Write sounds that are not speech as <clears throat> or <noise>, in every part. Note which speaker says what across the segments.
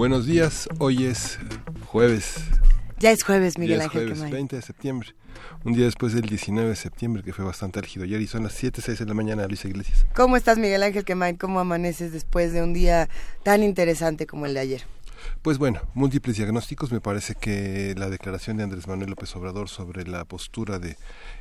Speaker 1: Buenos días, hoy es jueves.
Speaker 2: Ya es jueves, Miguel
Speaker 1: ya es
Speaker 2: Ángel.
Speaker 1: jueves, 20 de septiembre. Un día después del 19 de septiembre, que fue bastante álgido ayer, y son las 7, 6 de la mañana, Luisa Iglesias.
Speaker 2: ¿Cómo estás, Miguel Ángel Quemain? ¿Cómo amaneces después de un día tan interesante como el de ayer?
Speaker 1: Pues bueno, múltiples diagnósticos. Me parece que la declaración de Andrés Manuel López Obrador sobre la postura de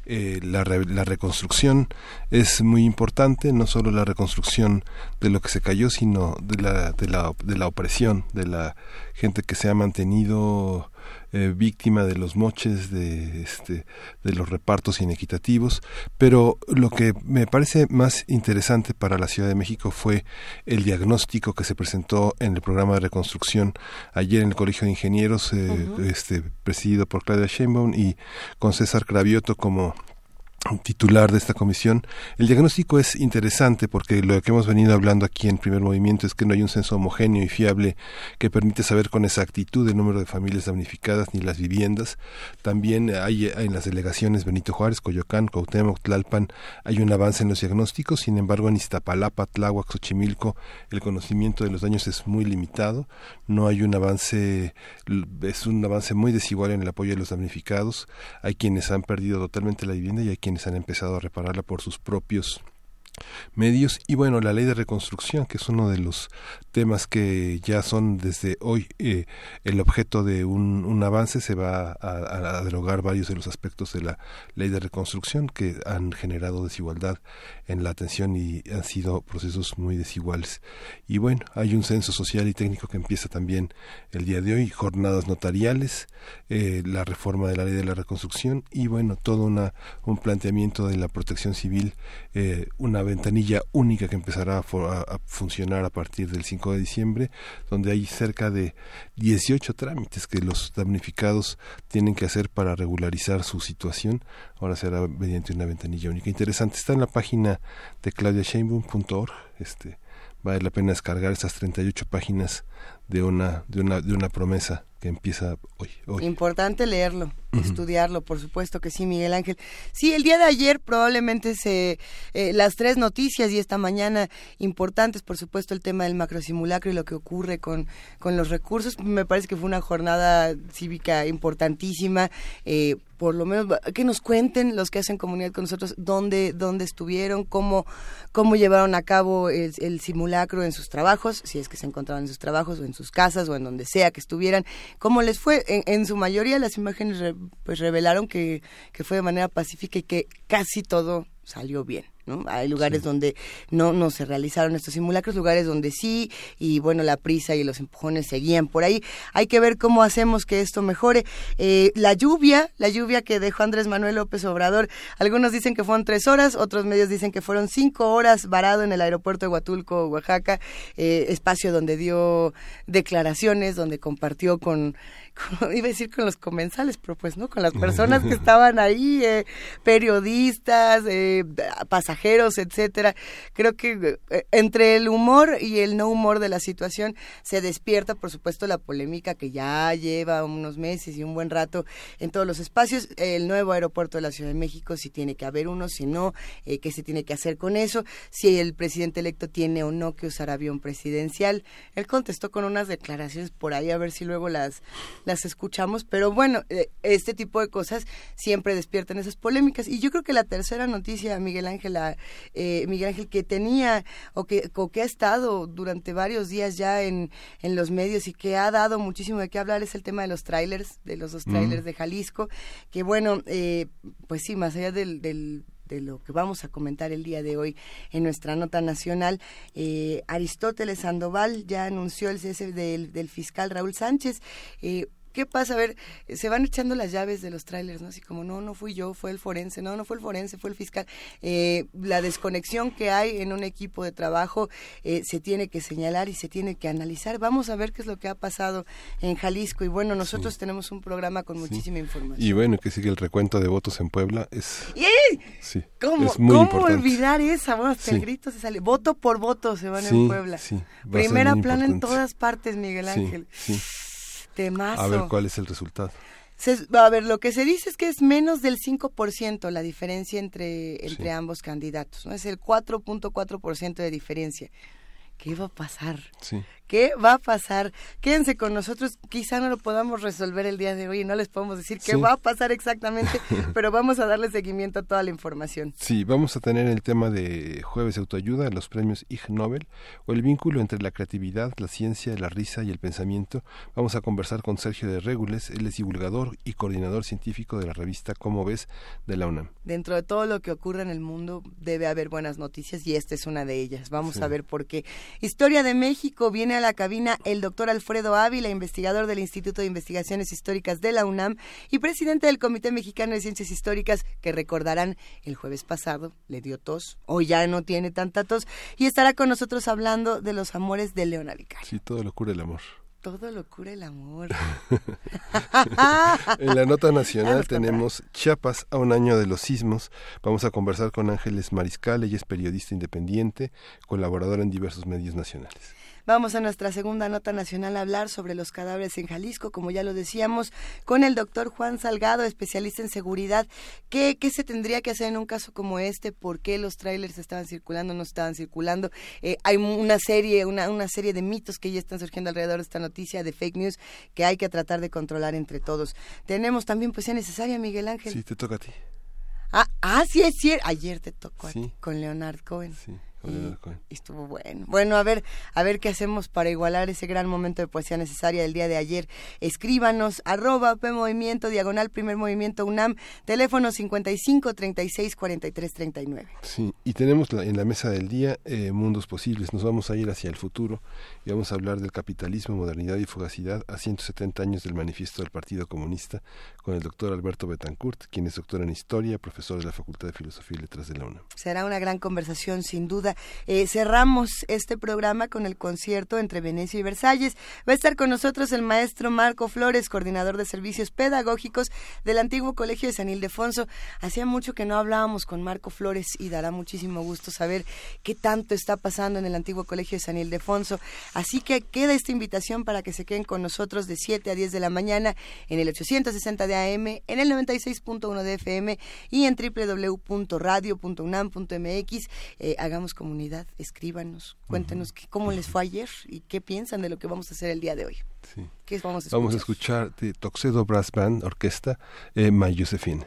Speaker 1: eh, la, re- la reconstrucción es muy importante, no solo la reconstrucción de lo que se cayó, sino de la, de la, de la opresión, de la gente que se ha mantenido eh, víctima de los moches, de, este, de los repartos inequitativos, pero lo que me parece más interesante para la Ciudad de México fue el diagnóstico que se presentó en el programa de reconstrucción ayer en el Colegio de Ingenieros, eh, este, presidido por Claudia Sheinbaum y con César Cravioto como titular de esta comisión. El diagnóstico es interesante porque lo que hemos venido hablando aquí en primer movimiento es que no hay un censo homogéneo y fiable que permite saber con exactitud el número de familias damnificadas ni las viviendas. También hay en las delegaciones Benito Juárez, Coyoacán, Cuauhtémoc, Tlalpan, hay un avance en los diagnósticos, sin embargo en Iztapalapa, Tláhuac, Xochimilco, el conocimiento de los daños es muy limitado, no hay un avance, es un avance muy desigual en el apoyo de los damnificados, hay quienes han perdido totalmente la vivienda y hay quienes han empezado a repararla por sus propios medios y bueno la ley de reconstrucción que es uno de los temas que ya son desde hoy eh, el objeto de un, avance se va a, derogar varios de los aspectos de la ley de reconstrucción que han generado desigualdad en la atención y han sido procesos muy desiguales. Y bueno hay un censo social y técnico que empieza también el día de hoy jornadas notariales eh, la reforma de la ley de la reconstrucción y bueno todo una un planteamiento de la protección civil eh, una ventanilla única que empezará a, fu- a- a funcionar a partir del 5 de diciembre, donde hay cerca de 18 trámites que los damnificados tienen que hacer para regularizar su situación. Ahora será mediante una ventanilla única. Interesante, está en la página de claudiasheinbaum.org. Este, vale la pena descargar estas 38 páginas de una, de una, de una promesa que empieza hoy. hoy.
Speaker 2: Importante leerlo, estudiarlo, por supuesto que sí, Miguel Ángel. Sí, el día de ayer probablemente se eh, las tres noticias y esta mañana importantes, por supuesto, el tema del macrosimulacro y lo que ocurre con, con los recursos. Me parece que fue una jornada cívica importantísima. Eh, por lo menos que nos cuenten los que hacen comunidad con nosotros dónde dónde estuvieron, cómo cómo llevaron a cabo el, el simulacro en sus trabajos, si es que se encontraban en sus trabajos o en sus casas o en donde sea que estuvieran, cómo les fue. En, en su mayoría las imágenes re- pues revelaron que, que fue de manera pacífica y que casi todo salió bien. ¿No? Hay lugares donde no, no se realizaron estos simulacros, lugares donde sí, y bueno, la prisa y los empujones seguían por ahí. Hay que ver cómo hacemos que esto mejore. Eh, la lluvia, la lluvia que dejó Andrés Manuel López Obrador, algunos dicen que fueron tres horas, otros medios dicen que fueron cinco horas varado en el aeropuerto de Huatulco, Oaxaca, eh, espacio donde dio declaraciones, donde compartió con, <laughs> iba a decir con los comensales, pero pues no, con las personas que estaban ahí, eh, periodistas, eh, pasajeros, etcétera. Creo que eh, entre el humor y el no humor de la situación se despierta, por supuesto, la polémica que ya lleva unos meses y un buen rato en todos los espacios. El nuevo aeropuerto de la Ciudad de México, si tiene que haber uno, si no, eh, qué se tiene que hacer con eso, si el presidente electo tiene o no que usar avión presidencial. Él contestó con unas declaraciones por ahí, a ver si luego las, las escuchamos, pero bueno, eh, este tipo de cosas siempre despiertan esas polémicas. Y yo creo que la tercera noticia, Miguel Ángel, ah, eh, Miguel Ángel, que tenía o que, o que ha estado durante varios días ya en, en los medios y que ha dado muchísimo de qué hablar es el tema de los trailers, de los dos trailers de Jalisco, que bueno, eh, pues sí, más allá del, del de lo que vamos a comentar el día de hoy en nuestra nota nacional. Eh, Aristóteles Sandoval ya anunció el cese del, del fiscal Raúl Sánchez. Eh, ¿Qué ¿qué pasa? A ver, se van echando las llaves de los trailers, ¿no? Así como, no, no fui yo, fue el forense, no, no fue el forense, fue el fiscal. Eh, la desconexión que hay en un equipo de trabajo eh, se tiene que señalar y se tiene que analizar. Vamos a ver qué es lo que ha pasado en Jalisco. Y bueno, nosotros tenemos un programa con muchísima información.
Speaker 1: Y bueno, que sigue el recuento de votos en Puebla. Es,
Speaker 2: sí, ¿Cómo, ¿cómo olvidar esa? Bueno, el grito se sale. Voto por voto se van en Puebla. Primera plana en todas partes, Miguel Ángel.
Speaker 1: A ver cuál es el resultado.
Speaker 2: a ver, lo que se dice es que es menos del 5% la diferencia entre, entre ambos candidatos. ¿no? Es el 4.4% de diferencia. ¿Qué va a pasar?
Speaker 1: Sí.
Speaker 2: ¿Qué va a pasar? Quédense con nosotros, quizá no lo podamos resolver el día de hoy y no les podemos decir qué va a pasar exactamente, <laughs> pero vamos a darle seguimiento a toda la información.
Speaker 1: Sí, vamos a tener el tema de Jueves de Autoayuda, los premios Ig Nobel, o el vínculo entre la creatividad, la ciencia, la risa y el pensamiento. Vamos a conversar con Sergio de Régules, él es divulgador y coordinador científico de la revista Cómo ves de la UNAM.
Speaker 2: Dentro de todo lo que ocurre en el mundo debe haber buenas noticias y esta es una de ellas. Vamos a ver por qué. Historia de México viene la cabina el doctor Alfredo Ávila, investigador del Instituto de Investigaciones Históricas de la UNAM y presidente del Comité Mexicano de Ciencias Históricas, que recordarán el jueves pasado le dio tos, hoy ya no tiene tanta tos, y estará con nosotros hablando de los amores de Leona Vicario.
Speaker 1: Sí, todo lo cura el amor.
Speaker 2: Todo lo cura el amor. <laughs>
Speaker 1: en la nota nacional tenemos Chiapas a un año de los sismos. Vamos a conversar con Ángeles Mariscal, ella es periodista independiente, colaboradora en diversos medios nacionales.
Speaker 2: Vamos a nuestra segunda nota nacional a hablar sobre los cadáveres en Jalisco, como ya lo decíamos, con el doctor Juan Salgado, especialista en seguridad. ¿Qué, qué se tendría que hacer en un caso como este? ¿Por qué los trailers estaban circulando, no estaban circulando? Eh, hay una serie, una, una serie de mitos que ya están surgiendo alrededor de esta noticia de fake news que hay que tratar de controlar entre todos. Tenemos también poesía necesaria, Miguel Ángel.
Speaker 1: Sí, te toca a ti.
Speaker 2: Ah, ah sí, es cierto. Ayer te tocó a ti, con Leonard Cohen.
Speaker 1: Sí.
Speaker 2: Y estuvo bueno. Bueno, a ver, a ver qué hacemos para igualar ese gran momento de poesía necesaria del día de ayer. Escríbanos, arroba P Movimiento, diagonal Primer Movimiento UNAM, teléfono 55 36 43 39.
Speaker 1: Sí, y tenemos en la mesa del día eh, mundos posibles. Nos vamos a ir hacia el futuro y vamos a hablar del capitalismo, modernidad y fugacidad a 170 años del manifiesto del Partido Comunista con el doctor Alberto Betancourt, quien es doctor en Historia, profesor de la Facultad de Filosofía y Letras de la UNAM.
Speaker 2: Será una gran conversación, sin duda eh, cerramos este programa con el concierto entre Venecia y Versalles. Va a estar con nosotros el maestro Marco Flores, coordinador de servicios pedagógicos del antiguo Colegio de San Ildefonso. Hacía mucho que no hablábamos con Marco Flores y dará muchísimo gusto saber qué tanto está pasando en el antiguo Colegio de San Ildefonso. Así que queda esta invitación para que se queden con nosotros de 7 a 10 de la mañana en el 860 de AM, en el 96.1 de FM y en www.radio.unam.mx. Eh, hagamos comunidad, escríbanos, cuéntenos cómo les fue ayer y qué piensan de lo que vamos a hacer el día de hoy.
Speaker 1: Sí.
Speaker 2: ¿Qué vamos a
Speaker 1: escuchar? Vamos a escuchar de Toxedo Brass Band, orquesta, eh, My Josephine.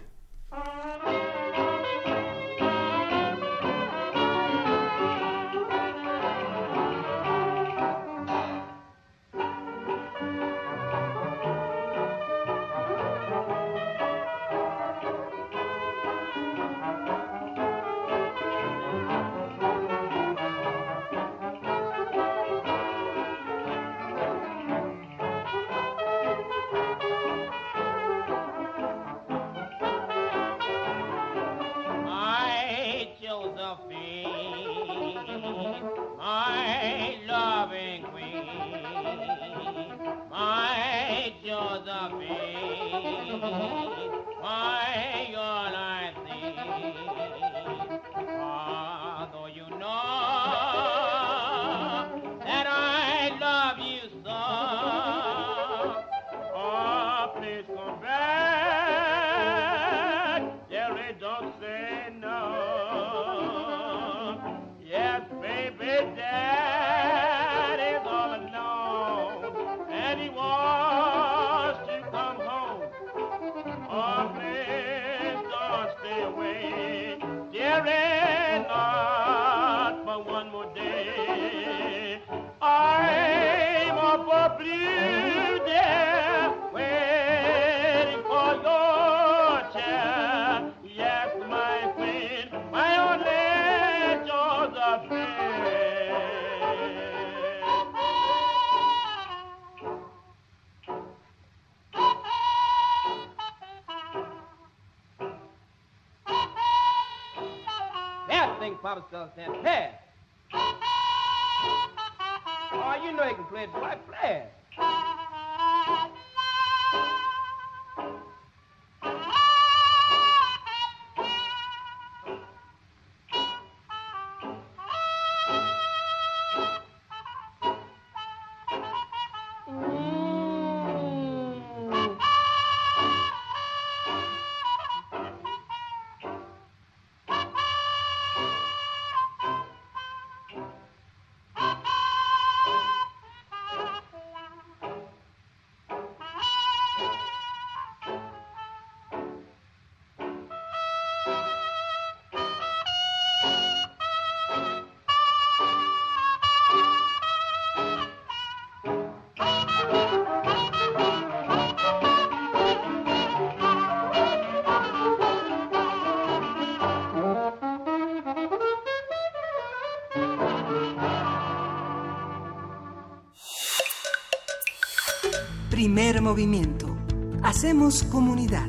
Speaker 3: Primer movimiento. Hacemos comunidad.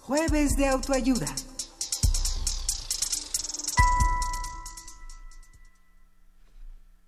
Speaker 3: Jueves de autoayuda.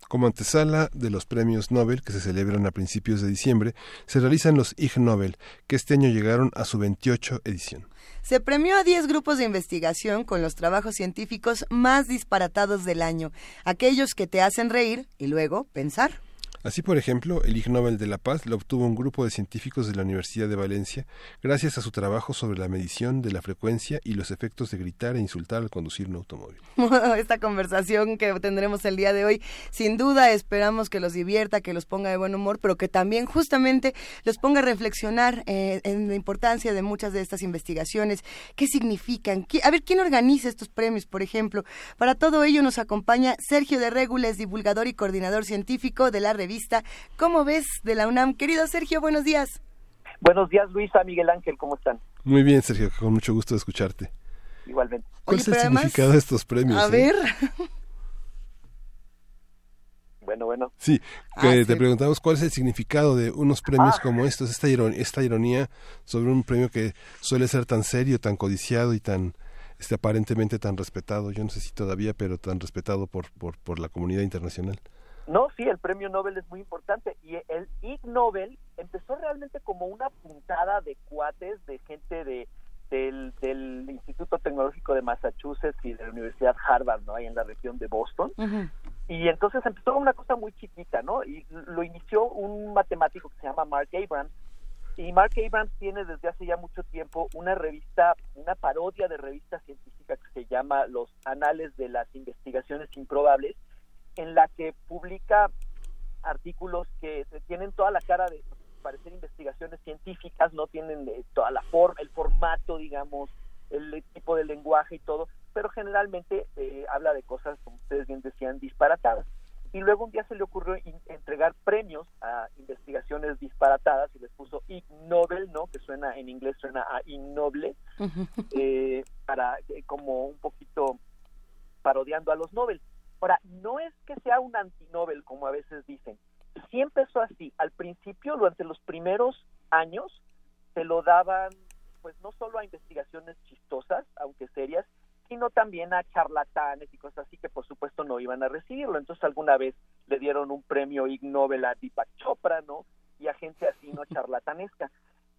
Speaker 1: Como antesala de los premios Nobel que se celebran a principios de diciembre, se realizan los Ig Nobel, que este año llegaron a su 28 edición.
Speaker 2: Se premió a 10 grupos de investigación con los trabajos científicos más disparatados del año, aquellos que te hacen reír y luego pensar.
Speaker 1: Así, por ejemplo, el Ig Nobel de la Paz lo obtuvo un grupo de científicos de la Universidad de Valencia gracias a su trabajo sobre la medición de la frecuencia y los efectos de gritar e insultar al conducir un automóvil. <laughs>
Speaker 2: Esta conversación que tendremos el día de hoy, sin duda esperamos que los divierta, que los ponga de buen humor, pero que también justamente los ponga a reflexionar eh, en la importancia de muchas de estas investigaciones, qué significan, a ver quién organiza estos premios, por ejemplo. Para todo ello nos acompaña Sergio de Régules, divulgador y coordinador científico de la revista ¿Cómo ves de la UNAM? Querido Sergio, buenos días.
Speaker 4: Buenos días, Luisa, Miguel Ángel, ¿cómo están?
Speaker 1: Muy bien, Sergio, con mucho gusto de escucharte.
Speaker 4: Igualmente.
Speaker 1: ¿Cuál es el significado de estos premios?
Speaker 2: A eh? ver.
Speaker 4: Bueno, bueno.
Speaker 1: Sí, que ah, te preguntamos cuál es el significado de unos premios ah. como estos, esta ironía, esta ironía sobre un premio que suele ser tan serio, tan codiciado y tan este, aparentemente tan respetado, yo no sé si todavía, pero tan respetado por, por, por la comunidad internacional.
Speaker 4: No, sí, el premio Nobel es muy importante y el Ig Nobel empezó realmente como una puntada de cuates de gente de del, del Instituto Tecnológico de Massachusetts y de la Universidad Harvard, ¿no? Ahí en la región de Boston. Y entonces empezó una cosa muy chiquita, ¿no? Y lo inició un matemático que se llama Mark Abrams. Y Mark Abrams tiene desde hace ya mucho tiempo una revista, una parodia de revista científica que se llama Los Anales de las Investigaciones Improbables, en la que publica artículos que tienen toda la cara de parecer investigaciones científicas, no tienen eh, toda la forma, el formato, digamos, el tipo de lenguaje y todo, pero generalmente eh, habla de cosas, como ustedes bien decían, disparatadas. Y luego un día se le ocurrió entregar premios a investigaciones disparatadas y les puso Ig Nobel, ¿no? Que suena en inglés suena a innoble, eh, para como un poquito parodiando a los Nobel. Ahora, no es que sea un antinobel, como a veces dicen. Sí empezó así. Al principio, durante los primeros años, se lo daban, pues no solo a investigaciones chistosas, aunque serias, sino también a charlatanes y cosas así que por supuesto no iban a recibirlo. Entonces alguna vez le dieron un premio Ig Nobel a Deepak Chopra, ¿no? Y a gente así, ¿no? <laughs> Charlatanesca.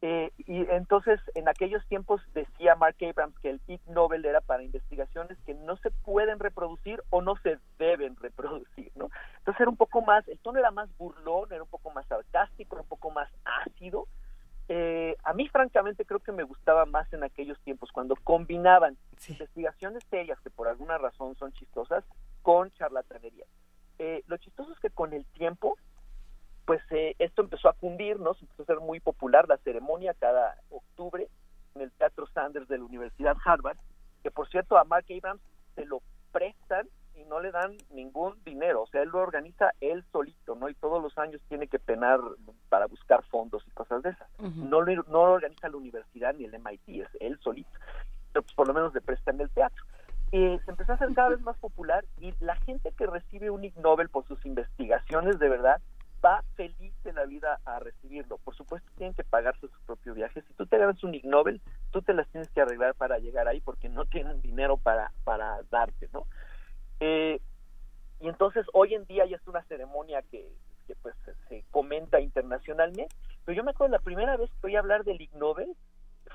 Speaker 4: Eh, y entonces, en aquellos tiempos decía Mark Abrams que el Ig Nobel era para investigaciones que no se pueden reproducir o no se deben reproducir, ¿no? Entonces era un poco más, el tono era más burlón, era un poco más sarcástico, era un poco más ácido. Eh, a mí, francamente, creo que me gustaba más en aquellos tiempos, cuando combinaban investigaciones serias, que por alguna razón son chistosas, con charlatanería. Eh, lo chistoso es que con el tiempo pues eh, esto empezó a cundirnos, empezó a ser muy popular la ceremonia cada octubre en el Teatro Sanders de la Universidad Harvard, que por cierto a Mark Abrams se lo prestan y no le dan ningún dinero, o sea, él lo organiza él solito, ¿no? Y todos los años tiene que penar para buscar fondos y cosas de esas. no, lo, no lo organiza la universidad ni el MIT, es él solito. Pero pues por lo menos le prestan el teatro. Y se empezó a hacer cada vez más popular y la gente que recibe un Ig Nobel por sus investigaciones de verdad va feliz de la vida a recibirlo. Por supuesto, tienen que pagarse su propio viaje. Si tú te ganas un Ig Nobel, tú te las tienes que arreglar para llegar ahí porque no tienen dinero para, para darte, ¿no? Eh, y entonces hoy en día ya es una ceremonia que, que pues se comenta internacionalmente. Pero yo me acuerdo la primera vez que oí hablar del Ig Nobel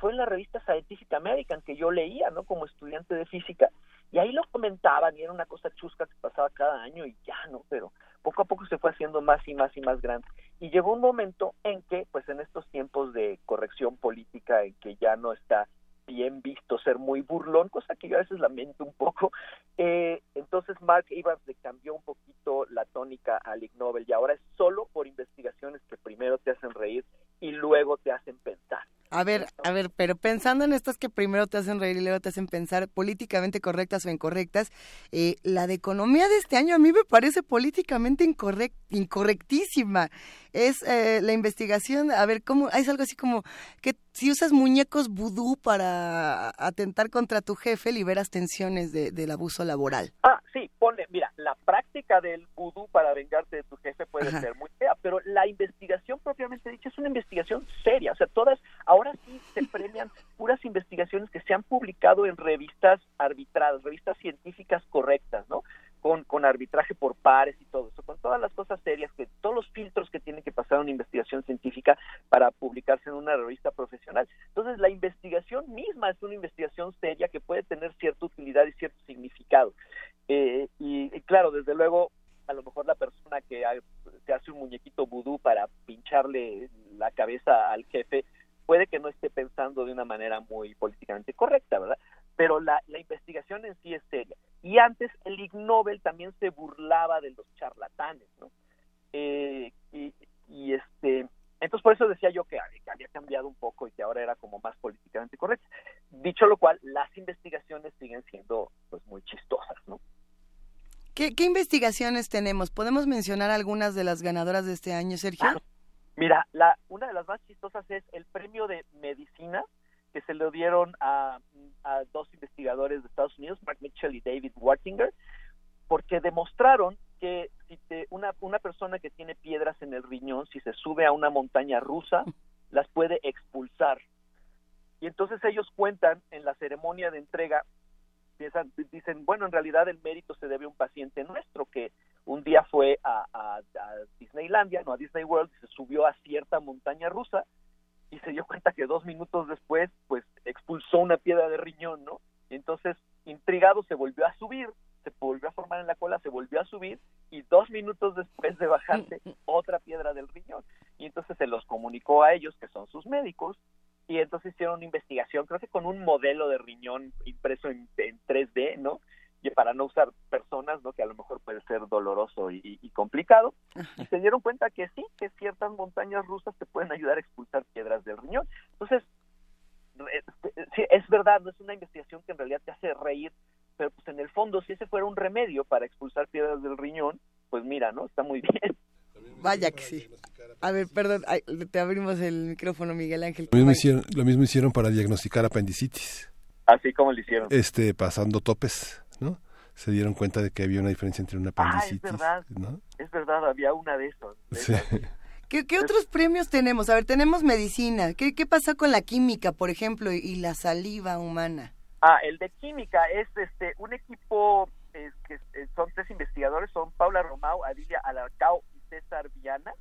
Speaker 4: fue en la revista Scientific American que yo leía, ¿no? Como estudiante de física y ahí lo comentaban y era una cosa chusca que pasaba cada año y ya, ¿no? Pero poco a poco se fue haciendo más y más y más grande. Y llegó un momento en que, pues en estos tiempos de corrección política, en que ya no está bien visto ser muy burlón, cosa que yo a veces lamento un poco, eh, entonces Mark Evans le cambió un poquito la tónica al Ig Nobel y ahora es solo por investigaciones que primero te hacen reír y luego te hacen pensar.
Speaker 2: A ver, a ver, pero pensando en estas que primero te hacen reír y luego te hacen pensar políticamente correctas o incorrectas, eh, la de economía de este año a mí me parece políticamente incorrect, incorrectísima. Es eh, la investigación, a ver, ¿cómo? Es algo así como que si usas muñecos vudú para atentar contra tu jefe, liberas tensiones de, del abuso laboral.
Speaker 4: Ah, sí, ponle, mira, la práctica del vudú para vengarte de tu jefe puede
Speaker 2: Ajá.
Speaker 4: ser muy fea, pero la investigación propiamente dicha es una investigación seria, o sea, todas, ahora sí se premian puras investigaciones que se han publicado en revistas arbitradas, revistas científicas correctas, ¿no? Con, con arbitraje por pares y todo eso, con todas las cosas serias, que todos los filtros que tiene que pasar una investigación científica para publicarse en una revista profesional. Entonces, la investigación misma es una investigación seria que puede tener cierta utilidad y cierto significado. Eh, y, claro, desde luego, a lo mejor la persona que se hace un muñequito vudú para pincharle la cabeza al jefe puede que no esté pensando de una manera muy políticamente correcta, ¿verdad? Pero la, la investigación en sí es seria. Y antes el Ig Nobel también se burlaba de los charlatanes, ¿no? Eh, y, y este, entonces por eso decía yo que, que había cambiado un poco y que ahora era como más políticamente correcto. Dicho lo cual, las investigaciones siguen siendo pues muy chistosas, ¿no?
Speaker 2: ¿Qué, qué investigaciones tenemos? ¿Podemos mencionar algunas de las ganadoras de este año, Sergio?
Speaker 4: Mira, la, una de las más chistosas es el premio de medicina que se le dieron a, a dos investigadores de Estados Unidos, Mark Mitchell y David Wartinger, porque demostraron que si te, una, una persona que tiene piedras en el riñón, si se sube a una montaña rusa, las puede expulsar. Y entonces ellos cuentan en la ceremonia de entrega, piensan, dicen, bueno, en realidad el mérito se debe a un paciente nuestro que un día fue a, a, a Disneylandia, no a Disney World, y se subió a cierta montaña rusa y se dio cuenta que dos minutos después, pues expulsó una piedra de riñón, ¿no? Y entonces, intrigado, se volvió a subir, se volvió a formar en la cola, se volvió a subir y dos minutos después de bajarse, otra piedra del se los comunicó a ellos, que son sus médicos, y entonces hicieron una investigación, creo que con un modelo de riñón impreso en, en 3D, ¿no? Y para no usar personas, ¿no? Que a lo mejor puede ser doloroso y, y- complicado. Y se dieron cuenta que sí, que ciertas montañas rusas te pueden ayudar a expulsar piedras del riñón. Entonces, re- sí, es verdad, no es una investigación que en realidad te hace reír, pero pues en el fondo, si ese fuera un remedio para expulsar piedras del riñón, pues mira, ¿no? Está muy bien.
Speaker 2: Vaya que sí. A ver, perdón, ay, te abrimos el micrófono, Miguel Ángel.
Speaker 1: Lo mismo, hicieron, lo mismo hicieron para diagnosticar apendicitis,
Speaker 4: Así como lo hicieron.
Speaker 1: este, pasando topes, ¿no? Se dieron cuenta de que había una diferencia entre una
Speaker 4: Ah, es
Speaker 1: apendicitis,
Speaker 4: verdad.
Speaker 1: ¿no?
Speaker 4: Es verdad, había una de esos. de
Speaker 1: Sí.
Speaker 4: esas. <laughs>
Speaker 2: ¿Qué, qué otros premios tenemos? A ver, tenemos medicina. ¿Qué, qué pasa con la química, por ejemplo, y, y la saliva humana?
Speaker 4: Ah, el de química es este un equipo eh, que eh, son tres investigadores, son Paula Romao, Adilia Alarcao y César Viana,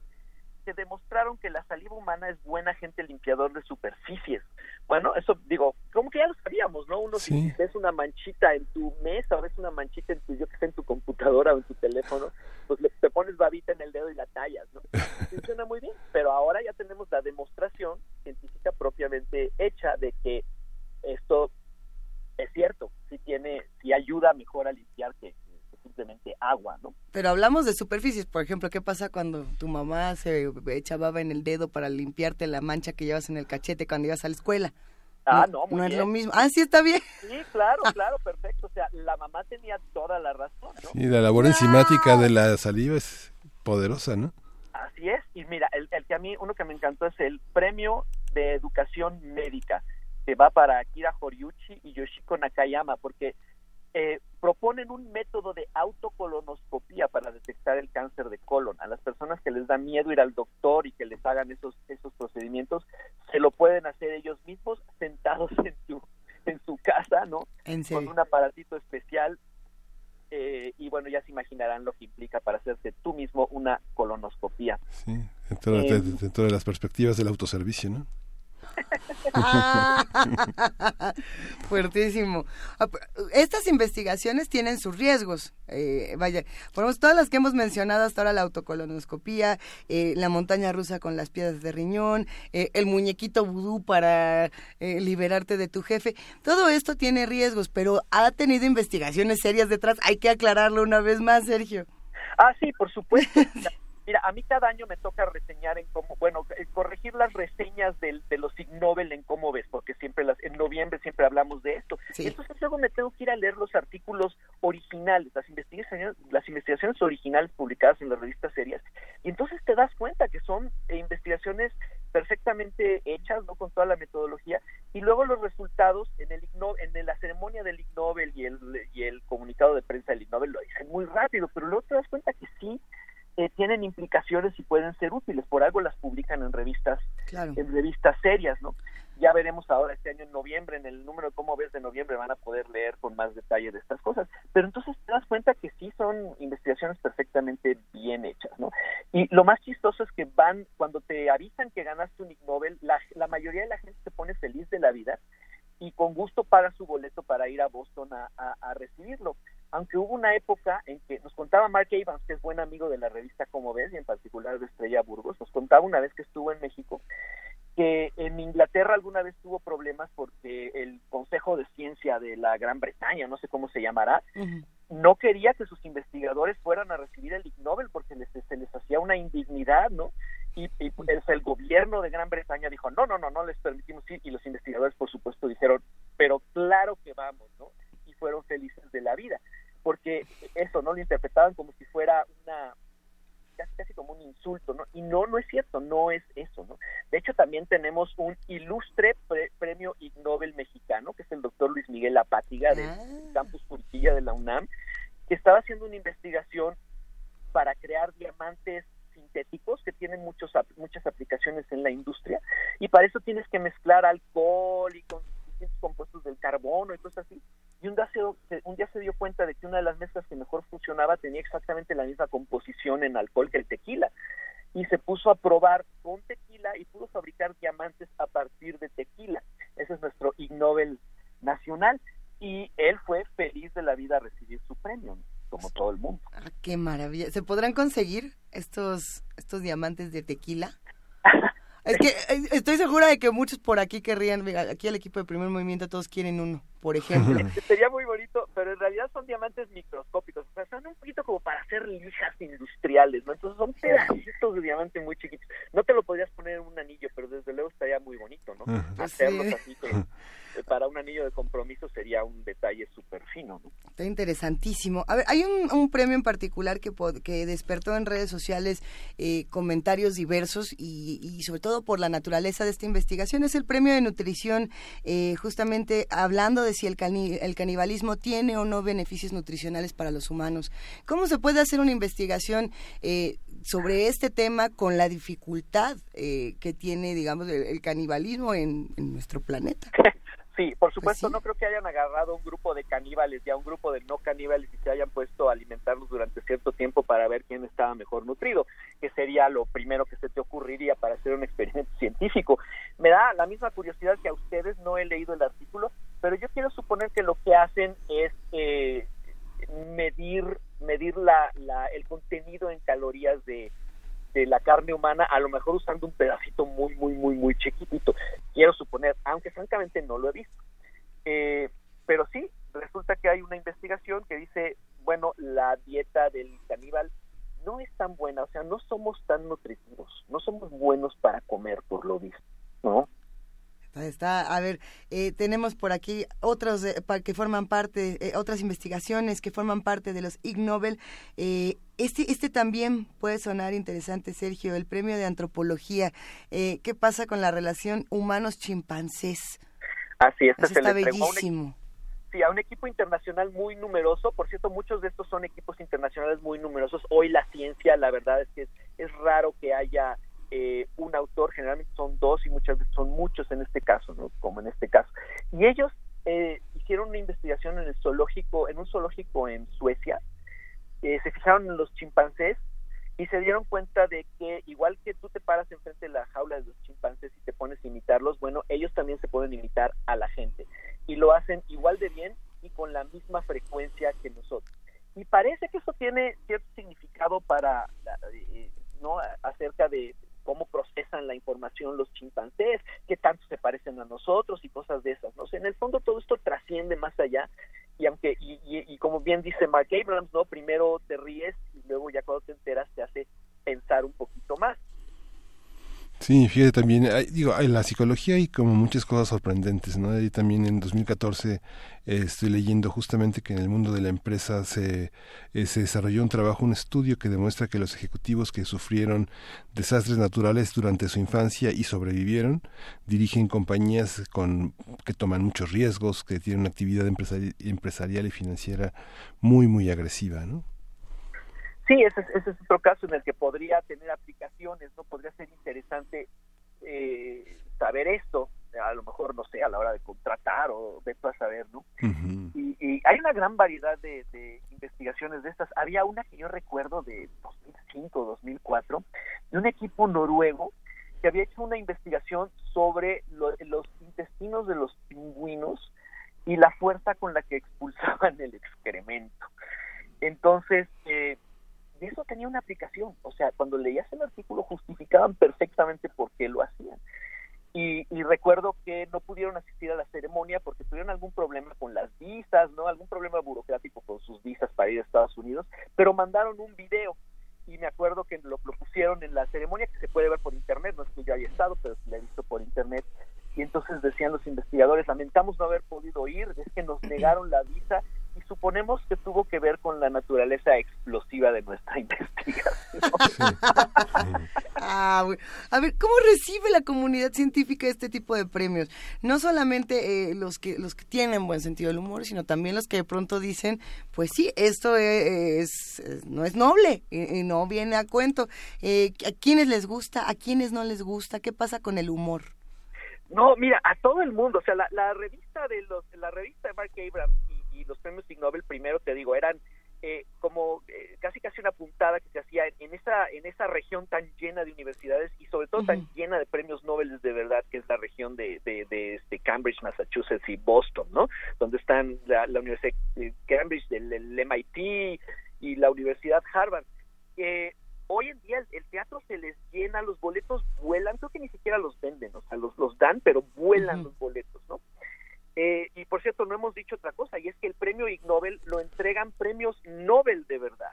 Speaker 4: que demostraron que la saliva humana es buen agente limpiador de superficies. Bueno, eso digo, como que ya lo sabíamos, ¿no? Uno
Speaker 1: Sí.
Speaker 4: si ves una manchita en tu mesa o ves una manchita en tu, yo que sé, en tu computadora o en tu teléfono, pues le, te pones babita en el dedo y la tallas, ¿no? <laughs> Funciona muy bien, pero ahora ya tenemos la demostración científica propiamente hecha de que esto es cierto, si tiene, si ayuda mejor a limpiar que, que simplemente agua, ¿no?
Speaker 2: Pero hablamos de superficies, por ejemplo, ¿qué pasa cuando tu mamá se echa baba en el dedo para limpiarte la mancha que llevas en el cachete cuando ibas a la escuela?
Speaker 4: Ah, no, muy
Speaker 2: no es lo mismo. Ah, sí, está bien.
Speaker 4: Sí, claro, <laughs> claro, perfecto. O sea, la mamá tenía toda la razón, ¿no?
Speaker 1: Y la labor enzimática de la saliva es poderosa, ¿no?
Speaker 4: Así es. Y mira, el, el que a mí, uno que me encantó es el premio de educación médica, que va para Akira Horiuchi y Yoshiko Nakayama, porque eh, proponen un método de autocolonoscopía para detectar el cáncer de colon. A las personas que les da miedo ir al doctor y que les hagan esos, esos procedimientos, se lo pueden hacer ellos mismos sentados <laughs> en su, en su casa, ¿no? Con un aparatito especial. Eh, y bueno, ya se imaginarán lo que implica para hacerte tú mismo una colonoscopía.
Speaker 1: Sí, dentro, de, eh, dentro de las perspectivas del autoservicio, ¿no? <laughs>
Speaker 2: Fuertísimo. Ah, estas investigaciones tienen sus riesgos. Eh, vaya, por todas las que hemos mencionado hasta ahora, la autocolonoscopía, eh, la montaña rusa con las piedras de riñón, eh, el muñequito vudú para liberarte de tu jefe, todo esto tiene riesgos, pero ha tenido investigaciones serias detrás. Hay que aclararlo una vez más, Sergio.
Speaker 4: Ah, sí, por supuesto. <laughs> Mira, a mí cada año me toca reseñar en cómo, bueno, eh, corregir las reseñas de los Ig Nobel en cómo ves, porque siempre las, en noviembre siempre hablamos de esto. Entonces luego me tengo que ir a leer los artículos originales, las investigaciones, las investigaciones originales publicadas en las revistas serias, y entonces te das cuenta que son eh, investigaciones perfectamente hechas, ¿no? Con toda la metodología, y luego los resultados en el en la ceremonia del Ig Nobel y el, y el comunicado de prensa del Ig Nobel lo dicen muy rápido, pero luego te das cuenta que sí eh, tienen implicaciones y pueden ser útiles. Por algo las publican en revistas, en revistas serias, ¿no? Ya veremos ahora este año en noviembre, en el número de cómo ves de noviembre, van a poder leer con más detalle de estas cosas. Pero entonces te das cuenta que sí son investigaciones perfectamente bien hechas, ¿no? Y lo más chistoso es que van, cuando te avisan que ganaste un Ig Nobel, la, la mayoría de la gente se pone feliz de la vida y con gusto paga su boleto para ir a Boston a, a recibirlo aunque hubo una época en que nos contaba Mark Evans, que es buen amigo de la revista Como Ves, y en particular de Estrella Burgos, nos contaba una vez que estuvo en México, que en Inglaterra alguna vez tuvo problemas porque el Consejo de Ciencia de la Gran Bretaña, no sé cómo se llamará, no quería que sus investigadores fueran a recibir el Ig Nobel porque les, se les hacía una indignidad, ¿no? Y, y el, el gobierno de Gran Bretaña dijo, no, no, no, no les permitimos ir, y los investigadores, por supuesto, dijeron, pero claro que vamos, ¿no? Y fueron felices de la vida porque eso, ¿no? Lo interpretaban como si fuera una, casi, casi como un insulto, ¿no? Y no, no es cierto, no es eso, ¿no? De hecho, también tenemos un ilustre premio Ig Nobel mexicano, que es el doctor Luis Miguel Apátiga del ah. Campus Purquilla de la UNAM, que estaba haciendo una investigación para crear diamantes sintéticos que tienen muchos, muchas aplicaciones en la industria y para eso tienes que mezclar alcohol y con distintos compuestos del carbono y cosas así y un día, se, un día se dio cuenta de que una de las mezclas que mejor funcionaba tenía exactamente la misma composición en alcohol que el tequila y se puso a probar con tequila y pudo fabricar diamantes a partir de tequila. Ese es nuestro Ig Nobel nacional y él fue feliz de la vida a recibir su premio, como todo el mundo.
Speaker 2: Ah, qué maravilla. ¿Se podrán conseguir estos estos diamantes de tequila? Es que eh, estoy segura de que muchos por aquí querrían, aquí el equipo de primer movimiento todos quieren uno, por ejemplo. <laughs>
Speaker 4: Sería muy bonito, pero en realidad son diamantes microscópicos, o sea, son un poquito como para hacer lijas industriales, ¿no? Entonces son pedacitos de diamante muy chiquitos. No te lo podrías poner en un anillo, pero desde luego estaría muy bonito, ¿no? Hacerlos así para un anillo de compromiso sería un detalle súper fino. ¿no?
Speaker 2: Está interesantísimo. A ver, hay un, premio en particular que, que despertó en redes sociales eh, comentarios diversos y, sobre todo por la naturaleza de esta investigación. Es el premio de nutrición, eh, justamente hablando de si el, el canibalismo tiene o no beneficios nutricionales para los humanos. ¿Cómo se puede hacer una investigación sobre este tema con la dificultad que tiene, digamos, el, canibalismo en, en nuestro planeta? <laughs>
Speaker 4: Sí, por pues supuesto, no creo que hayan agarrado un grupo de caníbales y a un grupo de no caníbales y se hayan puesto a alimentarlos durante cierto tiempo para ver quién estaba mejor nutrido, que sería lo primero que se te ocurriría para hacer un experimento científico. Me da la misma curiosidad que a ustedes, no he leído el artículo, pero yo quiero suponer que lo que hacen es eh, medir medir la, la, el contenido en calorías de, de la carne humana, a lo mejor usando un pedacito muy, muy, muy, muy chiquitito. Quiero suponer, aunque francamente no lo he visto. Eh, pero sí, resulta que hay una investigación que dice, bueno, la dieta del caníbal no es tan buena, o sea, no somos tan nutritivos, no somos buenos para comer por lo visto, ¿no?
Speaker 2: Está, a ver, eh, tenemos por aquí otros eh, que forman parte, eh, otras investigaciones que forman parte de los Ig Nobel. este, este también puede sonar interesante, Sergio, el premio de antropología. ¿Qué pasa con la relación humanos-chimpancés?
Speaker 4: Así es,
Speaker 2: está bellísimo.
Speaker 4: Sí, a un equipo internacional muy numeroso. Por cierto, muchos de estos son equipos internacionales muy numerosos. Hoy la ciencia, la verdad es que es, es raro que haya eh, un autor, generalmente son dos y muchas veces son muchos en este caso, ¿no? como en este caso. Y ellos eh, hicieron una investigación en el zoológico, en un zoológico en Suecia. Eh, se fijaron en los chimpancés y se dieron cuenta de que igual que tú te paras enfrente de la jaula de los chimpancés y te pones a imitarlos, bueno, ellos también se pueden imitar a la gente y lo hacen igual de bien y con la misma frecuencia que nosotros. Y parece que eso tiene cierto significado para, eh, ¿no? Acerca de cómo procesan la información los chimpancés, qué tanto se parecen a nosotros y cosas de esas, ¿no? en el fondo todo esto trasciende más allá y aunque y, y, como bien dice Mark Abrams, ¿no? Primero te ríes y luego ya cuando te enteras te hace pensar un poquito más.
Speaker 1: Sí, fíjate también, digo, en la psicología hay como muchas cosas sorprendentes, ¿no? Y también en 2014 eh, estoy leyendo justamente que en el mundo de la empresa se, eh, se desarrolló un trabajo, un estudio que demuestra que los ejecutivos que sufrieron desastres naturales durante su infancia y sobrevivieron, dirigen compañías con que toman muchos riesgos, que tienen una actividad empresarial y financiera muy, muy agresiva, ¿no?
Speaker 4: Sí, ese, es otro caso en el que podría tener aplicaciones, ¿no? Podría ser interesante eh, saber esto, a lo mejor, no sé, a la hora de contratar o de a saber, ¿no? y, hay una gran variedad de, investigaciones de estas. Había una que yo recuerdo de 2005, 2004, de un equipo noruego que había hecho una investigación sobre los intestinos de los pingüinos y la fuerza con la que expulsaban el excremento. Entonces, eh, eso tenía una aplicación. O sea, cuando leías el artículo <laughs> justificaban perfectamente por qué lo hacían. Y, recuerdo que no pudieron asistir a la ceremonia porque tuvieron algún problema con las visas, ¿no? Algún problema burocrático con sus visas para ir a Estados Unidos, pero mandaron un video y me acuerdo que lo, propusieron en la ceremonia que se puede ver por internet, no es que yo haya estado, pero la he visto por internet. Y entonces decían los investigadores, lamentamos no haber podido ir, es que nos negaron la visa y suponemos que tuvo que ver con la naturaleza explosiva de nuestra <laughs> investigación.
Speaker 2: ah, a ver, ¿cómo recibe la comunidad científica este tipo de premios? No solamente eh, los que los que tienen buen sentido del humor, sino también los que de pronto dicen, pues sí, esto es, no es noble y, no viene a cuento. Eh, ¿A quiénes les gusta? ¿A quiénes no les gusta? ¿Qué pasa con el humor?
Speaker 4: No, mira, a todo el mundo, o sea, la, la revista de los, la revista de Mark Abrams los premios Ig Nobel, primero te digo, eran eh, como eh, casi casi una puntada que se hacía en, esa en esa región tan llena de universidades y sobre todo tan llena de premios Nobel de verdad que es la región de, de, este Cambridge, Massachusetts y Boston, ¿no? Donde están la, Universidad de Cambridge, el, MIT y la Universidad Harvard. Eh, hoy en día el, teatro se les llena, los boletos vuelan, creo que ni siquiera los venden, o sea, los, los dan, pero vuelan los boletos, ¿no? Eh, y por cierto, no hemos dicho otra cosa, y es que el premio Ig Nobel lo entregan premios Nobel de verdad.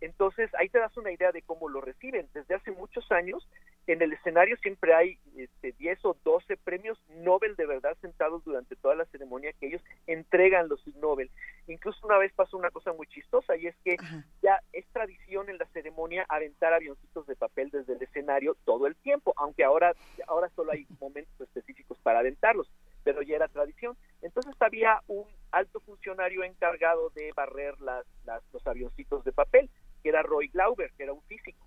Speaker 4: Entonces, ahí te das una idea de cómo lo reciben. Desde hace muchos años, en el escenario siempre hay este, 10 o 12 premios Nobel de verdad sentados durante toda la ceremonia que ellos entregan los Nobel. Incluso una vez pasó una cosa muy chistosa, y es que ya es tradición en la ceremonia aventar avioncitos de papel desde el escenario todo el tiempo, aunque ahora, ahora solo hay momentos específicos para aventarlos pero ya era tradición. Entonces había un alto funcionario encargado de barrer las, los avioncitos de papel, que era Roy Glauber, que era un físico.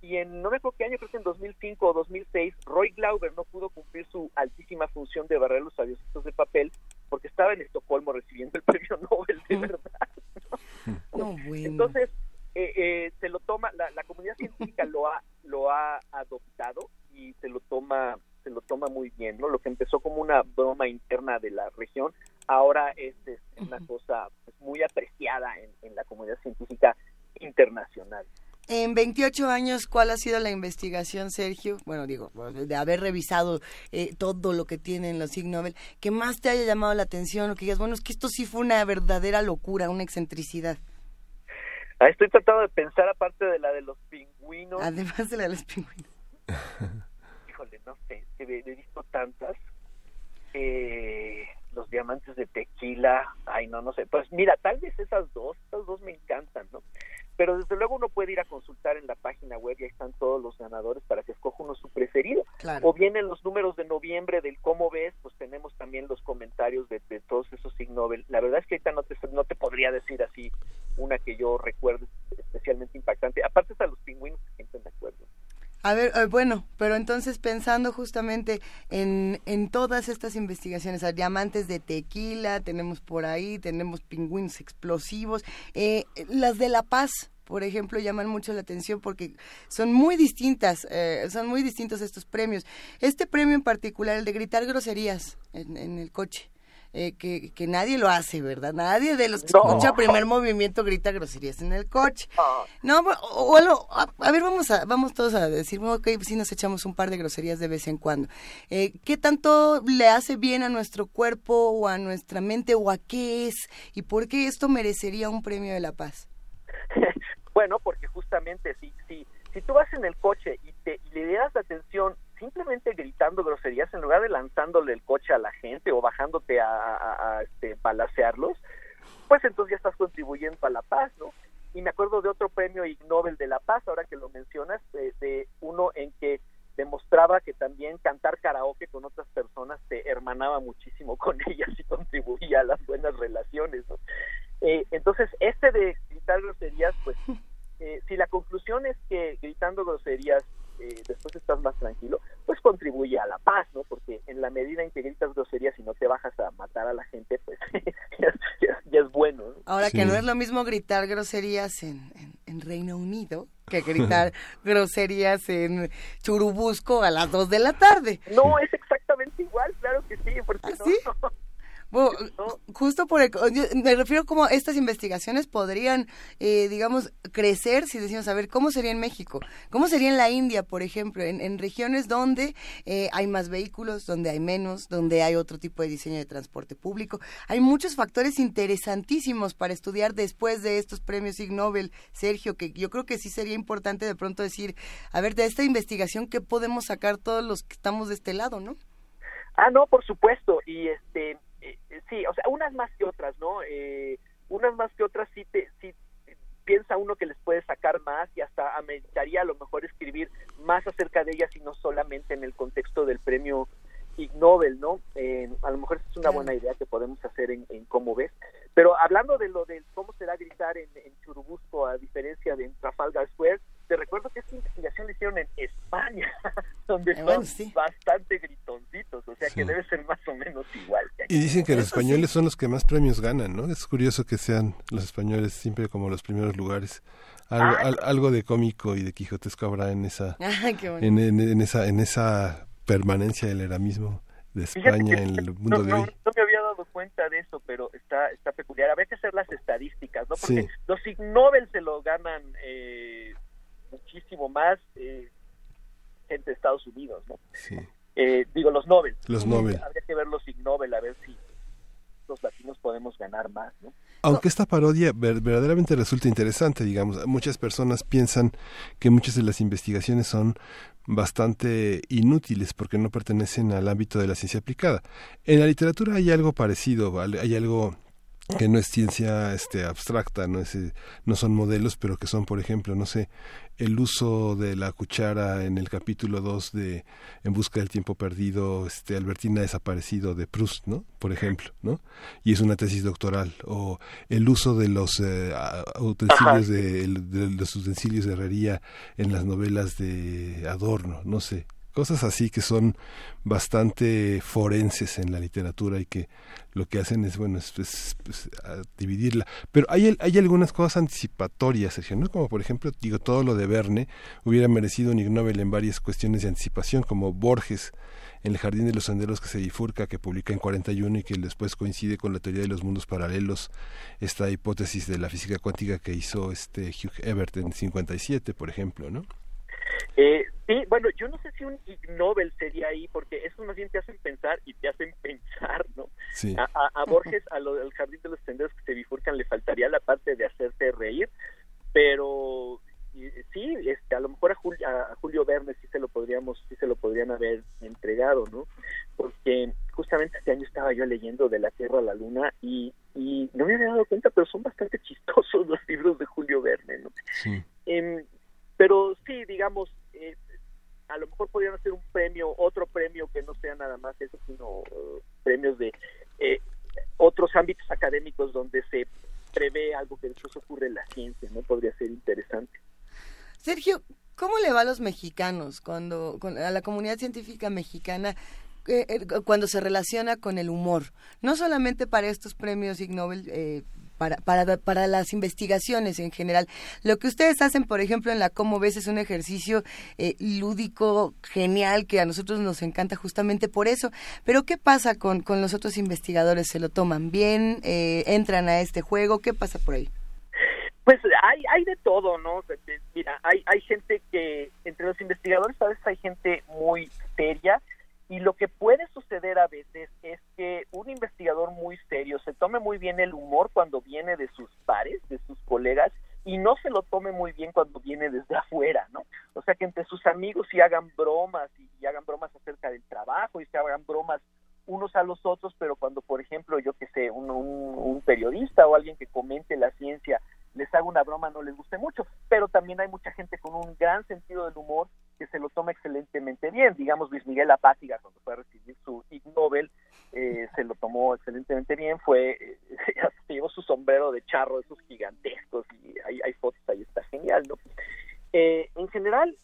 Speaker 4: Y en, no me acuerdo qué año, creo que en 2005 o 2006, Roy Glauber no pudo cumplir su altísima función de barrer los avioncitos de papel porque estaba en Estocolmo recibiendo el <laughs> premio Nobel de verdad. <laughs> Entonces, eh, eh, se lo toma, la, la comunidad científica lo ha, lo ha adoptado y se lo toma se lo toma muy bien, ¿no? Lo que empezó como una broma interna de la región, ahora es, una cosa pues, muy apreciada en, la comunidad científica internacional.
Speaker 2: En 28 años, ¿cuál ha sido la investigación, Sergio? Bueno, digo, de haber revisado eh, todo lo que tienen los Ig Nobel, que más te haya llamado la atención o que digas, bueno, es que esto sí fue una verdadera locura, una excentricidad.
Speaker 4: Ah, estoy tratando de pensar aparte de la de los pingüinos.
Speaker 2: Además de la de los pingüinos. <laughs>
Speaker 4: no sé, he, visto tantas. Eh, los diamantes de tequila, ay no, no sé, pues mira, tal vez esas dos, esas dos me encantan, ¿no? Pero desde luego uno puede ir a consultar en la página web y ahí están todos los ganadores para que escoja uno su preferido.
Speaker 2: Claro.
Speaker 4: O bien en los números de noviembre del cómo ves, pues tenemos también los comentarios de, de todos esos Ig Nobel. La verdad es que ahorita no te, no te podría decir así una que yo recuerde especialmente impactante. Aparte hasta los pingüinos se sienten de acuerdo.
Speaker 2: A ver, eh, bueno, pero entonces pensando justamente en, en todas estas investigaciones, a diamantes de tequila, tenemos por ahí, tenemos pingüinos explosivos, eh, las de La Paz, por ejemplo, llaman mucho la atención porque son muy distintas, eh, son muy distintos estos premios. Este premio en particular, el de gritar groserías en, en el coche. Eh, que, que nadie lo hace, ¿verdad? Nadie de los que
Speaker 4: No.
Speaker 2: escucha primer movimiento grita groserías en el coche. No, o, o a, a ver, vamos a, vamos todos a decir, ok, pues sí nos echamos un par de groserías de vez en cuando. Eh, ¿Qué tanto le hace bien a nuestro cuerpo o a nuestra mente o a qué es? ¿Y por qué esto merecería un premio de la paz? <laughs>
Speaker 4: Bueno, porque justamente si, si, si tú vas en el coche y, te, y le das atención simplemente gritando groserías en lugar de lanzándole el coche a la gente o bajándote a, este, balacearlos, pues entonces ya estás contribuyendo a la paz, ¿no? Y me acuerdo de otro premio Ig Nobel de la Paz, ahora que lo mencionas, de, de uno en que demostraba que también cantar karaoke con otras personas te hermanaba muchísimo con <laughs> ellas y contribuía a las buenas relaciones, ¿no? Eh, entonces, este de gritar groserías, pues, eh, si la conclusión es que gritando groserías eh, después estás más tranquilo, pues contribuye a la paz, ¿no? Porque en la medida en que gritas groserías y no te bajas a matar a la gente, pues <laughs> ya, ya- ya es bueno, ¿no?
Speaker 2: Ahora que no es lo mismo gritar groserías en, en, en Reino Unido que gritar <laughs> groserías en Churubusco a las 2 de la tarde.
Speaker 4: No, es exactamente igual, claro que sí, porque
Speaker 2: ¿Ah,
Speaker 4: no,
Speaker 2: sí?
Speaker 4: no.
Speaker 2: Bueno,
Speaker 4: No.
Speaker 2: justo por el, yo me refiero como estas investigaciones podrían, eh, digamos, crecer si decimos, a ver, ¿cómo sería en México? ¿Cómo sería en la India, por ejemplo? En, en regiones donde eh, hay más vehículos, donde hay menos, donde hay otro tipo de diseño de transporte público. Hay muchos factores interesantísimos para estudiar después de estos premios Ig Nobel, Sergio, que yo creo que sí sería importante de pronto decir, a ver, de esta investigación, ¿qué podemos sacar todos los que estamos de este lado, no?
Speaker 4: Ah, no, por supuesto, y este, eh, sí, o sea, unas más que otras, ¿no? Eh, unas más que otras sí, te, sí piensa uno que les puede sacar más y hasta ameritaría a lo mejor escribir más acerca de ellas y no solamente en el contexto del premio Ig Nobel, ¿no? Eh, a lo mejor es una buena idea que podemos hacer en, en cómo ves. Pero hablando de lo de cómo será gritar en, en Churubusco a diferencia de en Trafalgar Square, te recuerdo que esta investigación la hicieron en España, <laughs> donde
Speaker 2: Eh,
Speaker 4: son
Speaker 2: sí.
Speaker 4: bastante gritoncitos, o sea que debe ser más o menos igual. que aquí.
Speaker 1: Y dicen que los
Speaker 2: sí.
Speaker 1: españoles son los que más premios ganan, ¿no? Es curioso que sean los españoles siempre como los primeros lugares. Algo,
Speaker 4: Ah,
Speaker 1: al- algo de cómico y de quijotesco habrá en esa, <laughs>
Speaker 2: bonito.
Speaker 1: en, en- en esa, en esa permanencia del eramismo de España
Speaker 4: que
Speaker 1: en el
Speaker 4: no,
Speaker 1: mundo de
Speaker 4: no-
Speaker 1: hoy.
Speaker 4: no me había dado cuenta de eso, pero está está peculiar. Habría que hacer las estadísticas, ¿no? Porque
Speaker 1: Sí.
Speaker 4: los Ig Nobel se lo ganan eh, muchísimo más eh, gente de Estados Unidos, ¿no?
Speaker 1: Sí.
Speaker 4: Eh, digo, los Nobel.
Speaker 1: Los Nobel.
Speaker 4: Habría que ver los Ig Nobel a ver si los latinos podemos ganar más, ¿no?
Speaker 1: Aunque esta parodia ver- verdaderamente resulta interesante, digamos, muchas personas piensan que muchas de las investigaciones son bastante inútiles porque no pertenecen al ámbito de la ciencia aplicada. En la literatura hay algo parecido, ¿vale? hay algo que no es ciencia este abstracta, no es eh, no son modelos, pero que son, por ejemplo, no sé, el uso de la cuchara en el capítulo 2 de En busca del tiempo perdido, este Albertina desaparecido de Proust, ¿no? Por ejemplo, ¿no? Y es una tesis doctoral o el uso de los eh, utensilios de, de los utensilios de herrería en las novelas de Adorno, no sé, cosas así que son bastante forenses en la literatura y que lo que hacen es bueno es, es- es, a dividirla pero hay hay algunas cosas anticipatorias Sergio, ¿no? como por ejemplo digo todo lo de Verne hubiera merecido un Ig Nobel en varias cuestiones de anticipación como Borges en el jardín de los senderos que se bifurca que publica en 41 y que después coincide con la teoría de los mundos paralelos esta hipótesis de la física cuántica que hizo este Hugh Everett en 57 por ejemplo no
Speaker 4: Eh, sí, bueno, yo no sé si un Ig Nobel sería ahí, porque eso más bien te hacen pensar y te hacen <laughs> pensar, ¿no?
Speaker 1: sí
Speaker 4: A, a- a Borges, a lo del Jardín de los Senderos que se bifurcan, le faltaría la parte de hacerte reír, pero sí, este, a lo mejor a Julio, a Julio Verne sí se lo podríamos, sí se lo podrían haber entregado, ¿no? porque justamente este año estaba yo leyendo de la Tierra a la Luna y, y no me había dado cuenta, pero son bastante <laughs> chistosos los libros de Julio Verne, ¿no?
Speaker 1: Sí.
Speaker 4: Em, pero sí, digamos, eh, a lo mejor podrían hacer un premio, otro premio que no sea nada más eso, sino eh, premios de eh, otros ámbitos académicos donde se prevé algo que después ocurre en la ciencia, ¿no? Podría ser interesante.
Speaker 2: Sergio, ¿cómo le va a los mexicanos cuando con- a la comunidad científica mexicana eh, eh, cuando se relaciona con el humor? No solamente para estos premios Ig Nobel. eh, para, para, para las investigaciones en general. Lo que ustedes hacen, por ejemplo, en la Cómo ves es un ejercicio eh, lúdico, genial, que a nosotros nos encanta justamente por eso. Pero ¿qué pasa con, con los otros investigadores? ¿Se lo toman bien? Eh, ¿Entran a este juego? ¿Qué pasa por ahí?
Speaker 4: Pues hay, hay de todo, ¿no? Mira, hay, hay gente que, entre los investigadores a veces hay gente muy seria y lo que puede suceder a veces es que un investigador muy serio se tome muy bien el humor cuando viene de sus pares, de sus colegas, y no se lo tome muy bien cuando viene desde afuera, ¿no? O sea, que entre sus amigos sí hagan bromas y, hagan bromas acerca del trabajo y se hagan bromas unos a los otros, pero cuando, por ejemplo, yo que sé, un, un, un periodista o alguien que comente la ciencia les haga una broma no les guste mucho, pero también hay mucha gente con un gran sentido del humor que se lo toma excelentemente bien. Digamos, Luis Miguel Apátiga, cuando fue a recibir su Ig Nobel, eh, se lo tomó excelentemente bien, fue, eh, <laughs> se llevó su sombrero de charro, esos gigantescos, y hay, hay fotos ahí, está genial, ¿no? Eh, en general,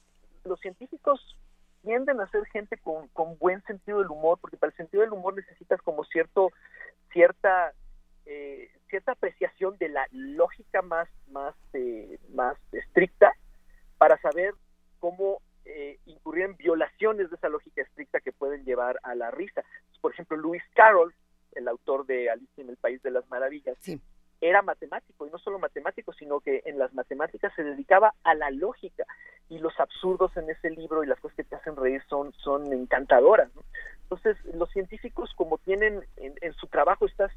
Speaker 4: los científicos tienden a ser gente con, con buen sentido del humor, porque para el sentido del humor necesitas como cierto, cierta, eh, cierta apreciación de la lógica más, más, eh, más estricta para saber cómo eh, en violaciones de esa lógica estricta que pueden llevar a la risa. Por ejemplo, Lewis Carroll, el autor de Alicia en el País de las Maravillas,
Speaker 2: Sí.
Speaker 4: era matemático y no solo matemático, sino que en las matemáticas se dedicaba a la lógica y los absurdos en ese libro y las cosas que te hacen reír son, son encantadoras. ¿no? Entonces, los científicos como tienen en, en su trabajo estás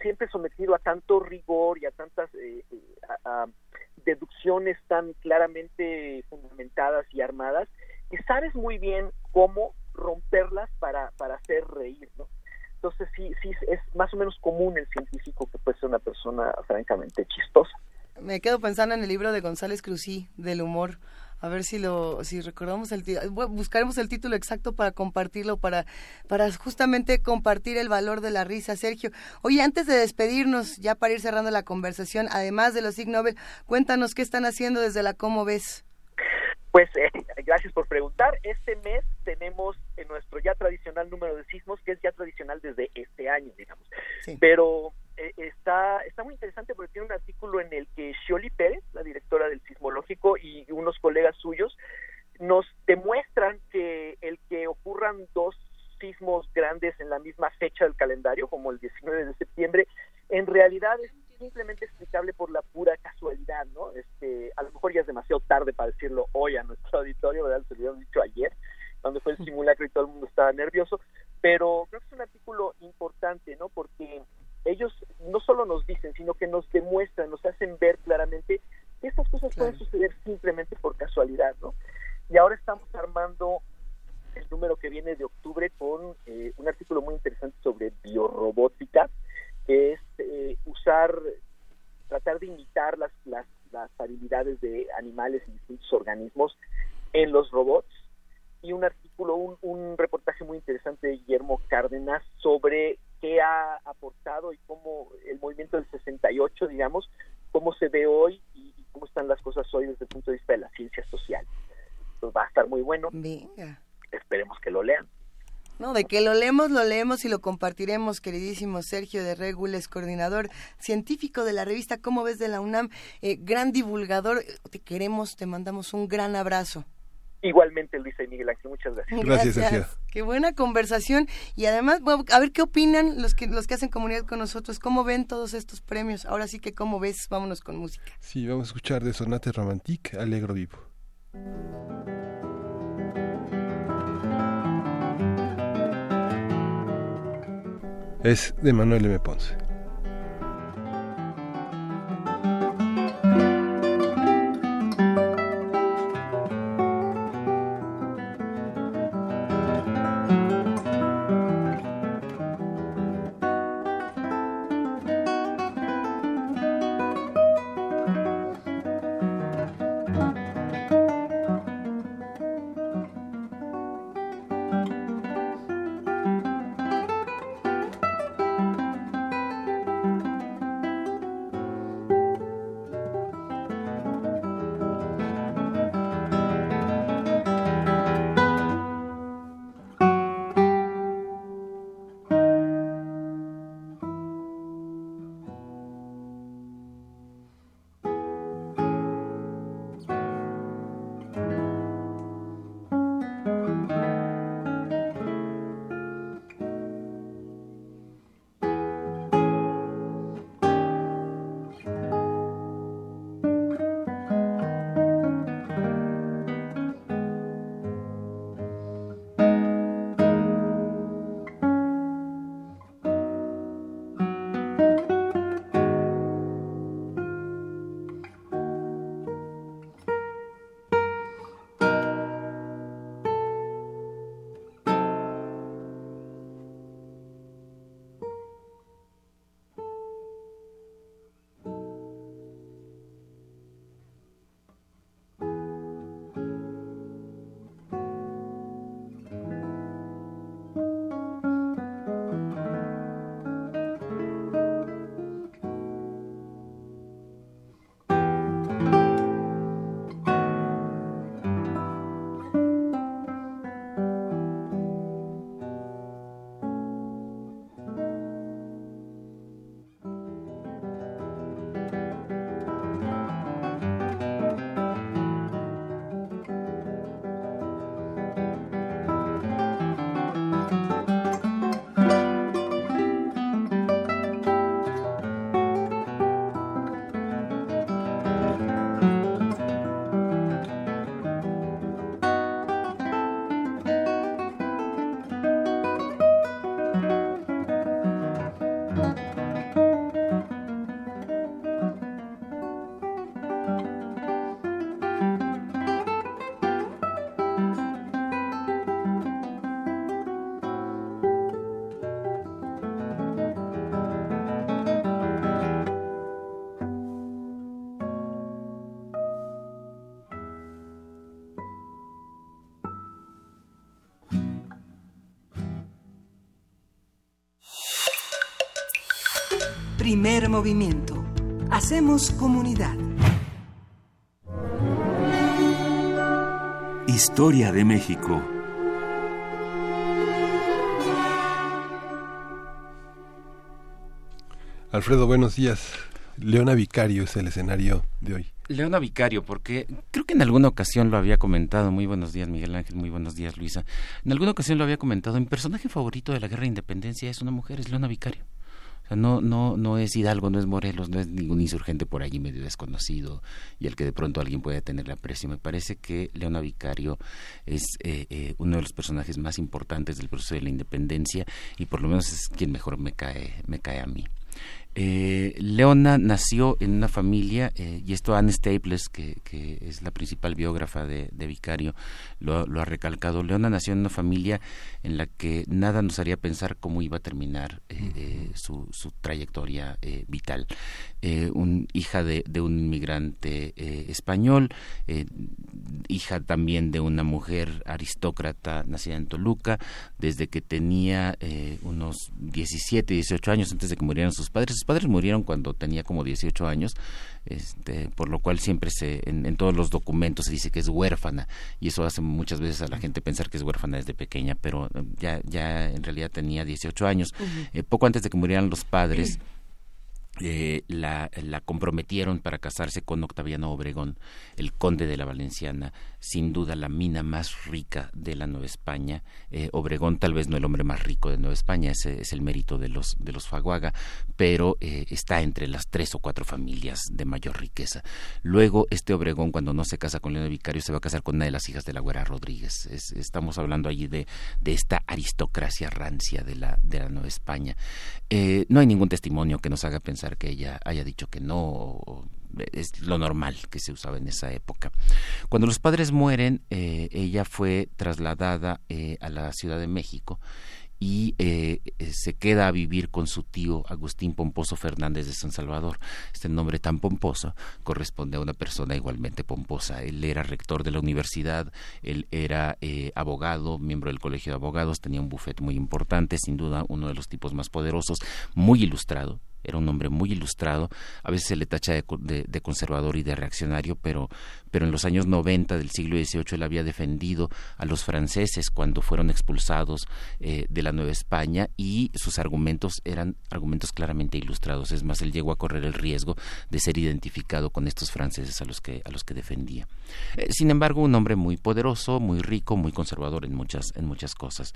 Speaker 4: siempre sometido a tanto rigor y a tantas eh, eh, deducciones tan claramente fundamentadas y armadas que sabes muy bien cómo romperlas para, para hacer reír, ¿no? Entonces sí, sí es más o menos común el científico que puede ser una persona francamente chistosa.
Speaker 2: Me quedo pensando en el libro de González Cruzí, del humor. A ver si lo, si recordamos el título, buscaremos el título exacto para compartirlo, para, para justamente compartir el valor de la risa, Sergio. Oye, antes de despedirnos, ya para ir cerrando la conversación, además de los Ig Nobel, cuéntanos qué están haciendo desde la Cómo ves.
Speaker 4: Pues eh, gracias por preguntar. Este mes tenemos en nuestro ya tradicional número de sismos, que es ya tradicional desde este año, digamos.
Speaker 2: Sí.
Speaker 4: Pero eh, está, está muy interesante porque tiene un artículo en el que Shioli Pérez, la directora del sismológico, y unos colegas suyos nos demuestran que el que ocurran dos sismos grandes en la misma fecha del calendario, como el 19 de septiembre, en realidad es simplemente explicable por la pura casualidad, ¿no? Este, a lo mejor ya es demasiado tarde para decirlo hoy a nuestro auditorio, ¿verdad? Se lo habíamos dicho ayer, cuando fue el simulacro y todo el mundo estaba nervioso, pero creo que es un artículo importante, ¿no? Porque ellos no solo nos dicen, sino que nos demuestran, nos hacen ver claramente que estas cosas
Speaker 2: Claro.
Speaker 4: pueden suceder simplemente por casualidad, ¿no? Y ahora estamos armando el número que viene de octubre con eh, un artículo muy interesante sobre biorrobótica, que es eh, usar, tratar de imitar las, las, las habilidades de animales y distintos organismos en los robots y un artículo, un, un reportaje muy interesante de Guillermo Cárdenas sobre qué ha aportado y cómo el movimiento del 68, digamos, cómo se ve hoy y, y cómo están las cosas hoy desde el punto de vista de la ciencia social. Pues va a estar muy bueno,
Speaker 2: Venga.
Speaker 4: esperemos que lo lean.
Speaker 2: No, de que lo leemos, lo leemos y lo compartiremos, queridísimo Sergio de Regules, coordinador científico de la revista Cómo ves de la UNAM, eh, gran divulgador. Te queremos, te mandamos un gran abrazo.
Speaker 4: Igualmente, Luisa y Miguel Ángel, muchas gracias.
Speaker 1: Gracias, Sergio.
Speaker 2: Qué buena conversación. Y además, bueno, a ver qué opinan los que, los que hacen comunidad con nosotros. ¿Cómo ven todos estos premios? Ahora sí que, ¿cómo ves? Vámonos con música.
Speaker 1: Sí, vamos a escuchar de Sonate Romantique, Alegro Vivo. Es de Manuel M. Ponce.
Speaker 3: Movimiento. Hacemos comunidad.
Speaker 5: Historia de México.
Speaker 1: Alfredo, buenos días. Leona Vicario es el escenario de hoy.
Speaker 6: Leona Vicario, porque creo que en alguna ocasión lo había comentado. Muy buenos días, Miguel Ángel. Muy buenos días, Luisa. En alguna ocasión lo había comentado. Mi personaje favorito de la Guerra de Independencia es una mujer, es Leona Vicario no, no, no es Hidalgo, no es Morelos, no es ningún insurgente por allí medio desconocido y el que de pronto alguien puede tenerle aprecio. Me parece que Leona Vicario es eh, eh, uno de los personajes más importantes del proceso de la independencia y por lo menos es quien mejor me cae, me cae a mí. Eh, Leona nació en una familia, eh, y esto Anne Staples, que, que, es la principal biógrafa de, de Vicario, lo, lo, ha recalcado. Leona nació en una familia en la que nada nos haría pensar cómo iba a terminar eh, eh su, su, trayectoria eh, vital. Un, hija de, de un inmigrante español, hija también de una mujer aristócrata nacida en Toluca, desde que tenía unos 17, 18 años antes de que murieran sus padres sus padres murieron cuando tenía como 18 años, este, por lo cual siempre se, en, todos los documentos se dice que es huérfana y eso hace muchas veces a la gente pensar que es huérfana desde pequeña, pero eh, ya, ya en realidad tenía 18 años. Eh, poco antes de que murieran los padres, <clears throat> eh, la, la, comprometieron para casarse con Octaviano Obregón, el conde de la Valenciana, sin duda la mina más rica de la Nueva España. Eh, Obregón tal vez no el hombre más rico de Nueva España, ese es el mérito de los, de los Faguaga, pero eh, está entre las tres o cuatro familias de mayor riqueza. Luego, este Obregón, cuando no se casa con León Vicario, se va a casar con una de las hijas de la Güera Rodríguez. Es, estamos hablando allí de, de, esta aristocracia rancia de la, de la Nueva España. no hay ningún testimonio que nos haga pensar que ella haya dicho que no, es lo normal que se usaba en esa época. Cuando los padres mueren, eh, ella fue trasladada eh, a la Ciudad de México y eh, eh, se queda a vivir con su tío Agustín Pomposo Fernández de San Salvador. Este nombre tan pomposo corresponde a una persona igualmente pomposa. Él era rector de la universidad, él era eh, abogado, miembro del Colegio de Abogados, tenía un bufete muy importante, sin duda uno de los tipos más poderosos, muy ilustrado, era un hombre muy ilustrado, a veces se le tacha de, conservador y de reaccionario, pero, pero en los años 90 del siglo XVIII él había defendido a los franceses cuando fueron expulsados eh, de la Nueva España y sus argumentos eran argumentos claramente ilustrados. Es más, él llegó a correr el riesgo de ser identificado con estos franceses a los que, a los que defendía. Eh, sin embargo, un hombre muy poderoso, muy rico, muy conservador en muchas, en muchas cosas.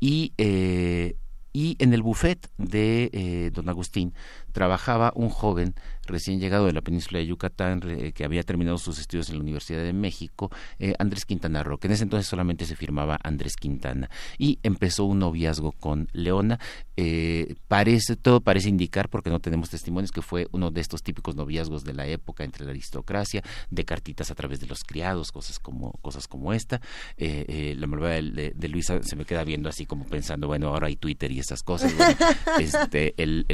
Speaker 6: Y eh, y en el buffet de eh, don Agustín trabajaba un joven recién llegado de la península de Yucatán, que había terminado sus estudios en la Universidad de México, eh, Andrés Quintana Roque. En ese entonces solamente se firmaba Andrés Quintana. Y empezó un noviazgo con Leona. Eh, parece, todo parece indicar, porque no tenemos testimonios, que fue uno de estos típicos noviazgos de la época entre la aristocracia, de cartitas a través de los criados, cosas como, cosas como esta. Eh, la malvada de, Luisa se me queda viendo así como pensando, bueno, ahora hay Twitter y esas cosas. <laughs> este, el,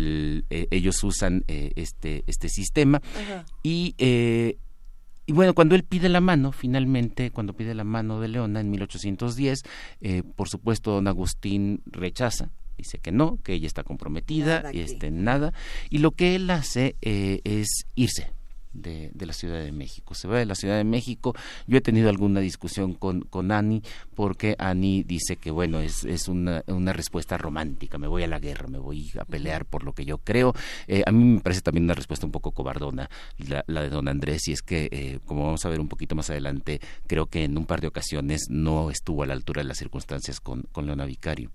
Speaker 6: ellos usan eh, este, este sistema. Y eh, y bueno, cuando él pide la mano, finalmente, cuando pide la mano de Leona en 1810, eh, por supuesto, don Agustín rechaza, dice que no, que ella está comprometida, y este, nada, y lo que él hace es irse, de, la Ciudad de México. Se va de la Ciudad de México. Yo he tenido alguna discusión con, con Ani porque Ani dice que, bueno, es, es una, una, respuesta romántica. Me voy a la guerra, me voy a pelear por lo que yo creo. Eh, a mí me parece también una respuesta un poco cobardona la, la de don Andrés y es que, eh, como vamos a ver un poquito más adelante, creo que en un par de ocasiones no estuvo a la altura de las circunstancias con, con Leona Vicario.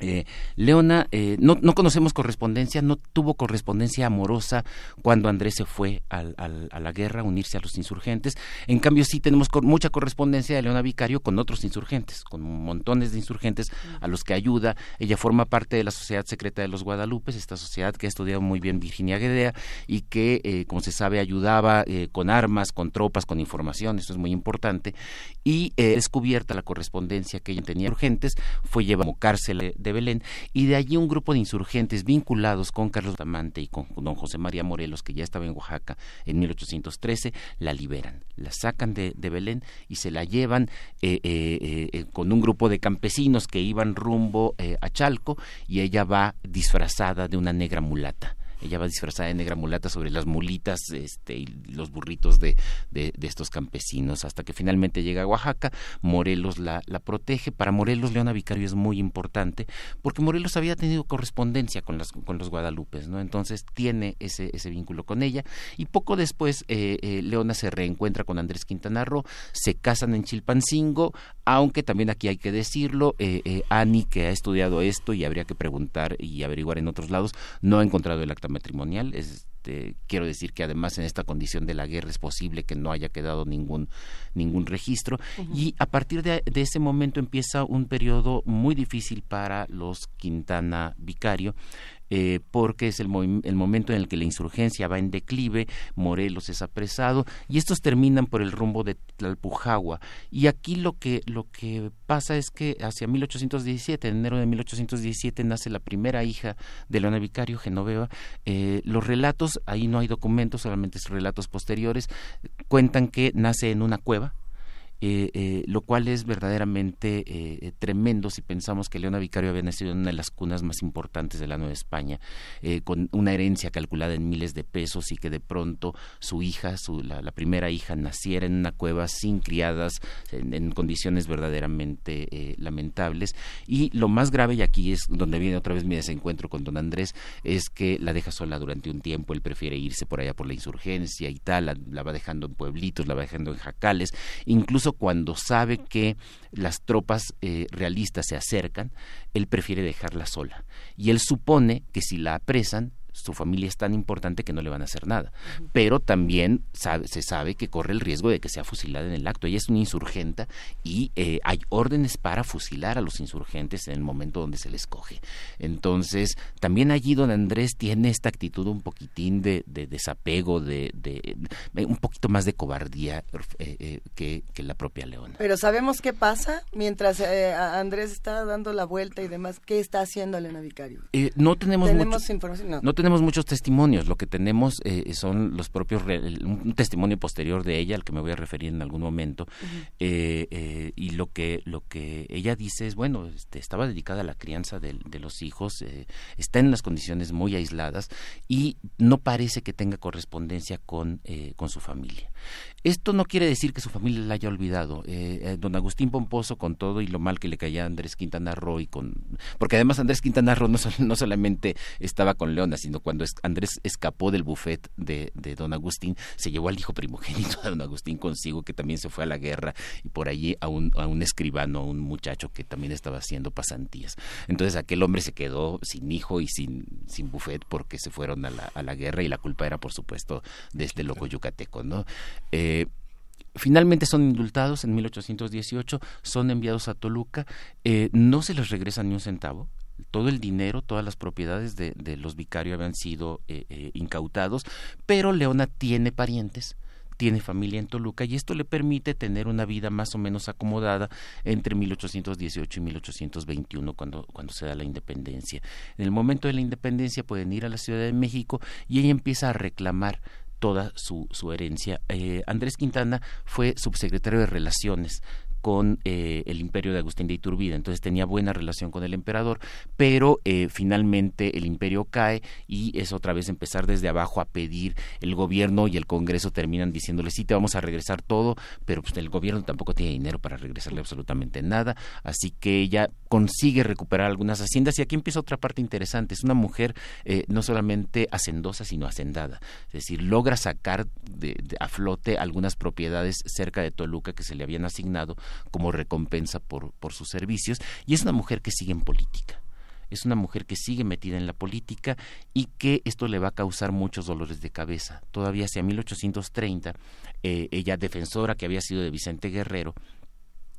Speaker 6: Eh, Leona, eh, no, no, conocemos correspondencia, no tuvo correspondencia amorosa cuando Andrés se fue al, a la guerra a unirse a los insurgentes. En cambio, sí tenemos mucha correspondencia de Leona Vicario con otros insurgentes, con montones de insurgentes a los que ayuda. Ella forma parte de la Sociedad Secreta de los Guadalupes, esta sociedad que ha estudiado muy bien Virginia Guedea y que, eh, como se sabe, ayudaba con armas, con tropas, con información, esto es muy importante. Y descubierta la correspondencia que ella tenía urgentes, fue llevada como cárcel de Belén, y de allí un grupo de insurgentes vinculados con Carlos Tamante y con don José María Morelos, que ya estaba en Oaxaca en 1813, la liberan, la sacan de, Belén y se la llevan eh, eh, eh, con un grupo de campesinos que iban rumbo a Chalco y ella va disfrazada de una negra mulata ella va disfrazada de negra mulata sobre las mulitas este, y los burritos de, de, estos campesinos, hasta que finalmente llega a Oaxaca, Morelos la, la protege. Para Morelos, Leona Vicario es muy importante, porque Morelos había tenido correspondencia con, las, con los guadalupes, ¿no? Entonces tiene ese, ese vínculo con ella, y poco después eh, eh, Leona se reencuentra con Andrés Quintana Roo, se casan en Chilpancingo, aunque también aquí hay que decirlo, eh, eh, Ani, que ha estudiado esto y habría que preguntar y averiguar en otros lados, no ha encontrado el acta matrimonial. Este, quiero decir que además en esta condición de la guerra es posible que no haya quedado ningún, ningún registro. Y a partir de, de, ese momento empieza un periodo muy difícil para los Quintana Vicario. Eh, porque es el, el, momento en el que la insurgencia va en declive, Morelos es apresado y estos terminan por el rumbo de Tlalpujagua. Y aquí lo que, lo que pasa es que hacia 1817, en enero de 1817, nace la primera hija de Leona Vicario, Genoveva. Eh, los relatos, ahí no hay documentos, solamente relatos posteriores, cuentan que nace en una cueva, eh, eh, lo cual es verdaderamente eh, tremendo si pensamos que Leona Vicario había nacido en una de las cunas más importantes de la Nueva España, con una herencia calculada en miles de pesos y que de pronto su hija, su, la, primera hija, naciera en una cueva sin criadas, en, condiciones verdaderamente lamentables. Y lo más grave, y aquí es donde viene otra vez mi desencuentro con don Andrés, es que la deja sola durante un tiempo, él prefiere irse por allá por la insurgencia y tal, la va dejando en pueblitos, la va dejando en jacales, incluso cuando sabe que las tropas eh, realistas se acercan, él prefiere dejarla sola. Y él supone que si la apresan, su familia es tan importante que no le van a hacer nada. Pero también se sabe que corre el riesgo de que sea fusilada en el acto. Ella es una insurgenta y eh, hay órdenes para fusilar a los insurgentes en el momento donde se les coge. Entonces, también allí don Andrés tiene esta actitud un poquitín de, desapego, de, un poquito más de cobardía eh, eh, que, la propia Leona.
Speaker 2: Pero sabemos qué pasa mientras Andrés está dando la vuelta y demás. ¿Qué está haciendo Elena Vicario?
Speaker 6: no tenemos,
Speaker 2: ¿Tenemos información. No.
Speaker 6: no tenemos muchos testimonios, lo que tenemos eh, son los propios, un testimonio posterior de ella, al que me voy a referir en algún momento, eh, eh, y lo que, lo que ella dice es, bueno, este, estaba dedicada a la crianza de, los hijos, está en unas condiciones muy aisladas y no parece que tenga correspondencia con, con su familia. Esto no quiere decir que su familia la haya olvidado. Eh, eh, don Agustín Pomposo, con todo y lo mal que le caía a Andrés Quintana Roo, y con, porque además Andrés Quintana Roo no, no solamente estaba con Leona, sino cuando Andrés escapó del buffet de, don Agustín, se llevó al hijo primogénito de don Agustín consigo, que también se fue a la guerra, y por allí a un, a un escribano, a un muchacho que también estaba haciendo pasantías. Entonces aquel hombre se quedó sin hijo y sin, sin buffet porque se fueron a la, a la guerra, y la culpa era, por supuesto, de este loco yucateco, ¿no? Eh, eh, finalmente son indultados en 1818, son enviados a Toluca, eh, no se les regresa ni un centavo, todo el dinero, todas las propiedades de, los vicarios habían sido eh, incautados, pero Leona tiene parientes, tiene familia en Toluca y esto le permite tener una vida más o menos acomodada entre 1818 y 1821 cuando, cuando se da la independencia. En el momento de la independencia pueden ir a la Ciudad de México y ella empieza a reclamar toda su, su herencia. Eh, Andrés Quintana fue subsecretario de Relaciones con eh, el imperio de Agustín de Iturbide, entonces tenía buena relación con el emperador, pero eh, finalmente el imperio cae y es otra vez empezar desde abajo a pedir, el gobierno y el Congreso terminan diciéndole sí te vamos a regresar todo, pero pues, el gobierno tampoco tiene dinero para regresarle absolutamente nada, así que ella consigue recuperar algunas haciendas. Y aquí empieza otra parte interesante, es una mujer eh, no solamente hacendosa sino hacendada, es decir, logra sacar de, a flote algunas propiedades cerca de Toluca que se le habían asignado como recompensa por, sus servicios. Y es una mujer que sigue en política. Es una mujer que sigue metida en la política y que esto le va a causar muchos dolores de cabeza. Todavía hacia 1830, eh, ella defensora que había sido de Vicente Guerrero,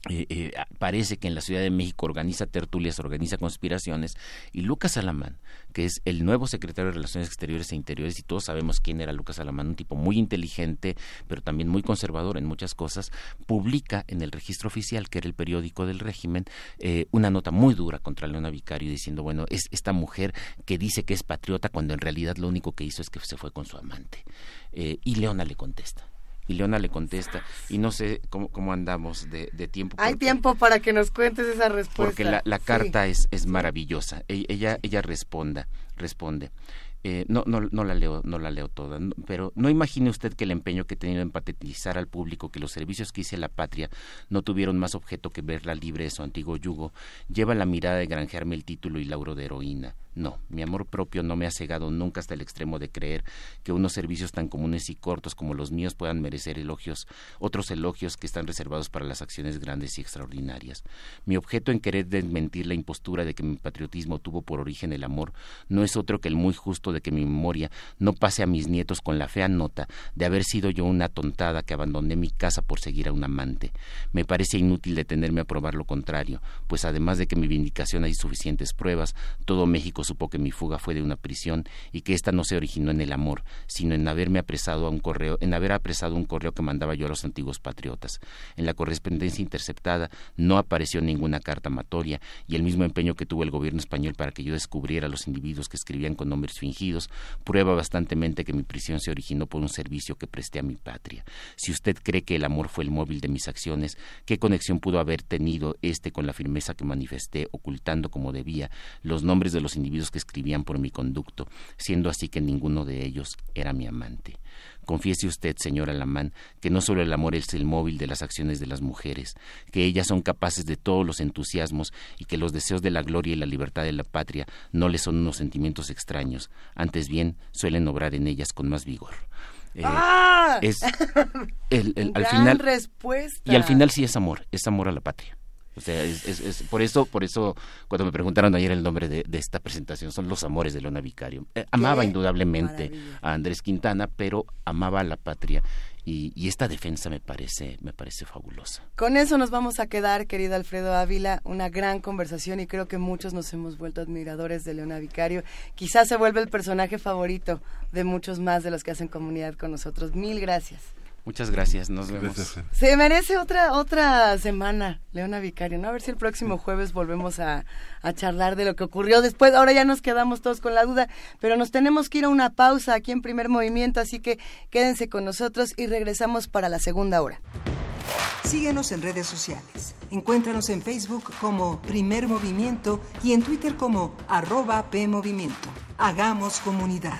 Speaker 6: eh, eh, parece que en la Ciudad de México organiza tertulias, organiza conspiraciones, y Lucas Alamán, que es el nuevo secretario de Relaciones Exteriores e Interiores, y todos sabemos quién era Lucas Alamán, un tipo muy inteligente, pero también muy conservador en muchas cosas, publica en el registro oficial, que era el periódico del régimen, eh, una nota muy dura contra Leona Vicario, diciendo, bueno, es esta mujer que dice que es patriota cuando en realidad lo único que hizo es que se fue con su amante. y Leona le contesta y Leona le contesta, y no sé cómo, cómo andamos de, de tiempo.
Speaker 2: Hay tiempo para que nos cuentes esa respuesta.
Speaker 6: Porque la, la carta es, es maravillosa. E, ella, ella responda, responde. Eh, no, no, no la leo, no la leo toda, pero no imagine usted que el empeño que he tenido en patetizar al público que los servicios que hice a la patria no tuvieron más objeto que verla libre de su antiguo yugo, lleva la mirada de granjearme el título y lauro de heroína. No, mi amor propio no me ha cegado nunca hasta el extremo de creer que unos servicios tan comunes y cortos como los míos puedan merecer elogios, otros elogios que están reservados para las acciones grandes y extraordinarias. Mi objeto en querer desmentir la impostura de que mi patriotismo tuvo por origen el amor no es otro que el muy justo de que mi memoria no pase a mis nietos con la fea nota de haber sido yo una tontada que abandoné mi casa por seguir a un amante. Me parece inútil detenerme a probar lo contrario, pues además de que mi vindicación hay suficientes pruebas, todo México supo que mi fuga fue de una prisión y que ésta no se originó en el amor, sino en haberme apresado a un correo, en haber apresado un correo que mandaba yo a los antiguos patriotas. En la correspondencia interceptada no apareció ninguna carta amatoria y el mismo empeño que tuvo el gobierno español para que yo descubriera a los individuos que escribían con nombres fingidos prueba bastantemente que mi prisión se originó por un servicio que presté a mi patria. Si usted cree que el amor fue el móvil de mis acciones, ¿qué conexión pudo haber tenido este con la firmeza que manifesté, ocultando como debía los nombres de los individuos que escribían por mi conducto, siendo así que ninguno de ellos era mi amante. Confiese usted, señor Alamán, que no solo el amor es el móvil de las acciones de las mujeres, que ellas son capaces de todos los entusiasmos y que los deseos de la gloria y la libertad de la patria no les son unos sentimientos extraños, antes bien suelen obrar en ellas con más vigor.
Speaker 2: Eh, ¡Ah!
Speaker 6: Es al final
Speaker 2: respuesta.
Speaker 6: y al final sí es amor, es amor a la patria O sea, es, por eso, por eso cuando me preguntaron ayer el nombre de, esta presentación, son los amores de Leona Vicario. Eh, amaba indudablemente a Andrés Quintana, pero amaba a la patria y, esta defensa me parece me parece fabulosa.
Speaker 2: Con eso nos vamos a quedar, querido Alfredo Ávila, una gran conversación y creo que muchos nos hemos vuelto admiradores de Leona Vicario. Quizás se vuelve el personaje favorito de muchos más de los que hacen comunidad con nosotros. Mil gracias.
Speaker 6: Muchas gracias, nos vemos.
Speaker 2: Se merece otra otra semana, Leona Vicario, ¿no? A ver si el próximo jueves volvemos a, a, charlar de lo que ocurrió después. Ahora ya nos quedamos todos con la duda, pero nos tenemos que ir a una pausa aquí en primer movimiento, así que quédense con nosotros y regresamos para la segunda hora.
Speaker 3: Síguenos en redes sociales. Encuéntranos en Facebook como Primer Movimiento y en Twitter como arroba PMovimiento. Hagamos comunidad.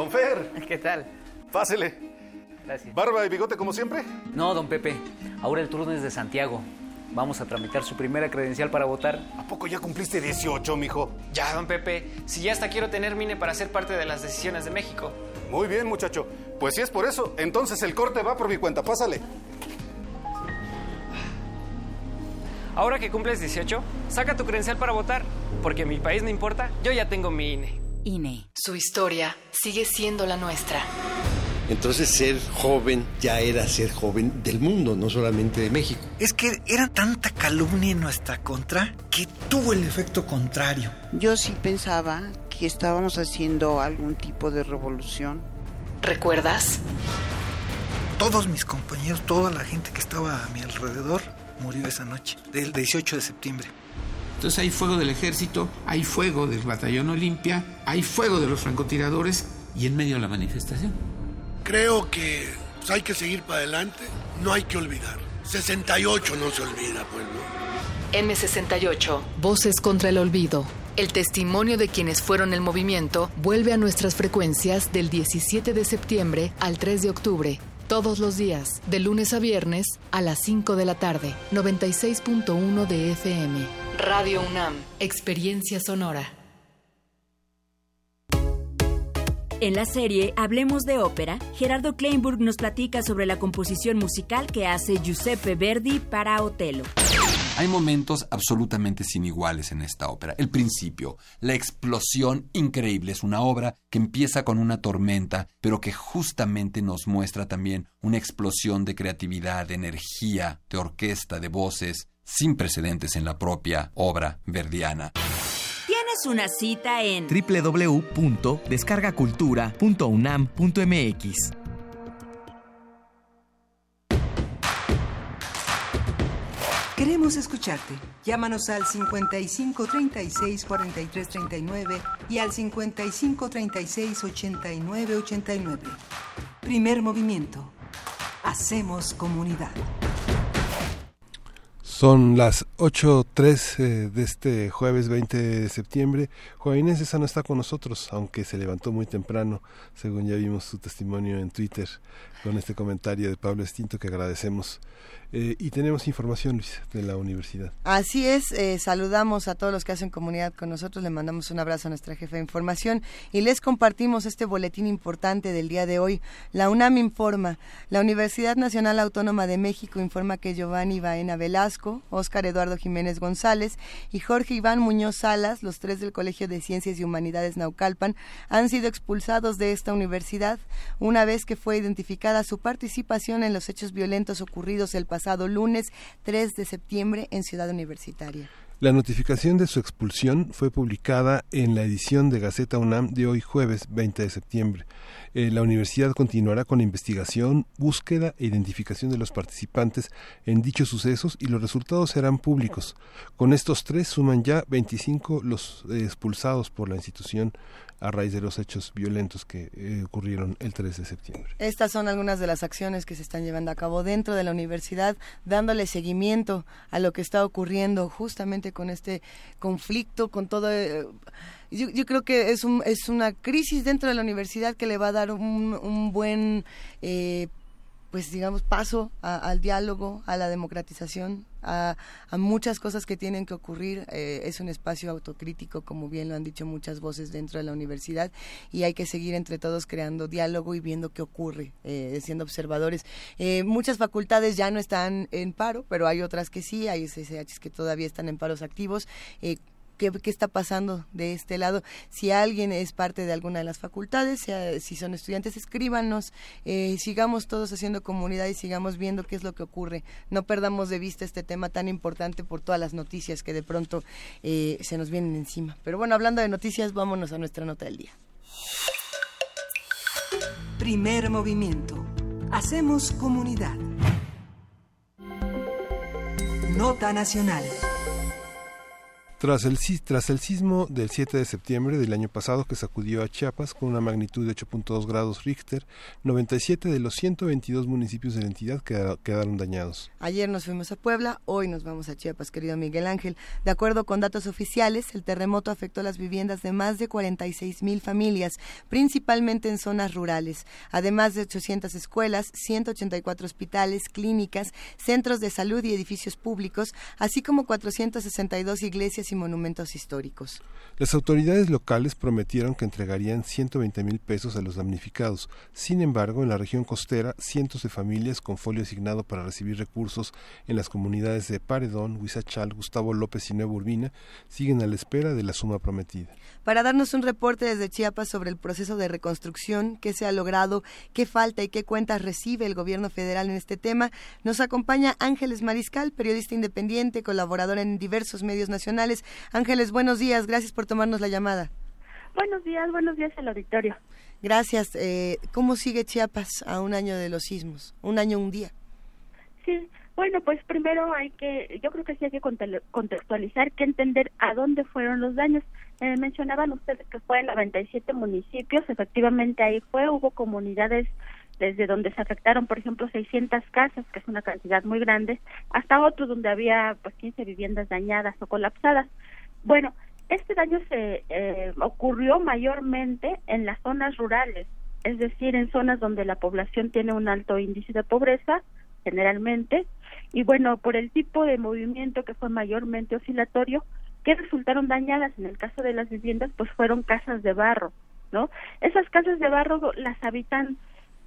Speaker 7: Don Fer.
Speaker 8: ¿Qué tal?
Speaker 7: Pásele.
Speaker 8: Gracias.
Speaker 7: ¿Barba y bigote como siempre?
Speaker 8: No, don Pepe. Ahora el turno es de Santiago. Vamos a tramitar su primera credencial para votar.
Speaker 7: ¿A poco ya cumpliste 18, mijo?
Speaker 9: Ya, don Pepe. Si ya hasta quiero tener MINE para ser parte de las decisiones de México.
Speaker 7: Muy bien, muchacho. Pues si es por eso, entonces el corte va por mi cuenta. Pásale.
Speaker 9: Ahora que cumples 18, saca tu credencial para votar. Porque mi país no importa, yo ya tengo mi INE.
Speaker 10: INE. Su historia sigue siendo la nuestra.
Speaker 11: Entonces ser joven ya era ser joven del mundo, no solamente de México.
Speaker 12: Es que era tanta calumnia en nuestra contra que tuvo el efecto contrario.
Speaker 13: Yo sí pensaba que estábamos haciendo algún tipo de revolución.
Speaker 10: ¿Recuerdas?
Speaker 12: Todos mis compañeros, toda la gente que estaba a mi alrededor murió esa noche, del 18 de septiembre.
Speaker 14: Entonces hay fuego del ejército, hay fuego del batallón Olimpia, hay fuego de los francotiradores y en medio de la manifestación.
Speaker 15: Creo que pues, hay que seguir para adelante, no hay que olvidar. 68 no se olvida, pues
Speaker 10: M68, Voces contra el Olvido. El testimonio de quienes fueron el movimiento vuelve a nuestras frecuencias del 17 de septiembre al 3 de octubre todos los días, de lunes a viernes, a las 5 de la tarde, 96.1 de FM. Radio UNAM, Experiencia Sonora.
Speaker 16: En la serie Hablemos de Ópera, Gerardo Kleinburg nos platica sobre la composición musical que hace Giuseppe Verdi para Otelo.
Speaker 17: Hay momentos absolutamente sin iguales en esta ópera. El principio, la explosión increíble, es una obra que empieza con una tormenta, pero que justamente nos muestra también una explosión de creatividad, de energía, de orquesta, de voces, sin precedentes en la propia obra verdiana.
Speaker 16: Tienes una cita en
Speaker 18: www.descargacultura.unam.mx
Speaker 3: Queremos escucharte. Llámanos al 55 36 43 39 y al 55 36 89 89. Primer movimiento. Hacemos comunidad.
Speaker 1: Son las 8.03 eh, de este jueves 20 de septiembre. Juan Inés esa no está con nosotros, aunque se levantó muy temprano, según ya vimos su testimonio en Twitter, con este comentario de Pablo Estinto que agradecemos. Eh, y tenemos información, Luis, de la universidad.
Speaker 2: Así es, eh, saludamos a todos los que hacen comunidad con nosotros, le mandamos un abrazo a nuestra jefa de información y les compartimos este boletín importante del día de hoy. La UNAM informa, la Universidad Nacional Autónoma de México informa que Giovanni Baena Velasco, Óscar Eduardo Jiménez González, y Jorge Iván Muñoz Salas, los tres del Colegio de Ciencias y Humanidades Naucalpan, han sido expulsados de esta universidad una vez que fue identificada su participación en los hechos violentos ocurridos el pasado lunes 3 de septiembre en Ciudad Universitaria.
Speaker 1: La notificación de su expulsión fue publicada en la edición de Gaceta UNAM de hoy jueves 20 de septiembre. Eh, la universidad continuará con la investigación, búsqueda e identificación de los participantes en dichos sucesos y los resultados serán públicos. Con estos tres suman ya 25 los eh, expulsados por la institución a raíz de los hechos violentos que eh, ocurrieron el 3 de septiembre.
Speaker 2: Estas son algunas de las acciones que se están llevando a cabo dentro de la universidad, dándole seguimiento a lo que está ocurriendo justamente con este conflicto, con todo... Eh, yo, creo que es, un, es una crisis dentro de la universidad que le va a dar un, un buen eh, pues digamos, paso al diálogo, a la democratización, a, muchas cosas que tienen que ocurrir. Eh, es un espacio autocrítico, como bien lo han dicho muchas voces dentro de la universidad, y hay que seguir entre todos creando diálogo y viendo qué ocurre, eh, siendo observadores. Eh, muchas facultades ya no están en paro, pero hay otras que sí, hay SSHs que todavía están en paros activos qué, está pasando de este lado. Si alguien es parte de alguna de las facultades, si son estudiantes, escríbanos, eh, sigamos todos haciendo comunidad y sigamos viendo qué es lo que ocurre. No perdamos de vista este tema tan importante por todas las noticias que de pronto eh, se nos vienen encima. Pero bueno, hablando de noticias, vámonos a nuestra nota del día.
Speaker 3: Primer movimiento. Hacemos comunidad. Nota nacional.
Speaker 1: Tras el, sismo del 7 de septiembre del año pasado que sacudió a Chiapas con una magnitud de 8.2 grados Richter, 97 de los 122 municipios de la entidad quedaron dañados.
Speaker 2: Ayer nos fuimos a Puebla, hoy nos vamos a Chiapas, querido Miguel Ángel. De acuerdo con datos oficiales, el terremoto afectó las viviendas de más de 46 mil familias, principalmente en zonas rurales, además de 800 escuelas, 184 hospitales, clínicas, centros de salud y edificios públicos, así como 462 iglesias y monumentos históricos.
Speaker 1: Las autoridades locales prometieron que entregarían 120 mil pesos a los damnificados. Sin embargo, en la región costera, cientos de familias con folio asignado para recibir recursos en las comunidades de Paredón, Huizachal, Gustavo López y Nueva Urbina siguen a la espera de la suma prometida.
Speaker 2: Para darnos un reporte desde Chiapas sobre el proceso de reconstrucción, qué se ha logrado, qué falta y qué cuentas recibe el gobierno federal en este tema, nos acompaña Ángeles Mariscal, periodista independiente, colaborador en diversos medios nacionales Ángeles, buenos días, gracias por tomarnos la llamada.
Speaker 19: Buenos días, buenos días al auditorio.
Speaker 2: Gracias. Eh, ¿Cómo sigue Chiapas a un año de los sismos? Un año, un día.
Speaker 19: Sí, bueno, pues primero hay que, yo creo que sí hay que contextualizar, que entender a dónde fueron los daños. Eh, mencionaban ustedes que fue en 97 municipios, efectivamente ahí fue, hubo comunidades desde donde se afectaron, por ejemplo, 600 casas, que es una cantidad muy grande, hasta otros donde había pues 15 viviendas dañadas o colapsadas. Bueno, este daño se eh, ocurrió mayormente en las zonas rurales, es decir, en zonas donde la población tiene un alto índice de pobreza, generalmente, y bueno, por el tipo de movimiento que fue mayormente oscilatorio, que resultaron dañadas en el caso de las viviendas, pues fueron casas de barro, ¿no? Esas casas de barro las habitan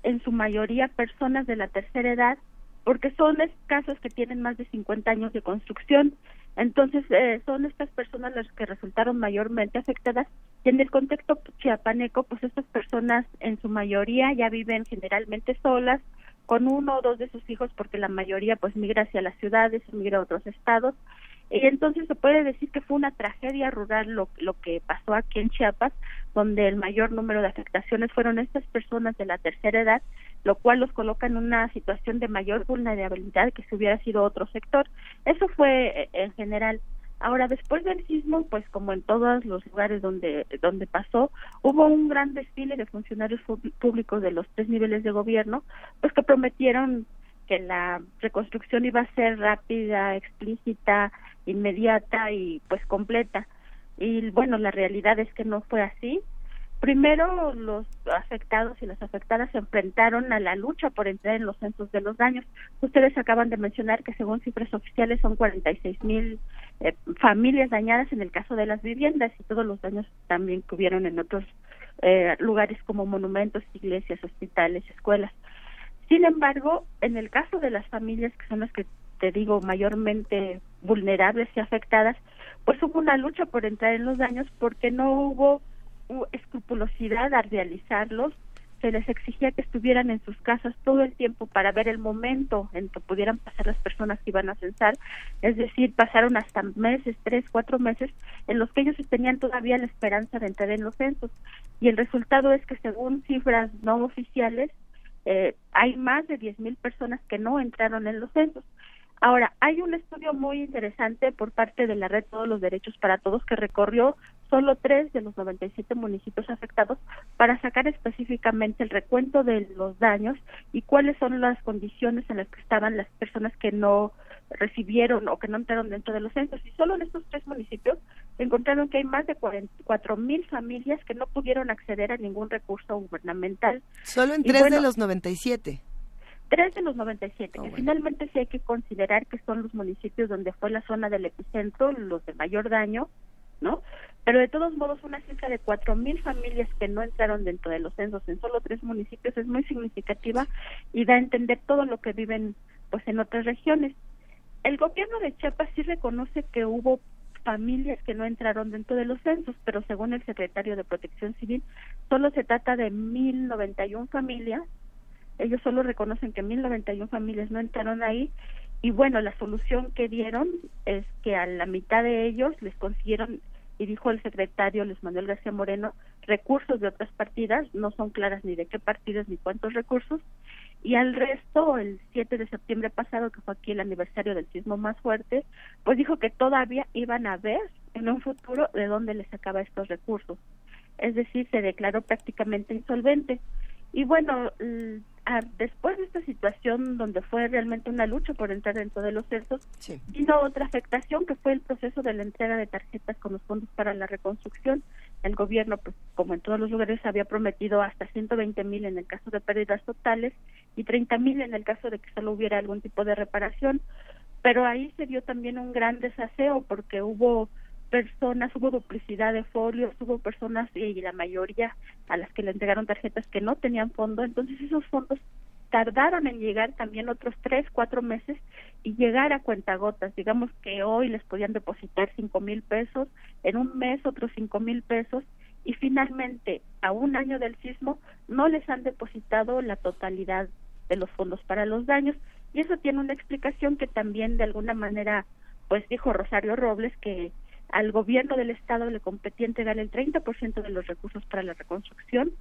Speaker 19: en su mayoría personas de la tercera edad, porque son casos que tienen más de 50 años de construcción. Entonces, eh, son estas personas las que resultaron mayormente afectadas. Y en el contexto chiapaneco, pues estas personas en su mayoría ya viven generalmente solas, con uno o dos de sus hijos, porque la mayoría pues migra hacia las ciudades, migra a otros estados. Y entonces se puede decir que fue una tragedia rural lo, lo que pasó aquí en Chiapas, donde el mayor número de afectaciones fueron estas personas de la tercera edad, lo cual los coloca en una situación de mayor vulnerabilidad que si hubiera sido otro sector. Eso fue eh, en general. Ahora, después del sismo, pues como en todos los lugares donde, donde pasó, hubo un gran desfile de funcionarios públicos de los tres niveles de gobierno, pues que prometieron que la reconstrucción iba a ser rápida, explícita, inmediata y pues completa. Y bueno, la realidad es que no fue así. Primero, los afectados y las afectadas se enfrentaron a la lucha por entrar en los censos de los daños. Ustedes acaban de mencionar que según cifras oficiales son 46 mil eh, familias dañadas en el caso de las viviendas y todos los daños también que hubieron en otros eh, lugares como monumentos, iglesias, hospitales, escuelas. Sin embargo, en el caso de las familias que son las que te digo mayormente vulnerables y afectadas, pues hubo una lucha por entrar en los daños porque no hubo escrupulosidad al realizarlos, se les exigía que estuvieran en sus casas todo el tiempo para ver el momento en que pudieran pasar las personas que iban a censar, es decir, pasaron hasta meses, tres, cuatro meses, en los que ellos tenían todavía la esperanza de entrar en los censos. Y el resultado es que según cifras no oficiales, eh, hay más de 10.000 personas que no entraron en los censos. Ahora, hay un estudio muy interesante por parte de la Red Todos los Derechos para Todos que recorrió solo tres de los 97 municipios afectados para sacar específicamente el recuento de los daños y cuáles son las condiciones en las que estaban las personas que no recibieron o que no entraron dentro de los censos. Y solo en estos tres municipios encontraron que hay más de 44 mil familias que no pudieron acceder a ningún recurso gubernamental.
Speaker 2: Solo en tres de los 97
Speaker 19: tres de los 97, que finalmente sí hay que considerar que son los municipios donde fue la zona del epicentro, los de mayor daño, ¿no? Pero de todos modos, una cifra de cuatro mil familias que no entraron dentro de los censos en solo tres municipios es muy significativa y da a entender todo lo que viven pues en otras regiones. El gobierno de Chiapas sí reconoce que hubo familias que no entraron dentro de los censos, pero según el secretario de Protección Civil, solo se trata de 1.091 familias ellos solo reconocen que 1091 familias no entraron ahí y bueno, la solución que dieron es que a la mitad de ellos les consiguieron y dijo el secretario Luis Manuel García Moreno, recursos de otras partidas, no son claras ni de qué partidas ni cuántos recursos, y al resto, el 7 de septiembre pasado, que fue aquí el aniversario del sismo más fuerte, pues dijo que todavía iban a ver en un futuro de dónde les sacaba estos recursos. Es decir, se declaró prácticamente insolvente. Y bueno, después de esta situación donde fue realmente una lucha por entrar dentro de los censos, vino otra afectación que fue el proceso de la entrega de tarjetas con los fondos para la reconstrucción. El gobierno, pues como en todos los lugares, había prometido hasta 120 mil en el caso de pérdidas totales y 30 mil en el caso de que solo hubiera algún tipo de reparación. Pero ahí se dio también un gran desaseo porque hubo personas, hubo duplicidad de folios, hubo personas y la mayoría a las que le entregaron tarjetas que no tenían fondo, entonces esos fondos tardaron en llegar también otros tres, cuatro meses y llegar a cuentagotas. Digamos que hoy les podían depositar cinco mil pesos, en un mes otros cinco mil pesos y finalmente a un año del sismo no les han depositado la totalidad de los fondos para los daños y eso tiene una explicación que también de alguna manera pues dijo Rosario Robles que al gobierno del estado le competía entregar el 30% de los recursos para la reconstrucción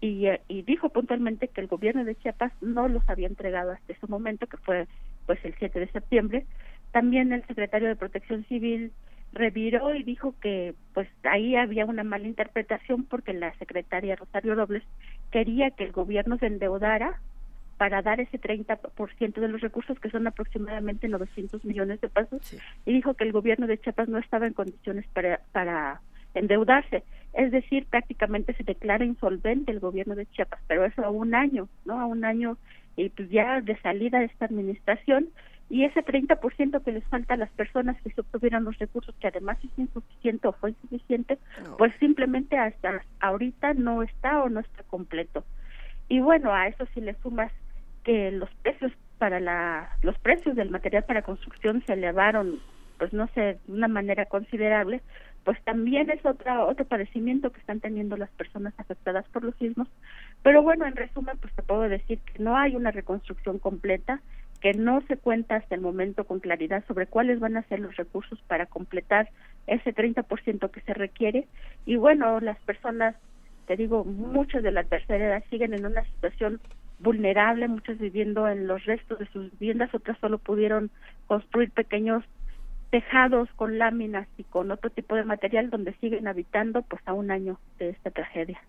Speaker 19: y, eh, y, dijo puntualmente que el gobierno de Chiapas no los había entregado hasta ese momento, que fue pues el 7 de septiembre. También el secretario de Protección Civil reviró y dijo que pues ahí había una mala interpretación porque la secretaria Rosario Robles quería que el gobierno se endeudara para dar ese 30% de los recursos, que son aproximadamente 900 millones de pesos, y dijo que el gobierno de Chiapas no estaba en condiciones para, para endeudarse. Es decir, prácticamente se declara insolvente el gobierno de Chiapas, pero eso a un año, ¿no? A un año y pues ya de salida de esta administración y ese 30% que les falta a las personas que se obtuvieran los recursos, que además es insuficiente o fue insuficiente, pues simplemente hasta ahorita no está o no está completo. Y bueno, a eso si le sumas que los precios para la los precios del material para construcción se elevaron pues no sé de una manera considerable pues también es otra otro padecimiento que están teniendo las personas afectadas por los sismos. Pero bueno en resumen pues te puedo decir que no hay una reconstrucción completa que no se cuenta hasta el momento con claridad sobre cuáles van a ser los recursos para completar ese 30% que se requiere. Y bueno las personas te digo muchas de la tercera siguen en una situación vulnerable, muchas viviendo en los restos de sus viviendas, otras solo pudieron construir pequeños tejados con láminas y con otro tipo de material donde siguen habitando pues a un año de esta tragedia.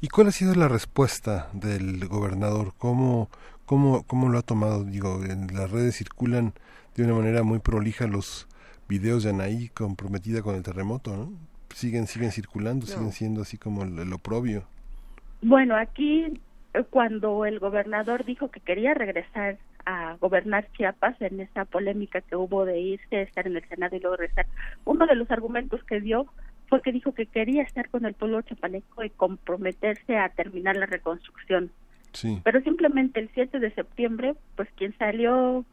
Speaker 1: ¿Y cuál ha sido la respuesta del gobernador? ¿Cómo, cómo, cómo lo ha tomado? Digo, en las redes circulan de una manera muy prolija los videos de Anaí comprometida con el terremoto, ¿no? Siguen, siguen circulando, siguen siendo así como el oprobio.
Speaker 19: Bueno, aquí cuando el gobernador dijo que quería regresar a gobernar Chiapas en esa polémica que hubo de irse, estar en el Senado y luego regresar, uno de los argumentos que dio fue que dijo que quería estar con el pueblo chapaneco y comprometerse a terminar la reconstrucción. Sí. Pero simplemente el 7 de septiembre, pues quien salió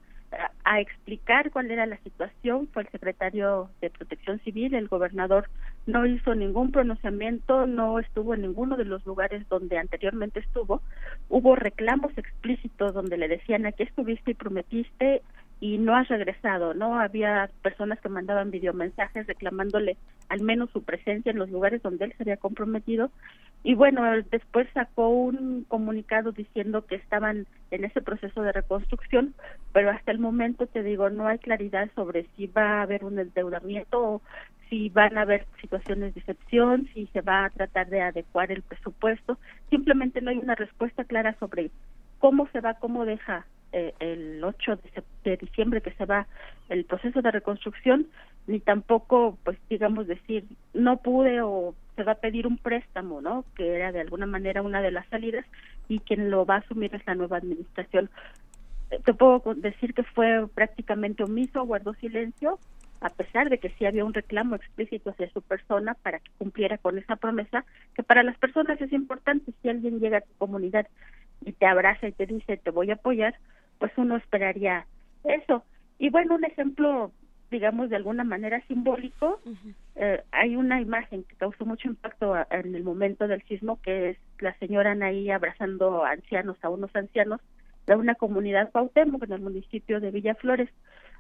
Speaker 19: a explicar cuál era la situación fue el secretario de Protección Civil, el gobernador no hizo ningún pronunciamiento, no estuvo en ninguno de los lugares donde anteriormente estuvo, hubo reclamos explícitos donde le decían aquí estuviste y prometiste y no has regresado, ¿no? Había personas que mandaban videomensajes reclamándole al menos su presencia en los lugares donde él se había comprometido y bueno, después sacó un comunicado diciendo que estaban en ese proceso de reconstrucción, pero hasta el momento te digo, no hay claridad sobre si va a haber un endeudamiento o si van a haber situaciones de excepción, si se va a tratar de adecuar el presupuesto. Simplemente no hay una respuesta clara sobre cómo se va, cómo deja eh, el 8 de, de, diciembre que se va el proceso de reconstrucción, ni tampoco, pues digamos decir, no pude o se va a pedir un préstamo, ¿no? Que era de alguna manera una de las salidas y quien lo va a asumir es la nueva administración. Eh, te puedo decir que fue prácticamente omiso, guardó silencio, a pesar de que sí había un reclamo explícito hacia su persona para que cumpliera con esa promesa, que para las personas es importante, si alguien llega a tu comunidad y te abraza y te dice te voy a apoyar, pues uno esperaría eso. Y bueno, un ejemplo digamos, de alguna manera simbólico. Eh, hay una imagen que causó mucho impacto a, en el momento del sismo, que es la señora Anaí abrazando a ancianos, a unos ancianos de una comunidad Cuauhtémoc en el municipio de Villaflores.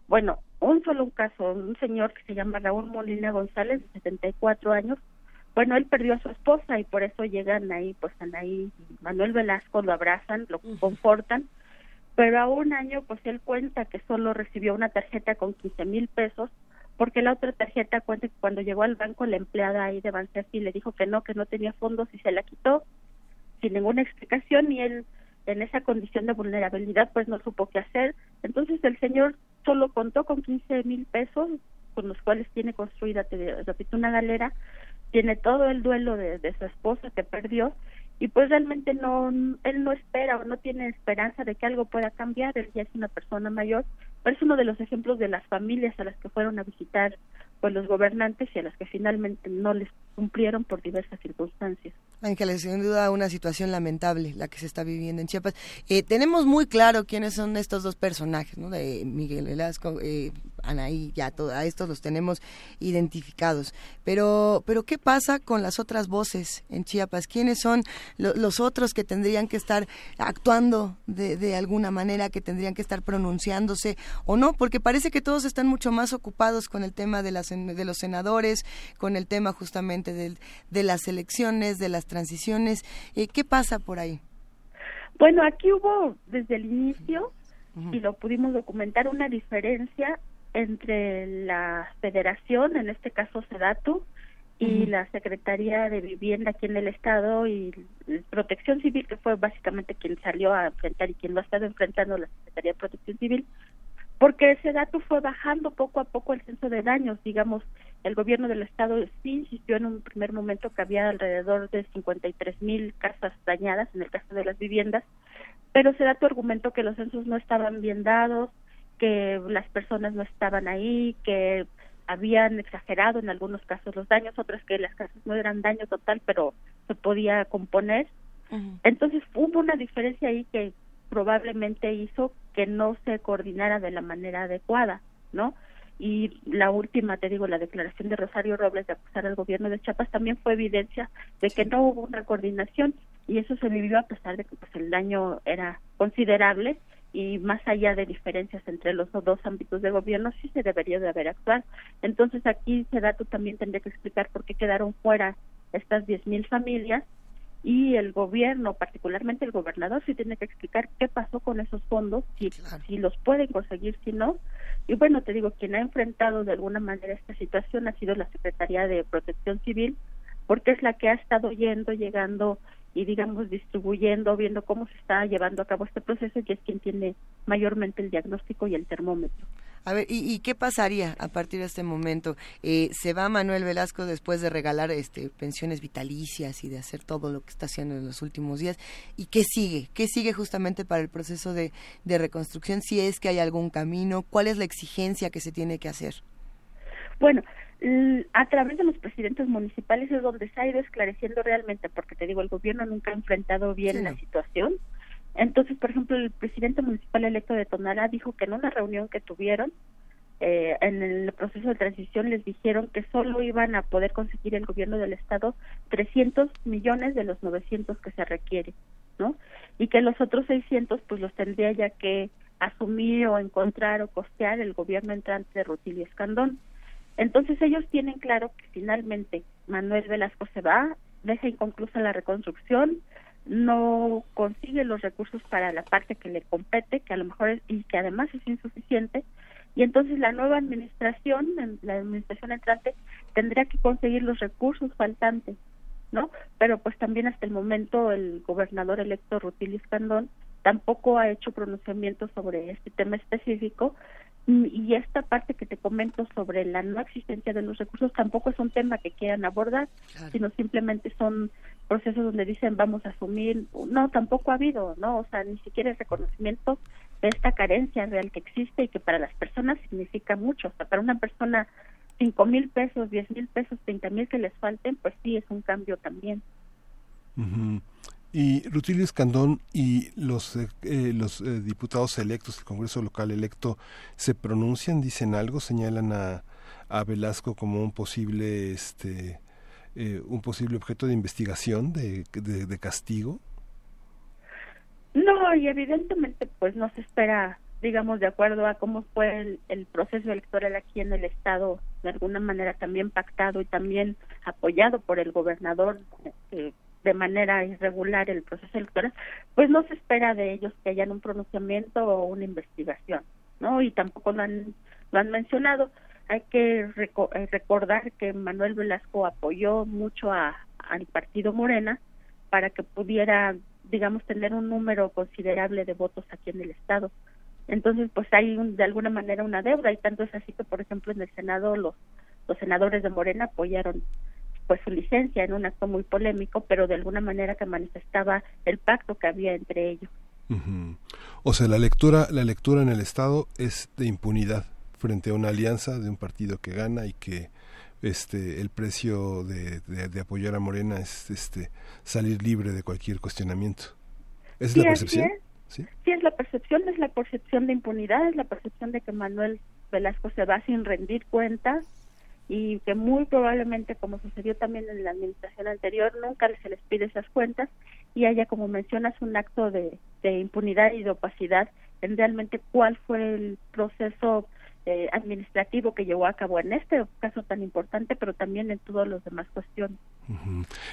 Speaker 19: Bueno, un solo caso, un señor que se llama Raúl Molina González, de 74 años, bueno, él perdió a su esposa y por eso llegan ahí, pues Anaí y Manuel Velasco lo abrazan, lo confortan, pero a un año pues él cuenta que solo recibió una tarjeta con 15 mil pesos porque la otra tarjeta cuenta que cuando llegó al banco la empleada ahí de Bansefi le dijo que no, que no tenía fondos y se la quitó sin ninguna explicación y él en esa condición de vulnerabilidad pues no supo qué hacer. Entonces el señor solo contó con 15 mil pesos con los cuales tiene construida, te repito, una galera, tiene todo el duelo de, de su esposa que perdió y pues realmente no él no espera o no tiene esperanza de que algo pueda cambiar él ya es una persona mayor pero es uno de los ejemplos de las familias a las que fueron a visitar pues los gobernantes y a las que finalmente no les cumplieron por diversas circunstancias
Speaker 2: Ángeles, sin duda una situación lamentable la que se está viviendo en Chiapas. Eh, tenemos muy claro quiénes son estos dos personajes, ¿no? De Miguel Velasco, eh, Anaí, ya todo, a estos los tenemos identificados. Pero, pero ¿qué pasa con las otras voces en Chiapas? ¿Quiénes son lo, los otros que tendrían que estar actuando de, de alguna manera, que tendrían que estar pronunciándose o no? Porque parece que todos están mucho más ocupados con el tema de, las, de los senadores, con el tema justamente de, de las elecciones, de las transiciones. Eh, ¿Qué pasa por ahí?
Speaker 19: Bueno, aquí hubo desde el inicio, y lo pudimos documentar, una diferencia entre la federación, en este caso SEDATU, y la Secretaría de Vivienda aquí en el Estado y Protección Civil, que fue básicamente quien salió a enfrentar y quien lo ha estado enfrentando la Secretaría de Protección Civil, porque ese dato fue bajando poco a poco el censo de daños. Digamos, el gobierno del Estado sí insistió en un primer momento que había alrededor de 53 mil casas dañadas en el caso de las viviendas, pero ese dato argumentó que los censos no estaban bien dados, que las personas no estaban ahí, que habían exagerado en algunos casos los daños, otros que las casas no eran daño total, pero se podía componer. Entonces hubo una diferencia ahí que probablemente hizo que no se coordinara de la manera adecuada, ¿no? Y la última, te digo, la declaración de Rosario Robles de acusar al gobierno de Chiapas también fue evidencia de que no hubo una coordinación y eso se vivió a pesar de que pues el daño era considerable y más allá de diferencias entre los dos ámbitos de gobierno sí se debería de haber actuado. Entonces aquí Sedato también tendría que explicar por qué quedaron fuera estas 10.000 familias y el gobierno, particularmente el gobernador, sí tiene que explicar qué pasó con esos fondos, si, si los pueden conseguir, si no. Y bueno, te digo, quien ha enfrentado de alguna manera esta situación ha sido la Secretaría de Protección Civil, porque es la que ha estado yendo, llegando y digamos distribuyendo, viendo cómo se está llevando a cabo este proceso y es quien tiene mayormente el diagnóstico y el termómetro.
Speaker 2: A ver, ¿y, y qué pasaría a partir de este momento? Eh, ¿Se va Manuel Velasco después de regalar este, pensiones vitalicias y de hacer todo lo que está haciendo en los últimos días? ¿Y qué sigue? ¿Qué sigue justamente para el proceso de, de reconstrucción? Si es que hay algún camino, ¿cuál es la exigencia que se tiene que hacer?
Speaker 19: Bueno, a través de los presidentes municipales es donde se ha ido esclareciendo realmente, porque te digo, el gobierno nunca ha enfrentado bien
Speaker 2: Sí,
Speaker 19: la situación Entonces, por ejemplo, el presidente municipal electo de Tonalá dijo que en una reunión que tuvieron, eh, en el proceso de transición les dijeron que solo iban a poder conseguir el gobierno del estado 300 millones de los 900 que se requiere, ¿no? Y que los otros 600 pues los tendría ya que asumir o encontrar o costear el gobierno entrante de Rutilio Escandón. Entonces ellos tienen claro que finalmente Manuel Velasco se va, deja inconclusa la reconstrucción, no consigue los recursos para la parte que le compete, que a lo mejor es, y que además es insuficiente, y entonces la nueva administración, la administración entrante, tendría que conseguir los recursos faltantes, ¿no? Pero pues también hasta el momento el gobernador electo Rutilio Escandón tampoco ha hecho pronunciamiento sobre este tema específico y esta parte que te comento sobre la no existencia de los recursos tampoco es un tema que quieran abordar, sino simplemente son procesos donde dicen vamos a asumir, no, tampoco ha habido, ¿no? O sea, ni siquiera el reconocimiento de esta carencia real que existe y que para las personas significa mucho, o sea, para una persona cinco mil pesos, diez mil pesos, treinta mil que les falten, pues sí es un cambio también.
Speaker 1: Y Rutilio Escandón y los, eh, eh, los eh, diputados electos del Congreso local electo se pronuncian, dicen algo, señalan a, a Velasco como un posible, este, un posible objeto de investigación, de, de, castigo.
Speaker 19: No, y evidentemente pues no se espera, digamos, de acuerdo a cómo fue el, el proceso electoral aquí en el Estado, de alguna manera también pactado y también apoyado por el gobernador de manera irregular el proceso electoral, pues no se espera de ellos que hayan un pronunciamiento o una investigación, ¿no? Y tampoco lo han, lo han mencionado. Hay que eh, recordar que Manuel Velasco apoyó mucho a, al partido Morena para que pudiera, digamos, tener un número considerable de votos aquí en el Estado. Entonces, pues hay de alguna manera una deuda y tanto es así que, por ejemplo, en el Senado los, los senadores de Morena apoyaron pues su licencia en un acto muy polémico, pero de alguna manera que manifestaba el pacto que había entre ellos.
Speaker 1: O sea, la lectura, la lectura en el Estado es de impunidad frente a una alianza de un partido que gana y que este el precio de, de, apoyar a Morena es este salir libre de cualquier cuestionamiento. ¿Es la percepción?
Speaker 19: ¿Sí? sí, es la percepción, es la percepción de impunidad, es la percepción de que Manuel Velasco se va sin rendir cuentas y que muy probablemente, como sucedió también en la administración anterior, nunca se les pide esas cuentas y haya, como mencionas, un acto de, impunidad y de opacidad en realmente cuál fue el proceso eh, administrativo que llevó a cabo en este caso tan importante, pero también en todas las demás cuestiones.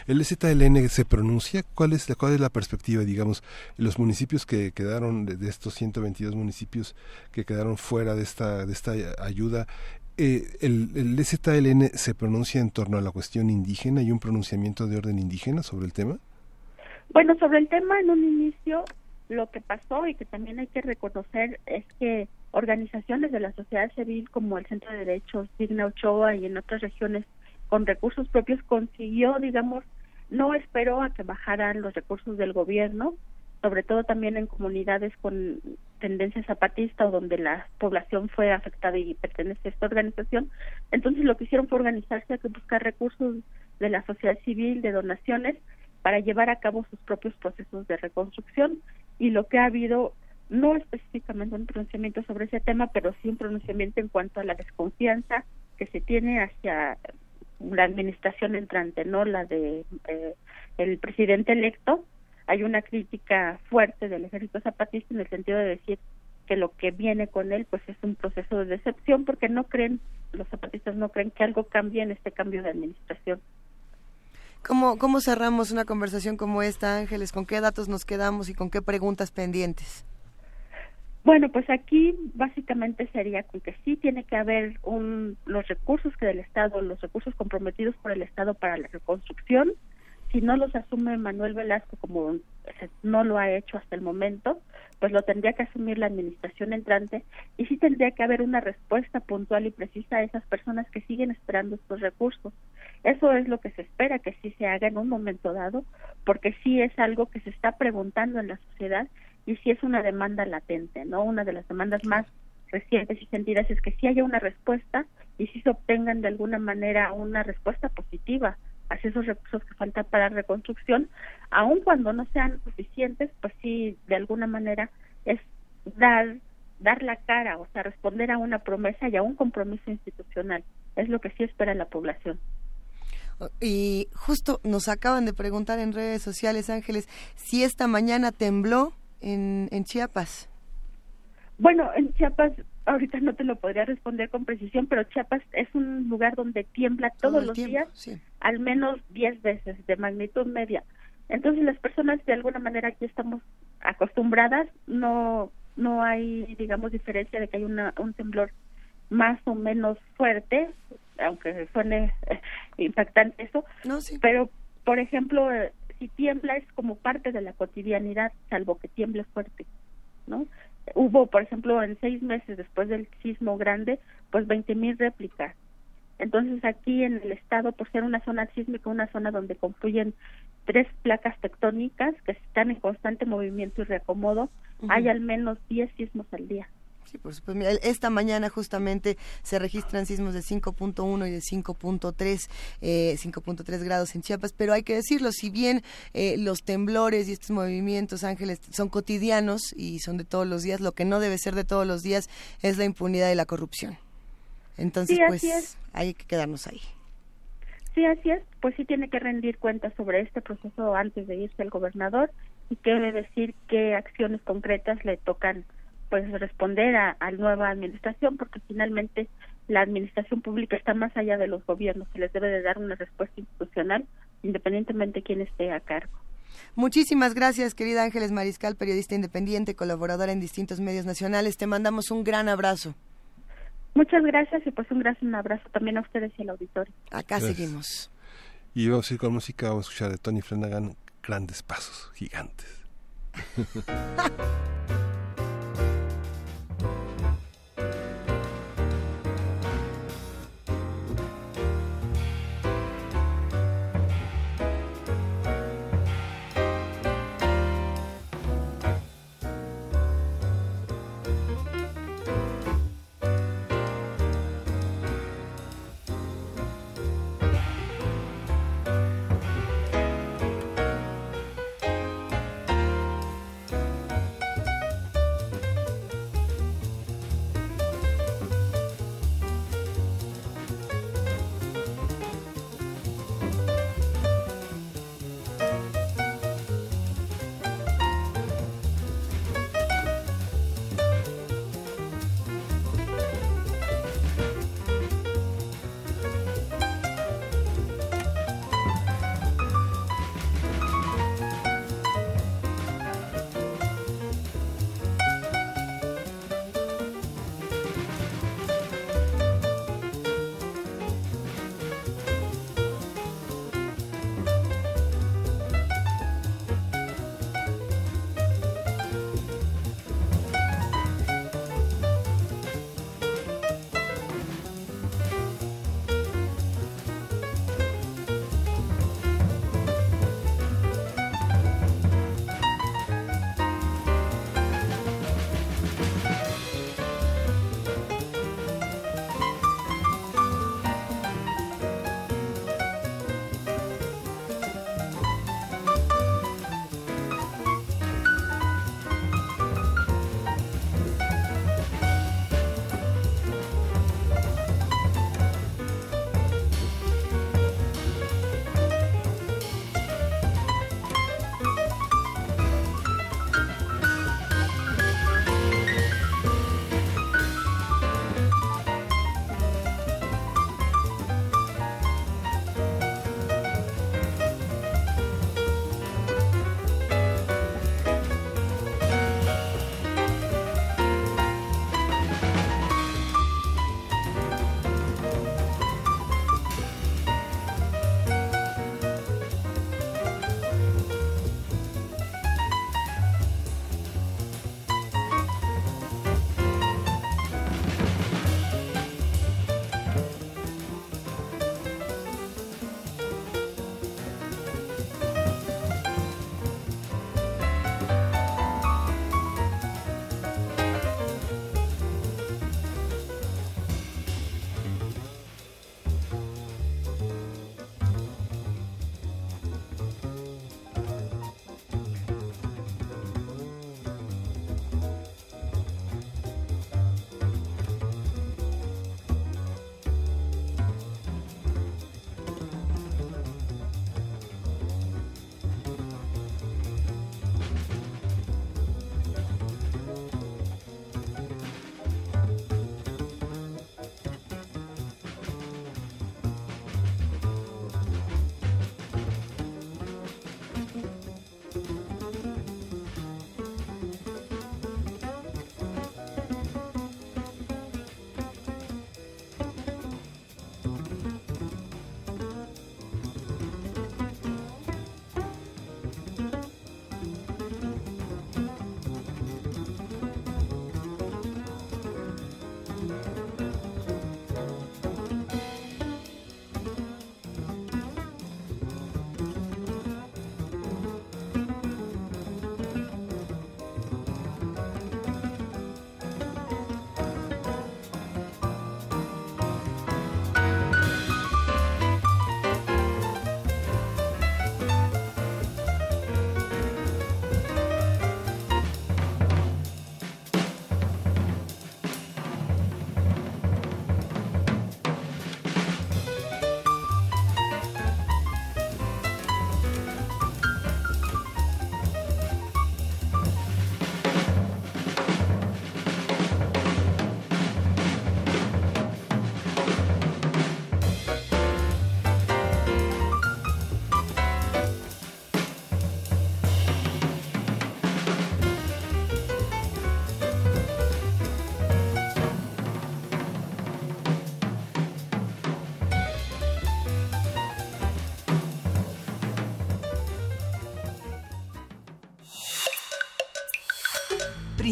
Speaker 1: ¿El ZLN se pronuncia? ¿Cuál es, la, ¿Cuál es la perspectiva, digamos, los municipios que quedaron, de, de estos 122 municipios que quedaron fuera de esta, de esta ayuda, eh, el, el ZLN se pronuncia en torno a la cuestión indígena y un pronunciamiento de orden indígena sobre el tema?
Speaker 19: Bueno, sobre el tema en un inicio lo que pasó y que también hay que reconocer es que organizaciones de la sociedad civil como el Centro de Derechos Digna Ochoa y en otras regiones con recursos propios consiguió, digamos, no esperó a que bajaran los recursos del gobierno, sobre todo también en comunidades con tendencia zapatista o donde la población fue afectada y pertenece a esta organización. Entonces lo que hicieron fue organizarse, que buscar recursos de la sociedad civil, de donaciones, para llevar a cabo sus propios procesos de reconstrucción. Y lo que ha habido, no específicamente un pronunciamiento sobre ese tema, pero sí un pronunciamiento en cuanto a la desconfianza que se tiene hacia la administración entrante, no la de eh, el presidente electo, hay una crítica fuerte del ejército zapatista en el sentido de decir que lo que viene con él pues es un proceso de decepción porque no creen, los zapatistas no creen que algo cambie en este cambio de administración.
Speaker 2: ¿Cómo, ¿Cómo cerramos una conversación como esta, Ángeles? ¿Con qué datos nos quedamos y con qué preguntas pendientes?
Speaker 19: Bueno, pues aquí básicamente sería que sí tiene que haber un, los recursos que del Estado, los recursos comprometidos por el Estado para la reconstrucción, si no los asume Manuel Velasco como no lo ha hecho hasta el momento, pues lo tendría que asumir la administración entrante y sí tendría que haber una respuesta puntual y precisa a esas personas que siguen esperando estos recursos. Eso es lo que se espera que sí se haga en un momento dado, porque sí es algo que se está preguntando en la sociedad y sí es una demanda latente, ¿no? Una de las demandas más recientes y sentidas es que sí haya una respuesta y sí se obtengan de alguna manera una respuesta positiva hacia esos recursos que faltan para reconstrucción, aun cuando no sean suficientes, pues sí, de alguna manera es dar dar la cara, o sea, responder a una promesa y a un compromiso institucional. Es lo que sí espera la población.
Speaker 2: Y justo nos acaban de preguntar en redes sociales, Ángeles, si esta mañana tembló en, en Chiapas.
Speaker 19: Bueno, en Chiapas ahorita no te lo podría responder con precisión, pero Chiapas es un lugar donde tiembla todos los días, al menos 10 veces de magnitud media. Entonces las personas de alguna manera aquí estamos acostumbradas, no no hay digamos diferencia de que hay una, un temblor más o menos fuerte, aunque suene <laughs> impactante eso,
Speaker 2: no, sí.
Speaker 19: pero por ejemplo eh, si tiembla es como parte de la cotidianidad, salvo que tiemble fuerte, ¿no? hubo, por ejemplo, en seis meses después del sismo grande, pues 20 mil réplicas. Entonces aquí en el estado, por ser una zona sísmica, una zona donde confluyen tres placas tectónicas que están en constante movimiento y reacomodo, hay al menos 10 sismos al día.
Speaker 2: Sí, por supuesto. esta mañana justamente se registran sismos de 5.1 y de 5.3, eh, 5.3 grados en Chiapas, pero hay que decirlo, si bien eh, los temblores y estos movimientos, Ángeles, son cotidianos y son de todos los días, lo que no debe ser de todos los días es la impunidad y la corrupción. Entonces, pues, hay que quedarnos ahí.
Speaker 19: Sí, así es. Pues sí tiene que rendir cuentas sobre este proceso antes de irse el gobernador y que debe decir qué acciones concretas le tocan pues responder a, la nueva administración porque finalmente la administración pública está más allá de los gobiernos y les debe de dar una respuesta institucional independientemente de quién esté a cargo.
Speaker 2: Muchísimas gracias, querida Ángeles Mariscal, periodista independiente, colaboradora en distintos medios nacionales. Te mandamos un gran abrazo.
Speaker 19: Muchas gracias y pues un gran un abrazo también a ustedes y al auditorio.
Speaker 2: Acá seguimos.
Speaker 1: Y vamos a ir con música, vamos a escuchar de Tony Flanagan, Grandes Pasos, Gigantes. <laughs>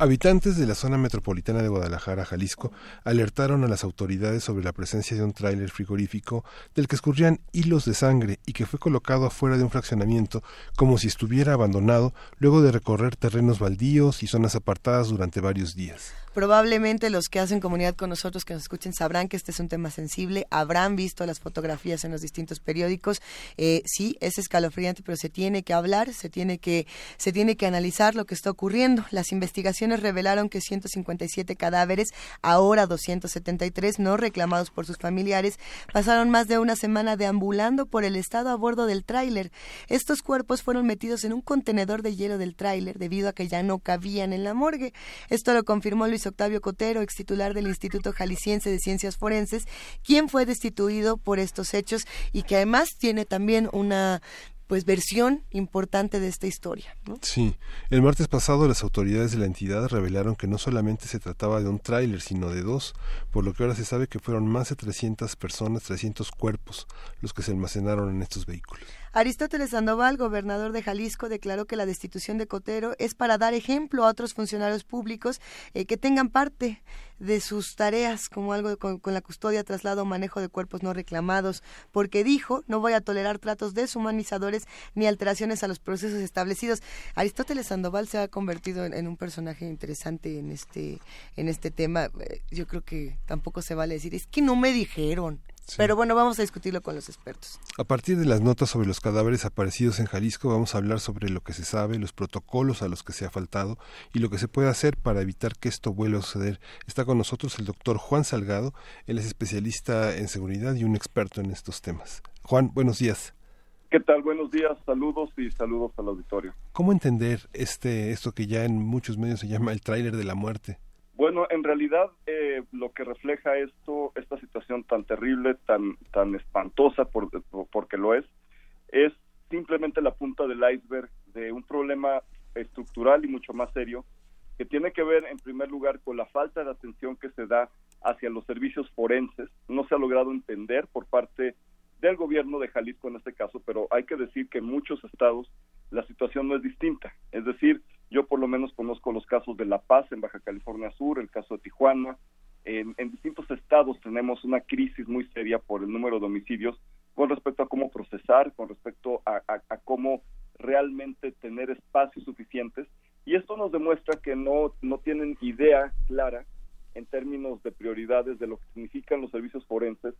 Speaker 1: Habitantes de la zona metropolitana de Guadalajara, Jalisco, alertaron a las autoridades sobre la presencia de un tráiler frigorífico del que escurrían hilos de sangre y que fue colocado afuera de un fraccionamiento como si estuviera abandonado luego de recorrer terrenos baldíos y zonas apartadas durante varios días.
Speaker 2: Probablemente los que hacen comunidad con nosotros, que nos escuchen, sabrán que este es un tema sensible, habrán visto las fotografías en los distintos periódicos. Eh, sí, es escalofriante, pero se tiene que hablar, se tiene que, se tiene que analizar lo que está ocurriendo. Las investigaciones revelaron que 157 cadáveres, ahora 273 no reclamados por sus familiares, pasaron más de una semana deambulando por el estado a bordo del tráiler. Estos cuerpos fueron metidos en un contenedor de hielo del tráiler debido a que ya no cabían en la morgue. Esto lo confirmó Luis Octavio Cotero, ex titular del Instituto Jalisciense de Ciencias Forenses, quien fue destituido por estos hechos y que además tiene también una pues versión importante de esta historia.
Speaker 1: Sí, el martes pasado las autoridades de la entidad revelaron que no solamente se trataba de un tráiler, sino de dos, por lo que ahora se sabe que fueron más de 300 personas, 300 cuerpos los que se almacenaron en estos vehículos.
Speaker 2: Aristóteles Sandoval, gobernador de Jalisco, declaró que la destitución de Cotero es para dar ejemplo a otros funcionarios públicos eh, que tengan parte de sus tareas como algo con, la custodia, traslado manejo de cuerpos no reclamados, porque dijo, no voy a tolerar tratos deshumanizadores ni alteraciones a los procesos establecidos. Aristóteles Sandoval se ha convertido en, un personaje interesante en este, en este tema. Eh, yo creo que tampoco se vale decir, es que no me dijeron. Pero bueno, vamos a discutirlo con los expertos.
Speaker 1: A partir de las notas sobre los cadáveres aparecidos en Jalisco, vamos a hablar sobre lo que se sabe, los protocolos a los que se ha faltado y lo que se puede hacer para evitar que esto vuelva a suceder. Está con nosotros el doctor Juan Salgado, él es especialista en seguridad y un experto en estos temas. Juan, buenos días.
Speaker 4: ¿Qué tal? Buenos días, saludos y saludos al auditorio.
Speaker 1: ¿Cómo entender este esto que ya en muchos medios se llama el tráiler de la muerte?
Speaker 4: Bueno, en realidad eh, lo que refleja esto, esta situación tan terrible, tan tan espantosa, por, porque lo es, es simplemente la punta del iceberg de un problema estructural y mucho más serio que tiene que ver en primer lugar con la falta de atención que se da hacia los servicios forenses. No se ha logrado entender por parte del gobierno de Jalisco en este caso, pero hay que decir que en muchos estados la situación no es distinta. Es decir, yo por lo menos conozco los casos de La Paz en Baja California Sur, el caso de Tijuana. En, distintos estados tenemos una crisis muy seria por el número de homicidios con respecto a cómo procesar, con respecto a, a cómo realmente tener espacios suficientes. Y esto nos demuestra que no, no tienen idea clara en términos de prioridades de lo que significan los servicios forenses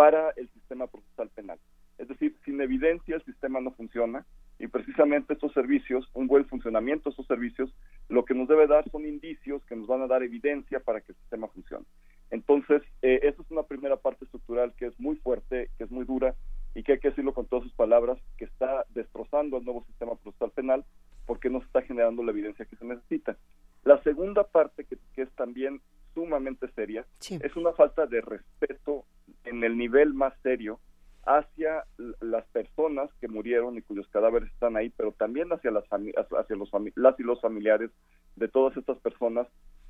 Speaker 4: para el sistema procesal penal. Es decir, sin evidencia el sistema no funciona y precisamente estos servicios, un buen funcionamiento de estos servicios, lo que nos debe dar son indicios que nos van a dar evidencia para que el sistema funcione. Entonces, eh, esa es una primera parte estructural que es muy fuerte, que es muy dura y que hay que decirlo con todas sus palabras, que está destrozando el nuevo sistema procesal penal porque no se está generando la evidencia que se necesita. La segunda parte, que, es también sumamente seria, es una falta de respeto en el nivel más serio hacia las personas que murieron y cuyos cadáveres están ahí, pero también hacia las hacia los las y los familiares de todas estas personas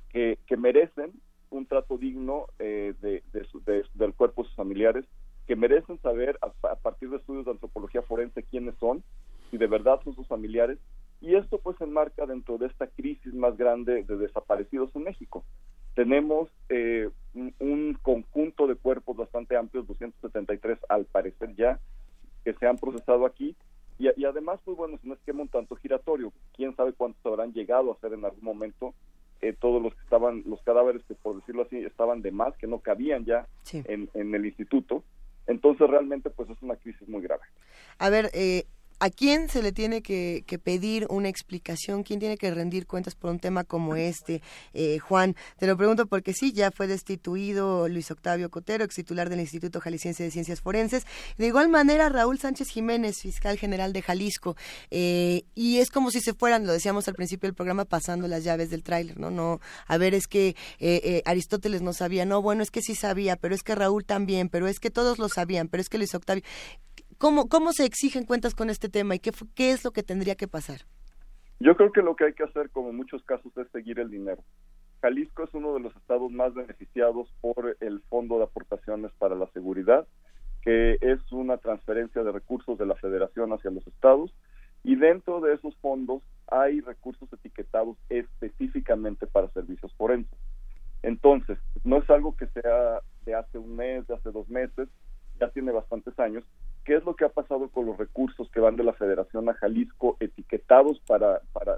Speaker 4: que, que merecen un trato digno eh, de, del cuerpo de sus familiares, que merecen saber a, a, partir de estudios de antropología forense quiénes son, si de verdad son sus familiares, y esto pues se enmarca dentro de esta crisis más grande de desaparecidos en México tenemos eh, un, conjunto de cuerpos bastante amplios, 273 al parecer ya, que se han procesado aquí, y, además, pues bueno, es un esquema un tanto giratorio, quién sabe cuántos habrán llegado a ser en algún momento, eh, todos los que estaban, los cadáveres que por decirlo así, estaban de más, que no cabían ya en, en el instituto, entonces realmente pues es una crisis muy grave.
Speaker 2: A ver, eh, ¿A quién se le tiene que, pedir una explicación? ¿Quién tiene que rendir cuentas por un tema como este? Eh, Juan, te lo pregunto porque sí, ya fue destituido Luis Octavio Cotero, ex titular del Instituto Jalisciense de Ciencias Forenses. De igual manera, Raúl Sánchez Jiménez, fiscal general de Jalisco. Eh, y es como si se fueran, lo decíamos al principio del programa, pasando las llaves del tráiler, ¿no? no A ver, es que eh, Aristóteles no sabía, no, bueno, es que sí sabía, pero es que Raúl también, pero es que todos lo sabían, pero es que Luis Octavio ¿Cómo, ¿Cómo se exigen cuentas con este tema y qué, qué es lo que tendría que pasar?
Speaker 4: Yo creo que lo que hay que hacer, como en muchos casos, es seguir el dinero. Jalisco es uno de los estados más beneficiados por el Fondo de Aportaciones para la Seguridad que es una transferencia de recursos de la federación hacia los estados y dentro de esos fondos hay recursos etiquetados específicamente para servicios forenses. Entonces, no es algo que sea de hace un mes, de hace dos meses, ya tiene bastantes años. ¿Qué es lo que ha pasado con los recursos que van de la Federación a Jalisco etiquetados para, para,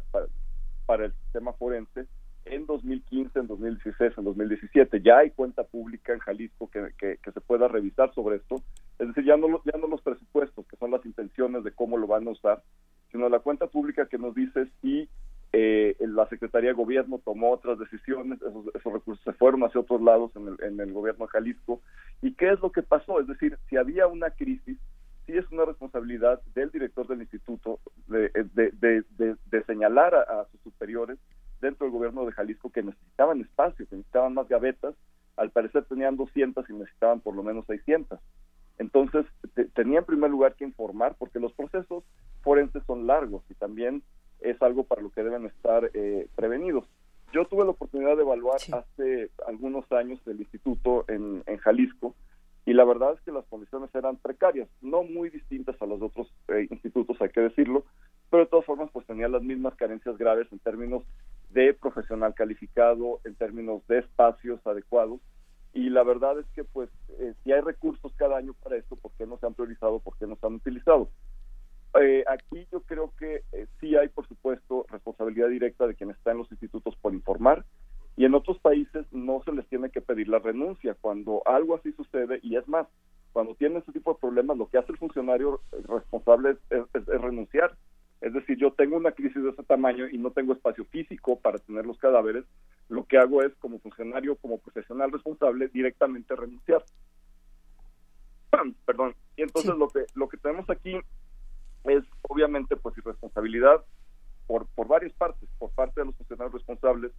Speaker 4: para, el sistema forense en 2015, en 2016, en 2017? Ya hay cuenta pública en Jalisco que, que, se pueda revisar sobre esto. Es decir, ya no, ya no los presupuestos, que son las intenciones de cómo lo van a usar, sino la cuenta pública que nos dice si eh, la Secretaría de Gobierno tomó otras decisiones, esos, recursos se fueron hacia otros lados en el, en el gobierno de Jalisco. ¿Y qué es lo que pasó? Es decir, si había una crisis, sí es una responsabilidad del director del instituto de, de, señalar a, sus superiores dentro del gobierno de Jalisco que necesitaban espacio, que necesitaban más gavetas. Al parecer tenían 200 y necesitaban por lo menos 600. Entonces, tenía en primer lugar que informar, porque los procesos forenses son largos y también es algo para lo que deben estar eh, prevenidos. Yo tuve la oportunidad de evaluar hace algunos años el instituto en, Jalisco y la verdad es que las condiciones eran precarias, no muy distintas a los otros eh, institutos, hay que decirlo, pero de todas formas pues tenía las mismas carencias graves en términos de profesional calificado, en términos de espacios adecuados y la verdad es que pues eh, si hay recursos cada año para esto, ¿por qué no se han priorizado? ¿Por qué no se han utilizado? Eh, aquí yo creo que eh, sí hay, por supuesto, responsabilidad directa de quien está en los institutos por informar y en otros países no se les tiene que pedir la renuncia cuando algo así sucede y es más, cuando tienen ese tipo de problemas, lo que hace el funcionario responsable es, renunciar. Es decir, yo tengo una crisis de ese tamaño y no tengo espacio físico para tener los cadáveres, lo que hago es, como funcionario, como profesional responsable, directamente renunciar. <clears throat> Perdón. Y entonces lo que lo que tenemos aquí es obviamente pues irresponsabilidad por, por varias partes, por parte de los funcionarios responsables,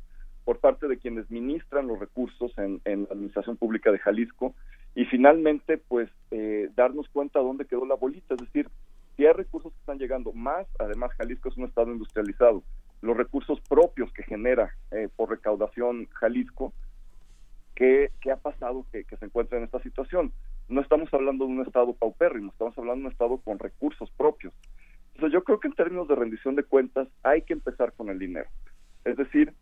Speaker 4: por parte de quienes ministran los recursos en, la Administración Pública de Jalisco y finalmente pues eh, darnos cuenta dónde quedó la bolita, es decir, si hay recursos que están llegando más, además Jalisco es un estado industrializado, los recursos propios que genera eh, por recaudación Jalisco, ¿qué, qué ha pasado que, que se encuentra en esta situación? no estamos hablando de un Estado paupérrimo, estamos hablando de un Estado con recursos propios. Entonces yo creo que en términos de rendición de cuentas hay que empezar con el dinero. Es decir,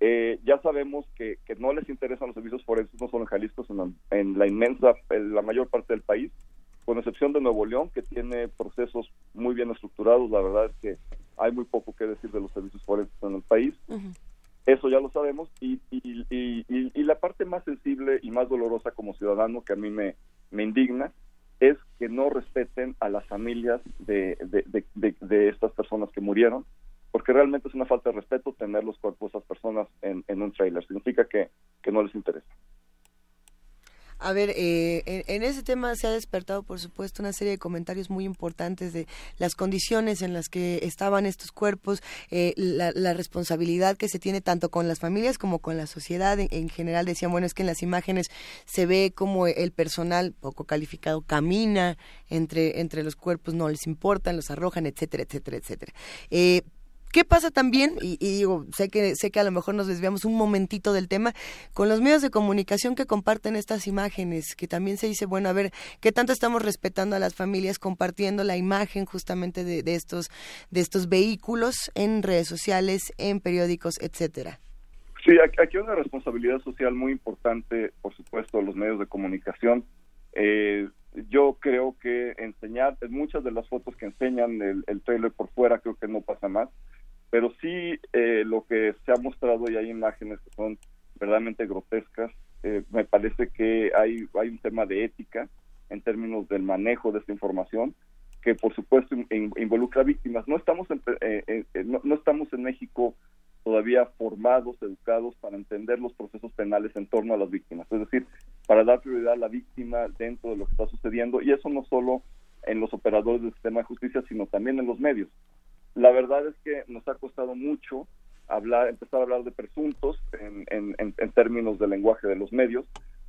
Speaker 4: eh, ya sabemos que, que, no les interesan los servicios forenses, no solo en Jalisco, sino en la inmensa, en la mayor parte del país, con excepción de Nuevo León, que tiene procesos muy bien estructurados. La verdad es que hay muy poco que decir de los servicios forenses en el país. Eso ya lo sabemos. Y, y, y, y, la parte más sensible y más dolorosa como ciudadano que a mí me, me indigna es que no respeten a las familias de, de, estas personas que murieron, porque realmente es una falta de respeto tener los cuerpos de esas personas en, un trailer. Significa que, que no les interesa.
Speaker 2: A ver, eh, en, ese tema se ha despertado, por supuesto, una serie de comentarios muy importantes de las condiciones en las que estaban estos cuerpos, eh, la, responsabilidad que se tiene tanto con las familias como con la sociedad. En, general decían, bueno, es que en las imágenes se ve como el personal poco calificado camina entre, entre los cuerpos, no les importan, los arrojan, etcétera, etcétera, etcétera. Eh, ¿Qué pasa también? Y, digo, sé que, sé que a lo mejor nos desviamos un momentito del tema, con los medios de comunicación que comparten estas imágenes, que también se dice, bueno, a ver, ¿qué tanto estamos respetando a las familias compartiendo la imagen justamente de, estos, de estos vehículos en redes sociales, en periódicos, etcétera?
Speaker 4: Sí, aquí hay una responsabilidad social muy importante, por supuesto, de los medios de comunicación. Eh, yo creo que enseñar, muchas de las fotos que enseñan el, el trailer por fuera, creo que no pasa más pero sí eh, lo que se ha mostrado y hay imágenes que son verdaderamente grotescas. Eh, me parece que hay, hay un tema de ética en términos del manejo de esta información que por supuesto involucra víctimas. No estamos en, eh, no, no, estamos en México todavía formados, educados para entender los procesos penales en torno a las víctimas, es decir, para dar prioridad a la víctima dentro de lo que está sucediendo y eso no solo en los operadores del sistema de justicia, sino también en los medios. La verdad es que nos ha costado mucho hablar, empezar a hablar de presuntos en, en, términos del lenguaje de los medios.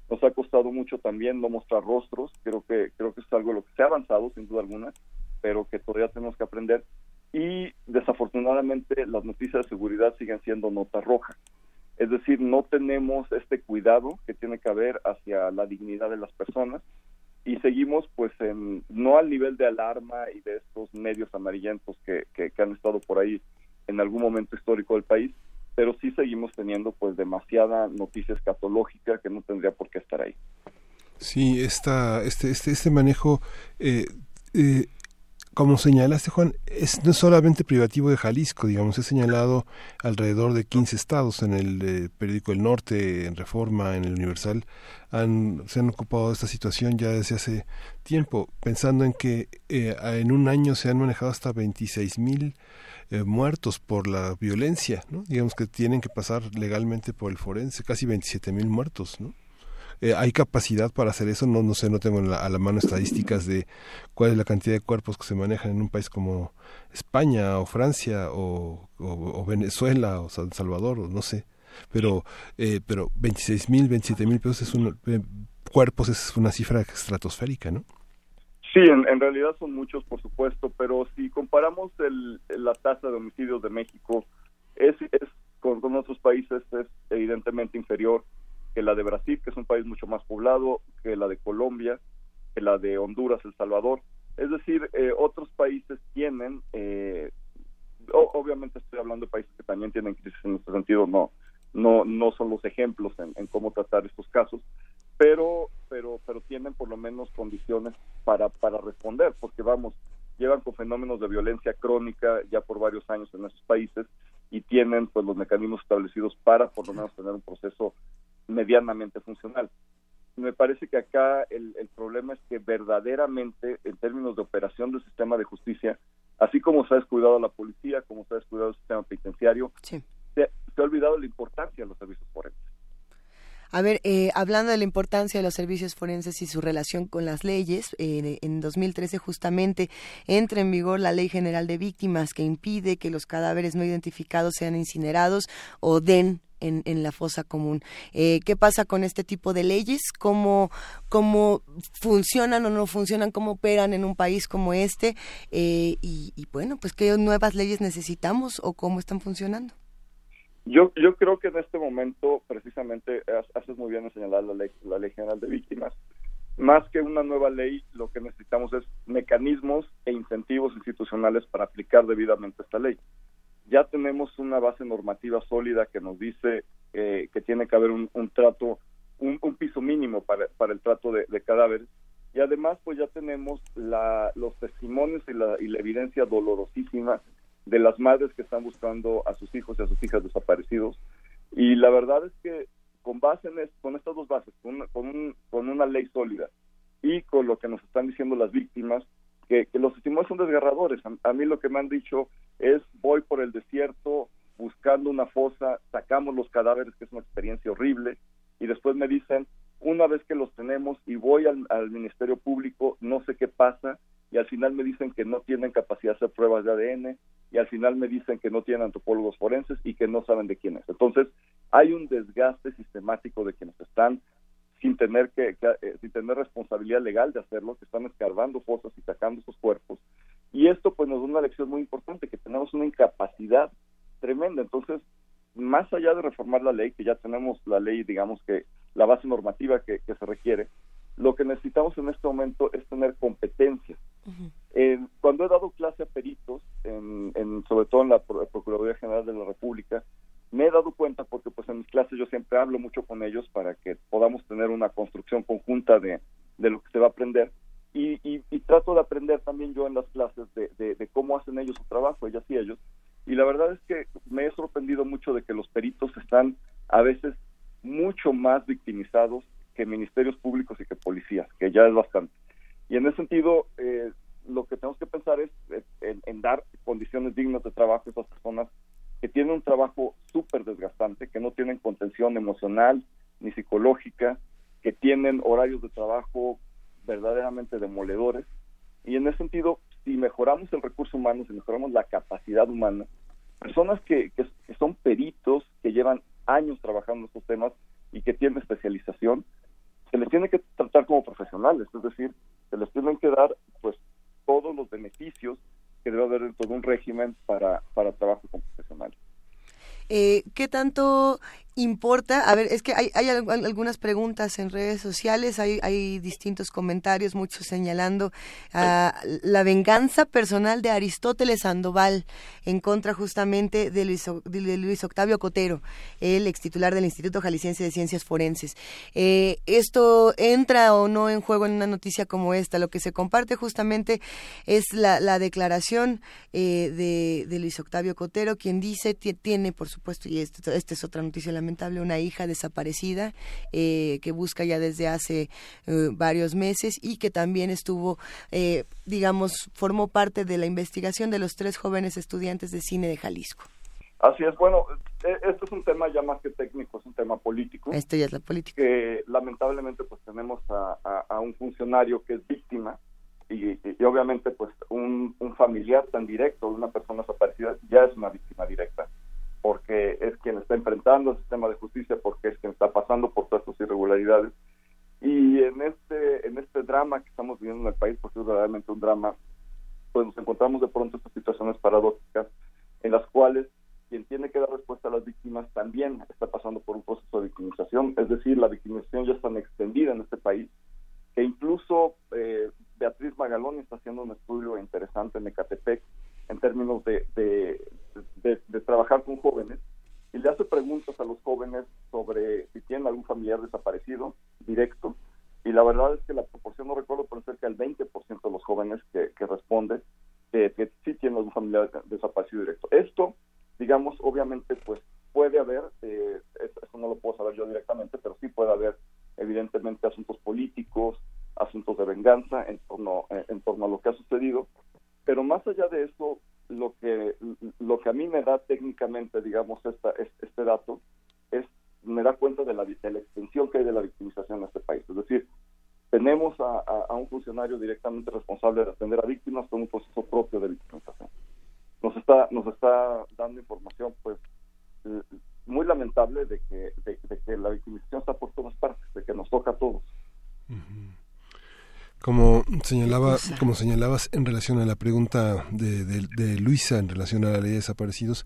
Speaker 4: Nos ha costado mucho también no mostrar rostros. Creo que creo que es algo lo que se ha avanzado sin duda alguna, pero que todavía tenemos que aprender. Y desafortunadamente las noticias de seguridad siguen siendo nota roja. Es decir, no tenemos este cuidado que tiene que haber hacia la dignidad de las personas y seguimos pues en no al nivel de alarma y de estos medios amarillentos que, que, han estado por ahí en algún momento histórico del país, pero sí seguimos teniendo pues demasiada noticia escatológica que no tendría por qué estar ahí.
Speaker 1: Sí, esta, este, este, este manejo eh, eh, como señalaste, Juan, es no solamente privativo de Jalisco, digamos, he señalado alrededor de 15 estados en el eh, periódico El Norte, en Reforma, en el Universal, han, se han ocupado de esta situación ya desde hace tiempo, pensando en que eh, en un año se han manejado hasta 26 mil eh, muertos por la violencia, ¿no? digamos que tienen que pasar legalmente por el forense, casi 27 mil muertos, ¿no? Eh, ¿Hay capacidad para hacer eso? No, no sé, no tengo a la mano estadísticas de cuál es la cantidad de cuerpos que se manejan en un país como España o Francia o, Venezuela o San Salvador, o no sé. Pero, eh, pero 26 mil, 27 mil pesos es un, eh, cuerpos es una cifra estratosférica, ¿no?
Speaker 4: Sí, en, realidad son muchos, por supuesto, pero si comparamos el, la tasa de homicidios de México, es, es con otros países es evidentemente inferior que la de Brasil, que es un país mucho más poblado, que la de Colombia, que la de Honduras, El Salvador. Es decir, eh, otros países tienen, eh, obviamente estoy hablando de países que también tienen crisis en este sentido, no, no, no son los ejemplos en, cómo tratar estos casos, pero, pero, pero tienen por lo menos condiciones para, para responder, porque vamos, llevan con fenómenos de violencia crónica ya por varios años en esos países y tienen pues los mecanismos establecidos para por lo menos tener un proceso medianamente funcional. Me parece que acá el, problema es que verdaderamente, en términos de operación del sistema de justicia, así como se ha descuidado la policía, como se ha descuidado el sistema penitenciario, se, ha olvidado la importancia de los servicios forenses.
Speaker 2: A ver, eh, hablando de la importancia de los servicios forenses y su relación con las leyes, eh, en 2013 justamente entra en vigor la Ley General de Víctimas que impide que los cadáveres no identificados sean incinerados o den en, la fosa común. Eh, ¿Qué pasa con este tipo de leyes? ¿Cómo, ¿Cómo funcionan o no funcionan? ¿Cómo operan en un país como este? Eh, y, bueno, pues qué nuevas leyes necesitamos o cómo están funcionando.
Speaker 4: Yo, yo creo que en este momento, precisamente, haces muy bien en señalar la ley, la ley general de víctimas. Más que una nueva ley, lo que necesitamos es mecanismos e incentivos institucionales para aplicar debidamente esta ley ya tenemos una base normativa sólida que nos dice eh, que tiene que haber un, trato, un, piso mínimo para, para el trato de, cadáveres. Y además, pues ya tenemos la, los testimonios y la, y la evidencia dolorosísima de las madres que están buscando a sus hijos y a sus hijas desaparecidos. Y la verdad es que con base en con estas dos bases, con, con, con una ley sólida y con lo que nos están diciendo las víctimas, que, los testimonios son desgarradores. A, mí lo que me han dicho es voy por el desierto buscando una fosa, sacamos los cadáveres, que es una experiencia horrible, y después me dicen, una vez que los tenemos y voy al, Ministerio Público, no sé qué pasa, y al final me dicen que no tienen capacidad de hacer pruebas de ADN, y al final me dicen que no tienen antropólogos forenses y que no saben de quién es. Entonces, hay un desgaste sistemático de quienes están sin tener que, eh, sin tener responsabilidad legal de hacerlo, que están escarbando fosas y sacando esos cuerpos. Y esto pues nos da una lección muy importante, que tenemos una incapacidad tremenda. Entonces, más allá de reformar la ley, que ya tenemos la ley, digamos que la base normativa que, se requiere, lo que necesitamos en este momento es tener competencia. cuando he dado clase a peritos, en, sobre todo en la Procuraduría General de la República, me he dado cuenta porque pues en mis clases yo siempre hablo mucho con ellos para que podamos tener una construcción conjunta de, lo que se va a aprender y, trato de aprender también yo en las clases de, cómo hacen ellos su trabajo, ellas y ellos. Y la verdad es que me he sorprendido mucho de que los peritos están a veces mucho más victimizados que ministerios públicos y que policías, que ya es bastante. Y en ese sentido, eh, lo que tenemos que pensar es en, en, dar condiciones dignas de trabajo a esas personas que tienen un trabajo súper desgastante, que no tienen contención emocional ni psicológica, que tienen horarios de trabajo verdaderamente demoledores. Y en ese sentido, si mejoramos el recurso humano, si mejoramos la capacidad humana, personas que, que, son peritos, que llevan años trabajando en estos temas y que tienen especialización, se les tiene que tratar como profesionales, es decir, se les tienen que dar pues todos los beneficios que debe haber dentro de un régimen para, para trabajo con profesionales.
Speaker 2: Eh, ¿Qué tanto importa, a ver, es que hay, hay algunas preguntas en redes sociales, hay, hay distintos comentarios, muchos señalando a la venganza personal de Aristóteles Sandoval en contra justamente de Luis, de Luis Octavio Cotero, el ex titular del Instituto Jalisciense de Ciencias Forenses. Eh, ¿Esto entra o no en juego en una noticia como esta? Lo que se comparte justamente es la, la declaración eh, de, de, Luis Octavio Cotero, quien dice, tiene, por supuesto, y esta este es otra noticia lamentable, una hija desaparecida eh, que busca ya desde hace eh, varios meses y que también estuvo, eh, digamos, formó parte de la investigación de los tres jóvenes estudiantes de cine de Jalisco.
Speaker 4: Así es, bueno, esto es un tema ya más que técnico, es un tema político.
Speaker 2: Esto ya es la política.
Speaker 4: Que lamentablemente pues tenemos a, un funcionario que es víctima y, obviamente pues un, un, familiar tan directo de una persona desaparecida ya es una víctima directa porque es quien está enfrentando el sistema de justicia, porque es quien está pasando por todas sus irregularidades. Y en este, en este drama que estamos viviendo en el país, porque es verdaderamente un drama, pues nos encontramos de pronto estas situaciones paradójicas en las cuales quien tiene que dar respuesta a las víctimas también está pasando por un proceso de victimización, es decir, la victimización ya está tan extendida en este país que incluso eh, Beatriz Magalón está haciendo un estudio interesante en Ecatepec en términos de, de, trabajar con jóvenes y le hace preguntas a los jóvenes sobre si tienen algún familiar desaparecido directo y la verdad es que la proporción, no recuerdo, pero cerca del 20% de los jóvenes que, que responden que, sí tienen algún familiar desaparecido directo. Esto, digamos, obviamente, pues puede haber, eh, eso no lo puedo saber yo directamente, pero sí puede haber evidentemente asuntos políticos, asuntos de venganza en torno, en torno a lo que ha sucedido, pero más allá de eso, lo que lo que a mí me da técnicamente, digamos, esta, este dato es me da cuenta de la, extensión que hay de la victimización en este país. Es decir, tenemos a, un funcionario directamente responsable de atender a víctimas con un proceso propio de victimización. Nos está nos está dando información, pues, muy lamentable de que, de, que la victimización está por todas partes, de que nos toca a todos.
Speaker 1: Como señalaba, como señalabas en relación a la pregunta de, de, Luisa en relación a la ley de desaparecidos,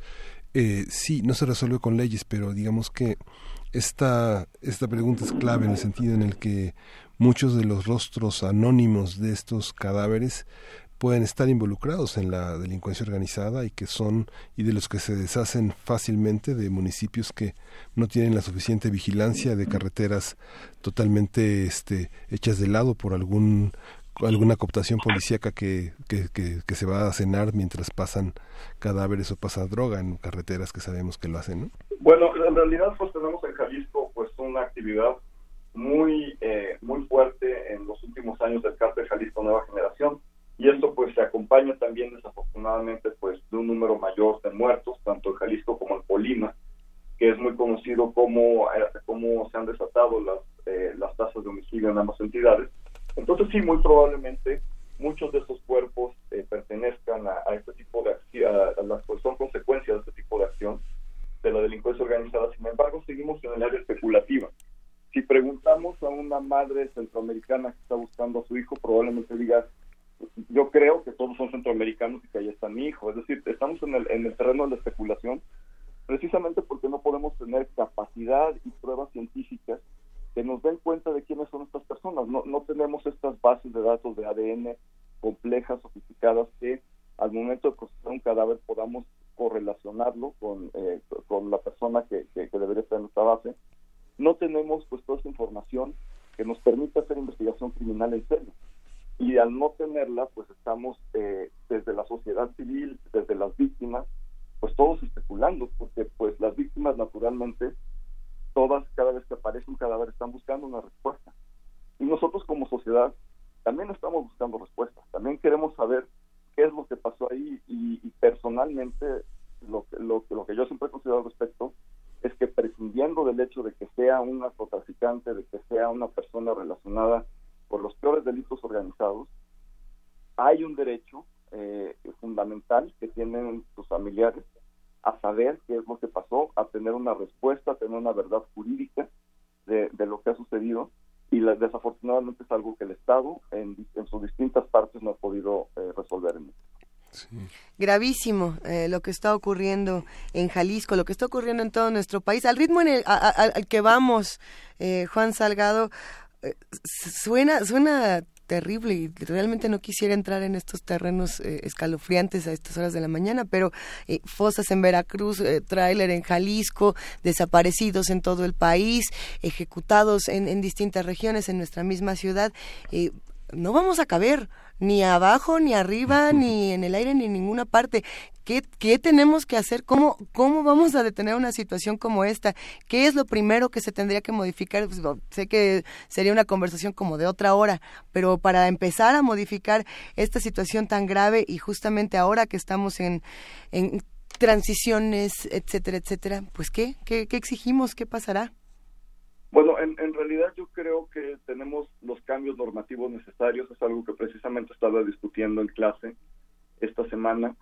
Speaker 1: eh, sí, no se resuelve con leyes, pero digamos que esta, esta pregunta es clave en el sentido en el que muchos de los rostros anónimos de estos cadáveres pueden estar involucrados en la delincuencia organizada y que son y de los que se deshacen fácilmente de municipios que no tienen la suficiente vigilancia de carreteras totalmente este hechas de lado por algún alguna cooptación policíaca que, que, que, se va a cenar mientras pasan cadáveres o pasa droga en carreteras que sabemos que lo hacen, ¿no?
Speaker 4: Bueno, en realidad pues tenemos en Jalisco pues una actividad muy eh, muy fuerte en los últimos años del cártel Jalisco Nueva Generación y esto pues se acompaña también desafortunadamente pues de un número mayor de muertos tanto en Jalisco como en Colima que es muy conocido como eh, cómo se han desatado las eh, las tasas de homicidio en ambas entidades. Entonces sí muy probablemente muchos de esos cuerpos eh, pertenezcan a, este tipo de acción a, las pues son consecuencias de este tipo de acción de la delincuencia organizada. Sin embargo seguimos en el área especulativa. Si preguntamos a una madre centroamericana que está buscando a su hijo probablemente diga yo creo que todos son centroamericanos y que ahí está mi hijo. Es decir, estamos en el, en el terreno de la especulación precisamente porque no podemos tener capacidad y pruebas científicas que nos den cuenta de quiénes son estas personas. No, no tenemos estas bases de datos de ADN complejas, sofisticadas, que al momento de procesar un cadáver podamos correlacionarlo con, eh, con la persona que, que, que, debería estar en nuestra base. No tenemos pues toda esa información que nos permita hacer investigación criminal en serio y al no tenerla, pues estamos eh, desde la sociedad civil, desde las víctimas, pues todos especulando, porque pues las víctimas naturalmente, todas cada vez que aparece un cadáver están buscando una respuesta. Y nosotros como sociedad también estamos buscando respuestas, también queremos saber qué es lo que pasó ahí y, personalmente lo, lo, lo que yo siempre he considerado al respecto es que prescindiendo del hecho de que sea un narcotraficante, de que sea una persona relacionada por los peores delitos organizados, hay un derecho eh, fundamental que tienen sus familiares a saber qué es lo que pasó, a tener una respuesta, a tener una verdad jurídica de, lo que ha sucedido y desafortunadamente es algo que el Estado en, sus distintas partes no ha podido eh, resolver. En
Speaker 2: Gravísimo eh, lo que está ocurriendo en Jalisco, lo que está ocurriendo en todo nuestro país. Al ritmo en el, al que vamos, eh, Juan Salgado, eh, suena, suena terrible y realmente no quisiera entrar en estos terrenos escalofriantes a estas horas de la mañana, pero fosas en Veracruz, tráiler en Jalisco, desaparecidos en todo el país, ejecutados en, en distintas regiones en nuestra misma ciudad. No vamos a caber ni abajo, ni arriba, ni en el aire, ni en ninguna parte. ¿Qué, ¿Qué, tenemos que hacer? ¿Cómo, ¿Cómo vamos a detener una situación como esta? ¿Qué es lo primero que se tendría que modificar? Pues, sé que sería una conversación como de otra hora, pero para empezar a modificar esta situación tan grave y justamente ahora que estamos en, en transiciones, etcétera, etcétera, pues ¿qué? ¿Qué, qué exigimos? ¿Qué pasará?
Speaker 4: Bueno, en, creo que tenemos los cambios normativos necesarios, es algo que precisamente estaba discutiendo en clase esta semana,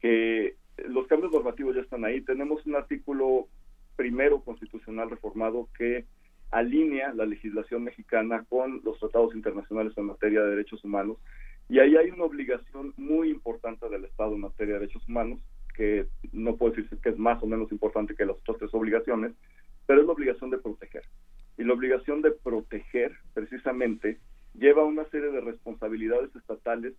Speaker 4: que los cambios normativos ya están ahí. Tenemos un artículo primero constitucional reformado que alinea la legislación mexicana con los tratados internacionales en materia de derechos humanos. Y ahí hay una obligación muy importante del Estado en materia de derechos humanos, que no puedo decir que es más o menos importante que las otras tres obligaciones, pero es la obligación de proteger y la obligación de proteger precisamente lleva una serie de responsabilidades estatales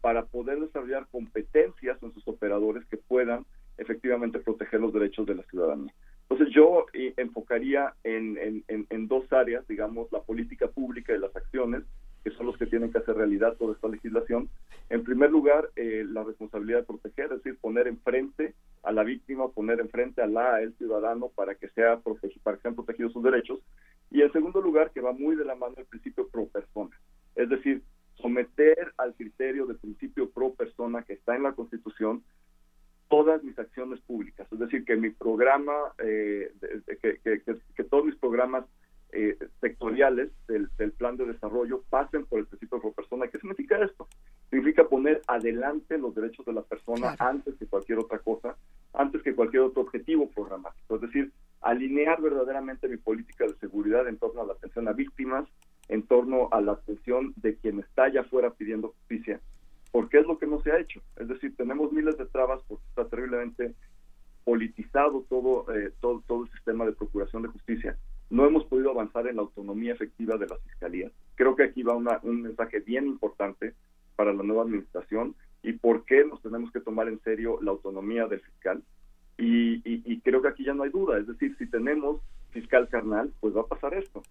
Speaker 4: para poder desarrollar competencias en sus operadores que puedan efectivamente proteger los derechos de la ciudadanía. Entonces yo eh, enfocaría en, en, dos áreas, digamos, la política pública y las acciones, que son los que tienen que hacer realidad toda esta legislación. En primer lugar, eh, la responsabilidad de proteger, es decir, poner enfrente a la víctima, poner enfrente a la, ciudadano para que sea para que sean protegidos sus derechos. Y en segundo lugar, que va muy de la mano el principio pro persona, es decir, someter al criterio del principio pro persona que está en la Constitución todas mis acciones públicas, es decir, que mi programa, eh, que, todos mis programas eh, sectoriales del, plan de desarrollo pasen por el principio pro persona. ¿Qué significa esto? Significa poner adelante los derechos de la persona antes que cualquier otra cosa, antes que cualquier otro objetivo programático. Es decir, alinear verdaderamente mi política de seguridad en torno a la atención a víctimas, en torno a la atención de quien está allá afuera pidiendo justicia, porque es lo que no se ha hecho. Es decir, tenemos miles de trabas porque está terriblemente politizado todo, eh, todo, todo el sistema de procuración de justicia. No hemos podido avanzar en la autonomía efectiva de las fiscalías. Creo que aquí va un mensaje bien importante para la nueva administración y por qué nos tenemos que tomar en serio la autonomía del fiscal y, creo que aquí ya no hay duda, es decir, si tenemos fiscal carnal, pues va a pasar esto.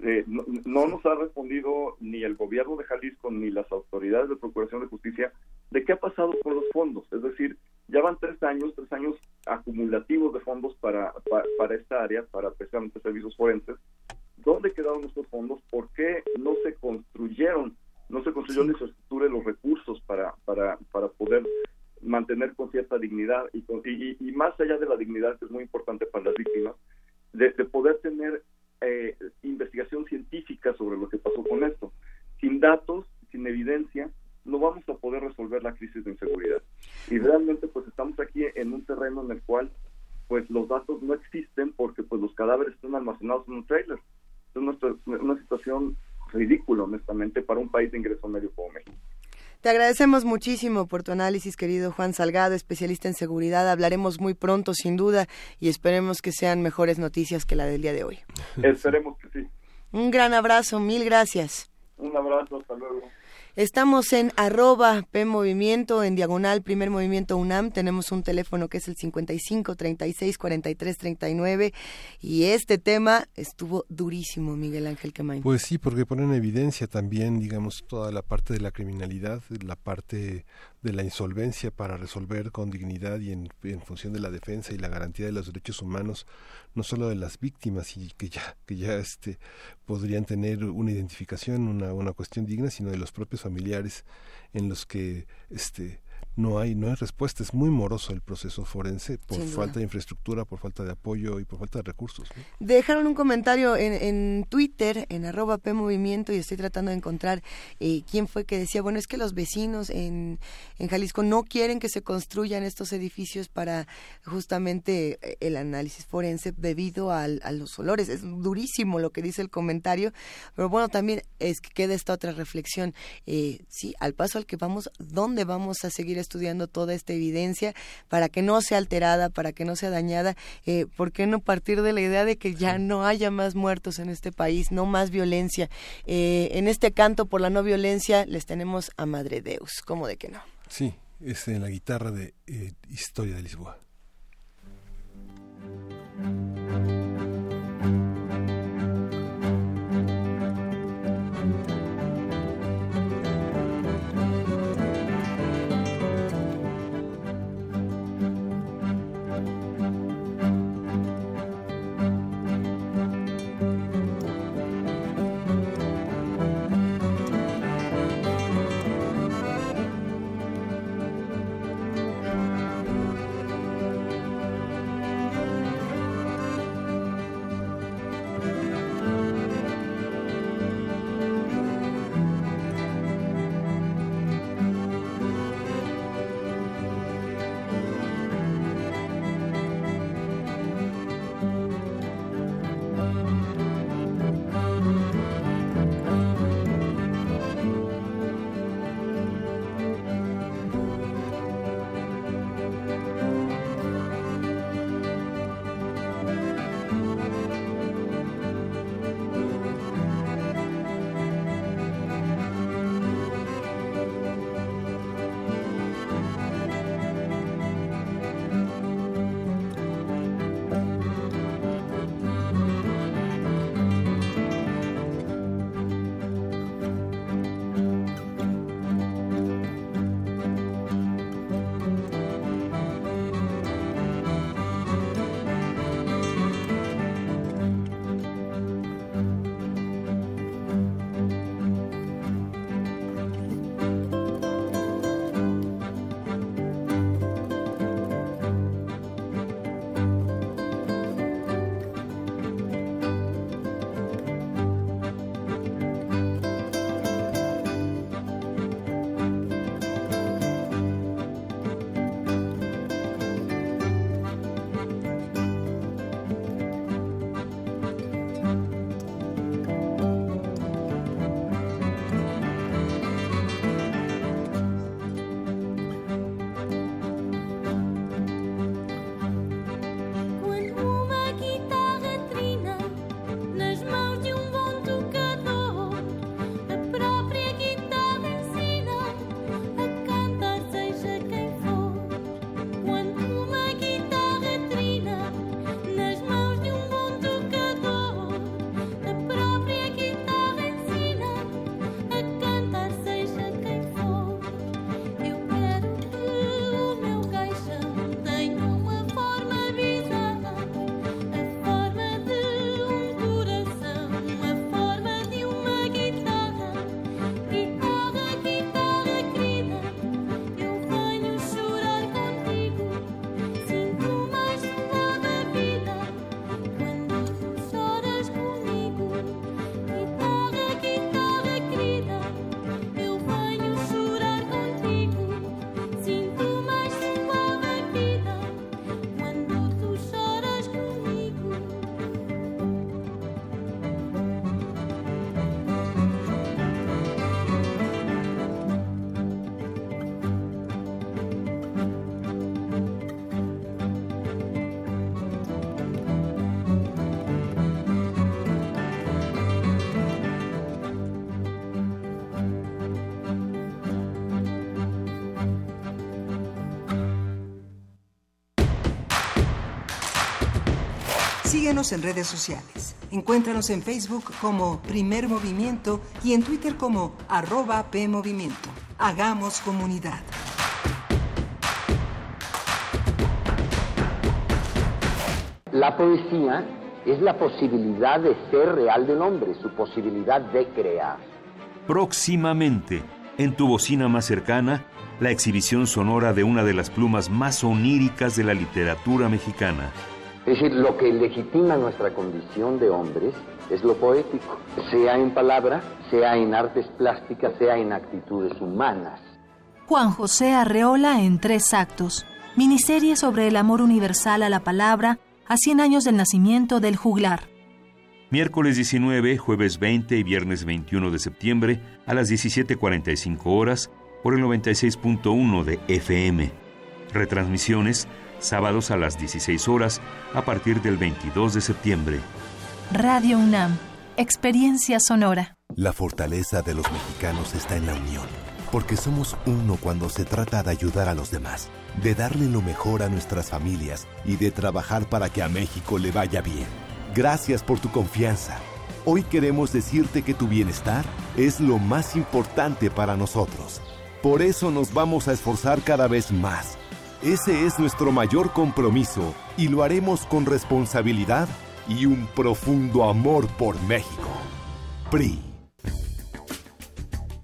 Speaker 4: Eh, no, nos ha respondido ni el gobierno de Jalisco ni las autoridades de Procuración de Justicia de qué ha pasado con los fondos. Es decir, ya van tres años, tres años acumulativos de fondos para, para, esta área, para precisamente servicios forenses. ¿Dónde quedaron estos fondos? ¿Por qué no se construyeron, no se construyó la infraestructura y los recursos para, para, para poder mantener con cierta dignidad y, y, más allá de la dignidad que es muy importante para las víctimas, de, poder tener eh, investigación científica sobre lo que pasó con esto. Sin datos, sin evidencia, no vamos a poder resolver la crisis de inseguridad. Y realmente pues estamos aquí en un terreno en el cual pues los datos no existen porque pues los cadáveres están almacenados en un trailer. Es una situación ridícula, honestamente, para un país de ingreso medio como México.
Speaker 2: Te agradecemos muchísimo por tu análisis, querido Juan Salgado, especialista en seguridad. Hablaremos muy pronto, sin duda, y esperemos que sean mejores noticias que la del día de hoy.
Speaker 4: Esperemos que sí.
Speaker 2: Un gran abrazo, mil gracias.
Speaker 4: Un abrazo, hasta luego.
Speaker 2: Estamos en arroba P Movimiento, en diagonal Primer Movimiento UNAM. Tenemos un teléfono que es el 55 36 43 39. Y este tema estuvo durísimo, Miguel Ángel Quemain.
Speaker 1: Pues sí, porque pone en evidencia también, digamos, toda la parte de la criminalidad, la parte de la insolvencia para resolver con dignidad y en, función de la defensa y la garantía de los derechos humanos no solo de las víctimas y que ya que ya este podrían tener una identificación una, una cuestión digna sino de los propios familiares en los que este no hay no hay respuesta. Es muy moroso el proceso forense por falta de infraestructura por falta de apoyo y por falta de recursos
Speaker 2: dejaron un comentario en, en Twitter en arroba p movimiento y estoy tratando de encontrar eh, quién fue que decía bueno es que los vecinos en, en Jalisco no quieren que se construyan estos edificios para justamente eh, el análisis forense debido al, a los olores es durísimo lo que dice el comentario pero bueno también es que queda esta otra reflexión eh, sí al paso al que vamos dónde vamos a seguir estudiando toda esta evidencia para que no sea alterada, para que no sea dañada. Eh, ¿Por qué no partir de la idea de que ya no haya más muertos en este país, no más violencia? Eh, en este canto por la no violencia les tenemos a Madre Deus, ¿cómo de que no?
Speaker 20: Sí, es en la guitarra de eh, Historia de Lisboa.
Speaker 3: Síguenos en redes sociales. Encuéntranos en Facebook como Primer Movimiento y en Twitter como arroba PMovimiento. Hagamos comunidad.
Speaker 21: La poesía es la posibilidad de ser real del hombre, su posibilidad de crear.
Speaker 5: Próximamente, en tu bocina más cercana, la exhibición sonora de una de las plumas más oníricas de la literatura mexicana.
Speaker 21: Es decir, lo que legitima nuestra condición de hombres es lo poético, sea en palabra, sea en artes plásticas, sea en actitudes humanas.
Speaker 22: Juan José Arreola en tres actos. Miniserie sobre el amor universal a la palabra a 100 años del nacimiento del juglar.
Speaker 5: Miércoles 19, jueves 20 y viernes 21 de septiembre a las 17.45 horas por el 96.1 de FM. Retransmisiones sábados a las 16 horas a partir del 22 de septiembre.
Speaker 22: Radio UNAM, experiencia sonora.
Speaker 23: La fortaleza de los mexicanos está en la unión, porque somos uno cuando se trata de ayudar a los demás, de darle lo mejor a nuestras familias y de trabajar para que a México le vaya bien. Gracias por tu confianza. Hoy queremos decirte que tu bienestar es lo más importante para nosotros. Por eso nos vamos a esforzar cada vez más. Ese es nuestro mayor compromiso y lo haremos con responsabilidad y un profundo amor por México. PRI.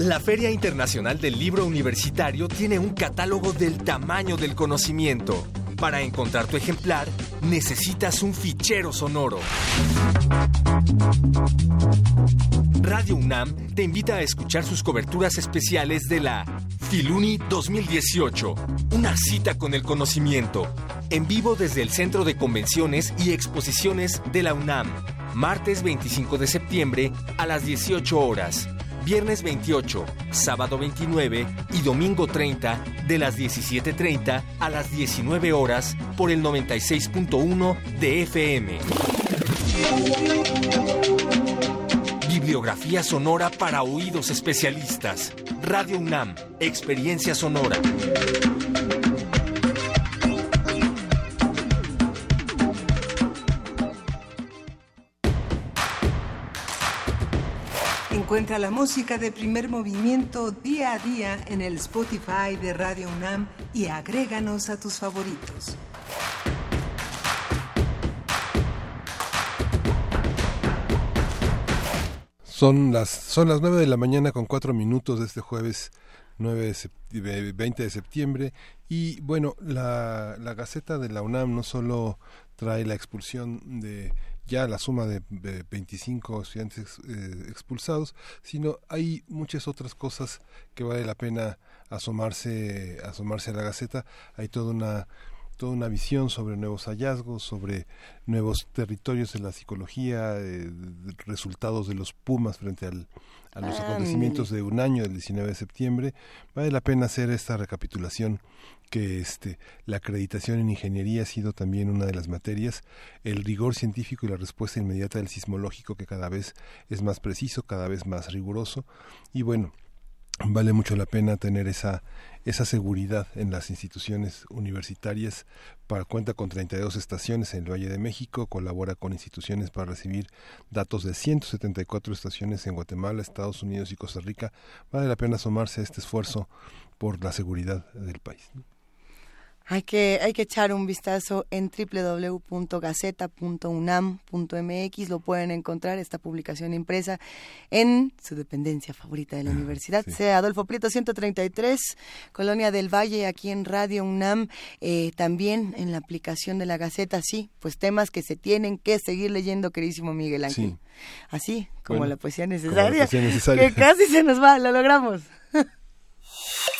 Speaker 24: La Feria Internacional del Libro Universitario tiene un catálogo del tamaño del conocimiento. Para encontrar tu ejemplar, necesitas un fichero sonoro. Radio UNAM te invita a escuchar sus coberturas especiales de la Filuni 2018, una cita con el conocimiento, en vivo desde el Centro de Convenciones y Exposiciones de la UNAM, martes 25 de septiembre a las 18 horas viernes 28, sábado 29 y domingo 30 de las 17.30 a las 19 horas por el 96.1 de FM. Bibliografía sonora para oídos especialistas. Radio UNAM, Experiencia Sonora.
Speaker 3: Encuentra la música de primer movimiento día a día en el Spotify de Radio UNAM y agréganos a tus favoritos.
Speaker 1: Son las, son las 9 de la mañana con 4 minutos de este jueves 9 de 20 de septiembre y bueno, la, la Gaceta de la UNAM no solo trae la expulsión de ya la suma de, 25 estudiantes eh, expulsados, sino hay muchas otras cosas que vale la pena asomarse, asomarse a la Gaceta. Hay toda una toda una visión sobre nuevos hallazgos, sobre nuevos territorios de la psicología, eh, resultados de los Pumas frente al, a los acontecimientos de un año, del 19 de septiembre. Vale la pena hacer esta recapitulación que este, la acreditación en ingeniería ha sido también una de las materias, el rigor científico y la respuesta inmediata del sismológico que cada vez es más preciso, cada vez más riguroso y bueno, vale mucho la pena tener esa esa seguridad en las instituciones universitarias para cuenta con 32 estaciones en el Valle de México, colabora con instituciones para recibir datos de 174 estaciones en Guatemala, Estados Unidos y Costa Rica. Vale la pena asomarse a este esfuerzo por la seguridad del país.
Speaker 2: Hay que, hay que echar un vistazo en www.gaceta.unam.mx. Lo pueden encontrar, esta publicación impresa en su dependencia favorita de la universidad, sea Adolfo Prieto 133, Colonia del Valle, aquí en Radio UNAM, eh, también en la aplicación de la Gaceta, sí, pues temas que se tienen que seguir leyendo, queridísimo Miguel Ángel. Así, como, la poesía necesaria, que casi se nos va, lo logramos. <laughs>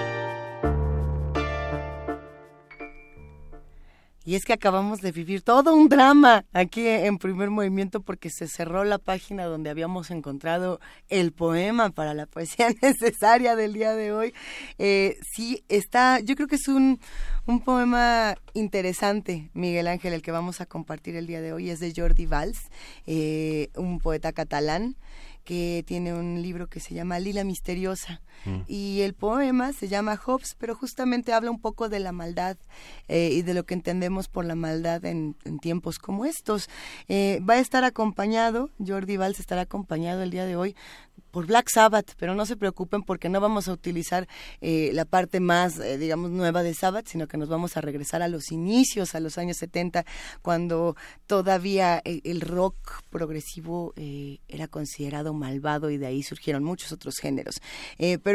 Speaker 2: Y es que acabamos de vivir todo un drama aquí en primer movimiento porque se cerró la página donde habíamos encontrado el poema para la poesía <laughs> necesaria del día de hoy. Eh, sí, está, yo creo que es un, un poema interesante, Miguel Ángel, el que vamos a compartir el día de hoy. Es de Jordi Valls, eh, un poeta catalán que tiene un libro que se llama Lila Misteriosa. Mm. Y el poema se llama Hobbes, pero justamente habla un poco de la maldad eh, y de lo que entendemos por la maldad en, tiempos como estos. Eh, va a estar acompañado, Jordi Valls estará acompañado el día de hoy por Black Sabbath, pero no se preocupen porque no vamos a utilizar eh, la parte más, digamos, nueva de Sabbath, sino que nos vamos a regresar a los inicios, a los años 70, cuando todavía el, rock progresivo era considerado malvado y de ahí surgieron muchos otros géneros.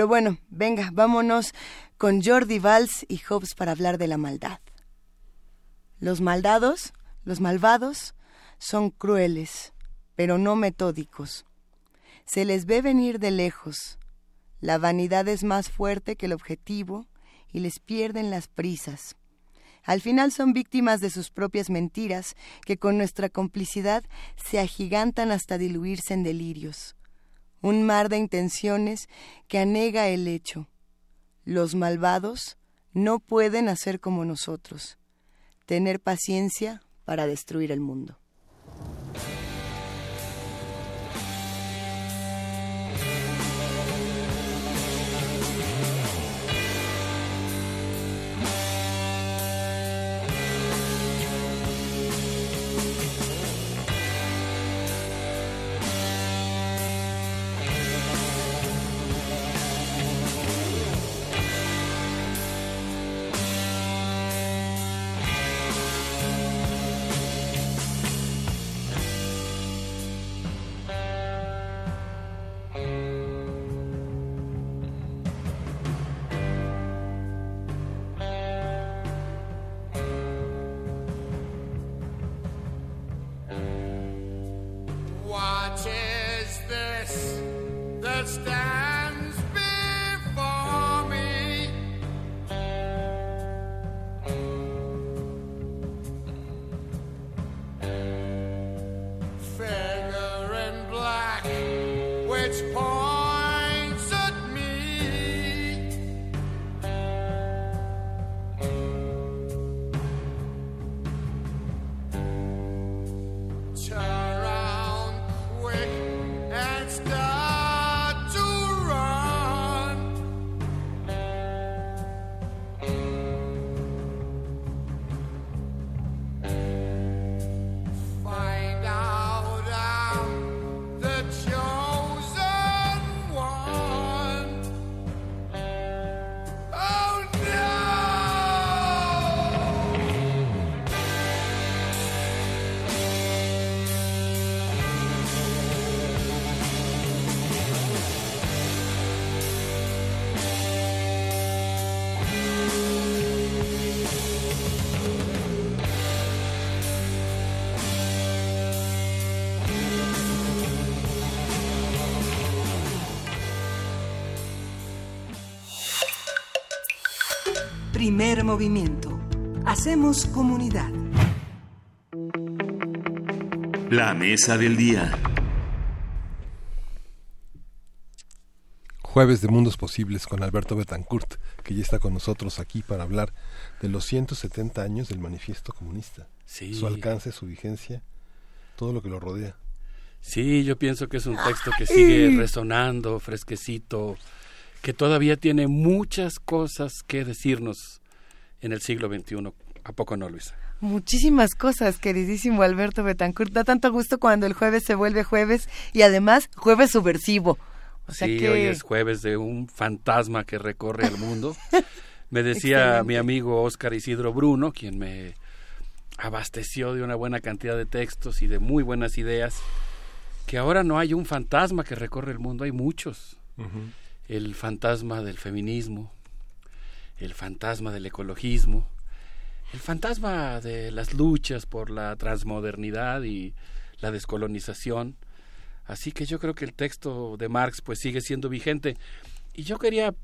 Speaker 2: Bueno, venga, vámonos con Jordi Valls y Hobbes para hablar de la maldad. Los maldados, los malvados, son crueles, pero no metódicos se les ve venir de lejos. La vanidad es más fuerte que el objetivo y les pierden las prisas. Al final son víctimas de sus propias mentiras, que con nuestra complicidad se agigantan hasta diluirse en delirios. Un mar de intenciones que anega el hecho. Los malvados no pueden hacer como nosotros, tener paciencia para destruir el mundo.
Speaker 3: Primer movimiento. Hacemos comunidad.
Speaker 5: La mesa del día.
Speaker 1: Jueves de Mundos Posibles con Alberto Betancourt, que ya está con nosotros aquí para hablar de los 170 años del Manifiesto Comunista. Su alcance, su vigencia, todo lo que lo rodea.
Speaker 25: Sí, yo pienso que es un texto que sigue resonando, fresquecito, que todavía tiene muchas cosas que decirnos en el siglo XXI. ¿A poco no, Luisa?
Speaker 2: Muchísimas cosas, queridísimo Alberto Betancourt. Da tanto gusto cuando el jueves se vuelve jueves y además jueves subversivo.
Speaker 25: O sea sí, hoy es jueves de un fantasma que recorre el mundo. <laughs> me decía mi amigo Óscar Isidro Bruno, quien me abasteció de una buena cantidad de textos y de muy buenas ideas, que ahora no hay un fantasma que recorre el mundo, hay muchos el fantasma del feminismo, el fantasma del ecologismo, el fantasma de las luchas por la transmodernidad y la descolonización. Así que yo creo que el texto de Marx pues sigue siendo vigente. Y yo quería,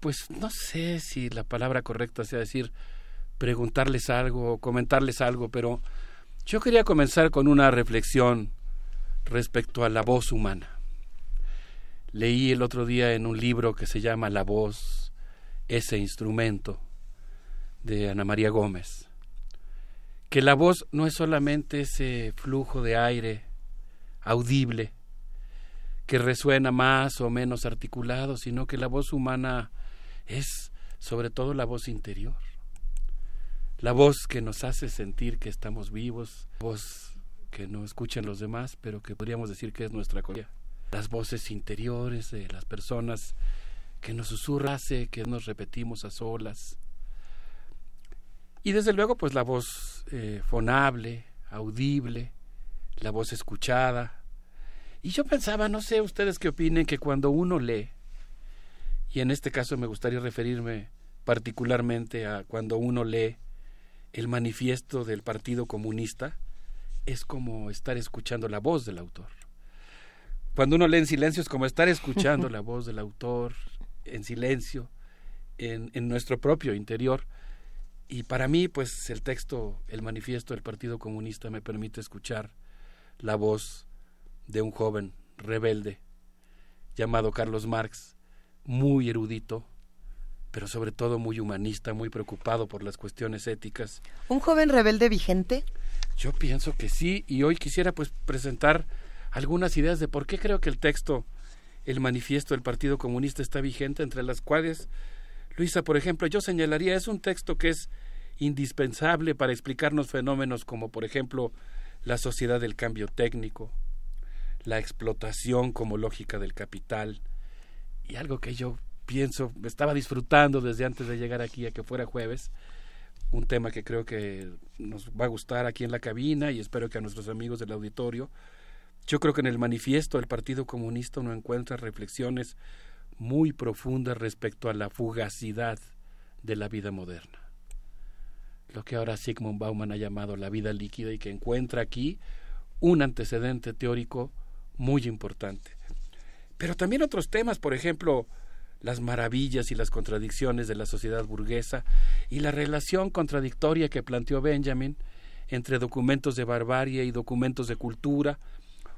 Speaker 25: pues no sé si la palabra correcta sea decir preguntarles algo, comentarles algo, pero yo quería comenzar con una reflexión respecto a la voz humana. Leí el otro día en un libro que se llama La voz, ese instrumento, de Ana María Gómez, que la voz no es solamente ese flujo de aire audible que resuena más o menos articulado, sino que la voz humana es sobre todo la voz interior, la voz que nos hace sentir que estamos vivos, voz que no escuchan los demás, pero que podríamos decir que es nuestra colla. Las voces interiores de las personas que nos susurra, hace que nos repetimos a solas. Y desde luego, pues la voz eh, fonable, audible, la voz escuchada. Y yo pensaba, no sé ustedes qué opinen, que cuando uno lee, y en este caso me gustaría referirme particularmente a cuando uno lee el manifiesto del Partido Comunista, es como estar escuchando la voz del autor. Cuando uno lee en silencio es como estar escuchando <laughs> la voz del autor en silencio, en, en nuestro propio interior. Y para mí, pues el texto, el manifiesto del Partido Comunista me permite escuchar la voz de un joven rebelde llamado Carlos Marx, muy erudito, pero sobre todo muy humanista, muy preocupado por las cuestiones éticas.
Speaker 2: ¿Un joven rebelde vigente?
Speaker 25: Yo pienso que sí, y hoy quisiera pues presentar algunas ideas de por qué creo que el texto, el manifiesto del Partido Comunista está vigente, entre las cuales, Luisa, por ejemplo, yo señalaría, es un texto que es indispensable para explicarnos fenómenos como, por ejemplo, la sociedad del cambio técnico, la explotación como lógica del capital, y algo que yo pienso, estaba disfrutando desde antes de llegar aquí a que fuera jueves, un tema que creo que nos va a gustar aquí en la cabina y espero que a nuestros amigos del auditorio. Yo creo que en el manifiesto del Partido Comunista uno encuentra reflexiones muy profundas respecto a la fugacidad de la vida moderna. Lo que ahora Sigmund Bauman ha llamado la vida líquida y que encuentra aquí un antecedente teórico muy importante. Pero también otros temas, por ejemplo, las maravillas y las contradicciones de la sociedad burguesa y la relación contradictoria que planteó Benjamin entre documentos de barbarie y documentos de cultura,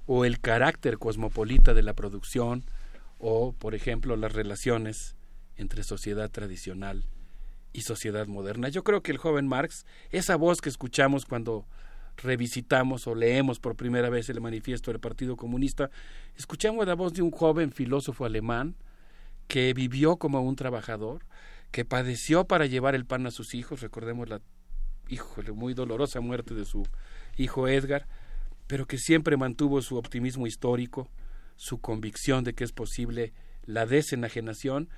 Speaker 25: o el carácter cosmopolita de la producción, o, por ejemplo, las relaciones entre sociedad tradicional y sociedad moderna. Yo creo que el joven Marx, esa voz que escuchamos cuando revisitamos o leemos por primera vez el manifiesto del Partido Comunista, escuchamos la voz de un joven filósofo alemán que vivió como un trabajador, que padeció para llevar el pan a sus hijos, recordemos la muy dolorosa muerte de su hijo Edgar, pero que siempre mantuvo su optimismo histórico, su convicción de que es posible la desenajenación,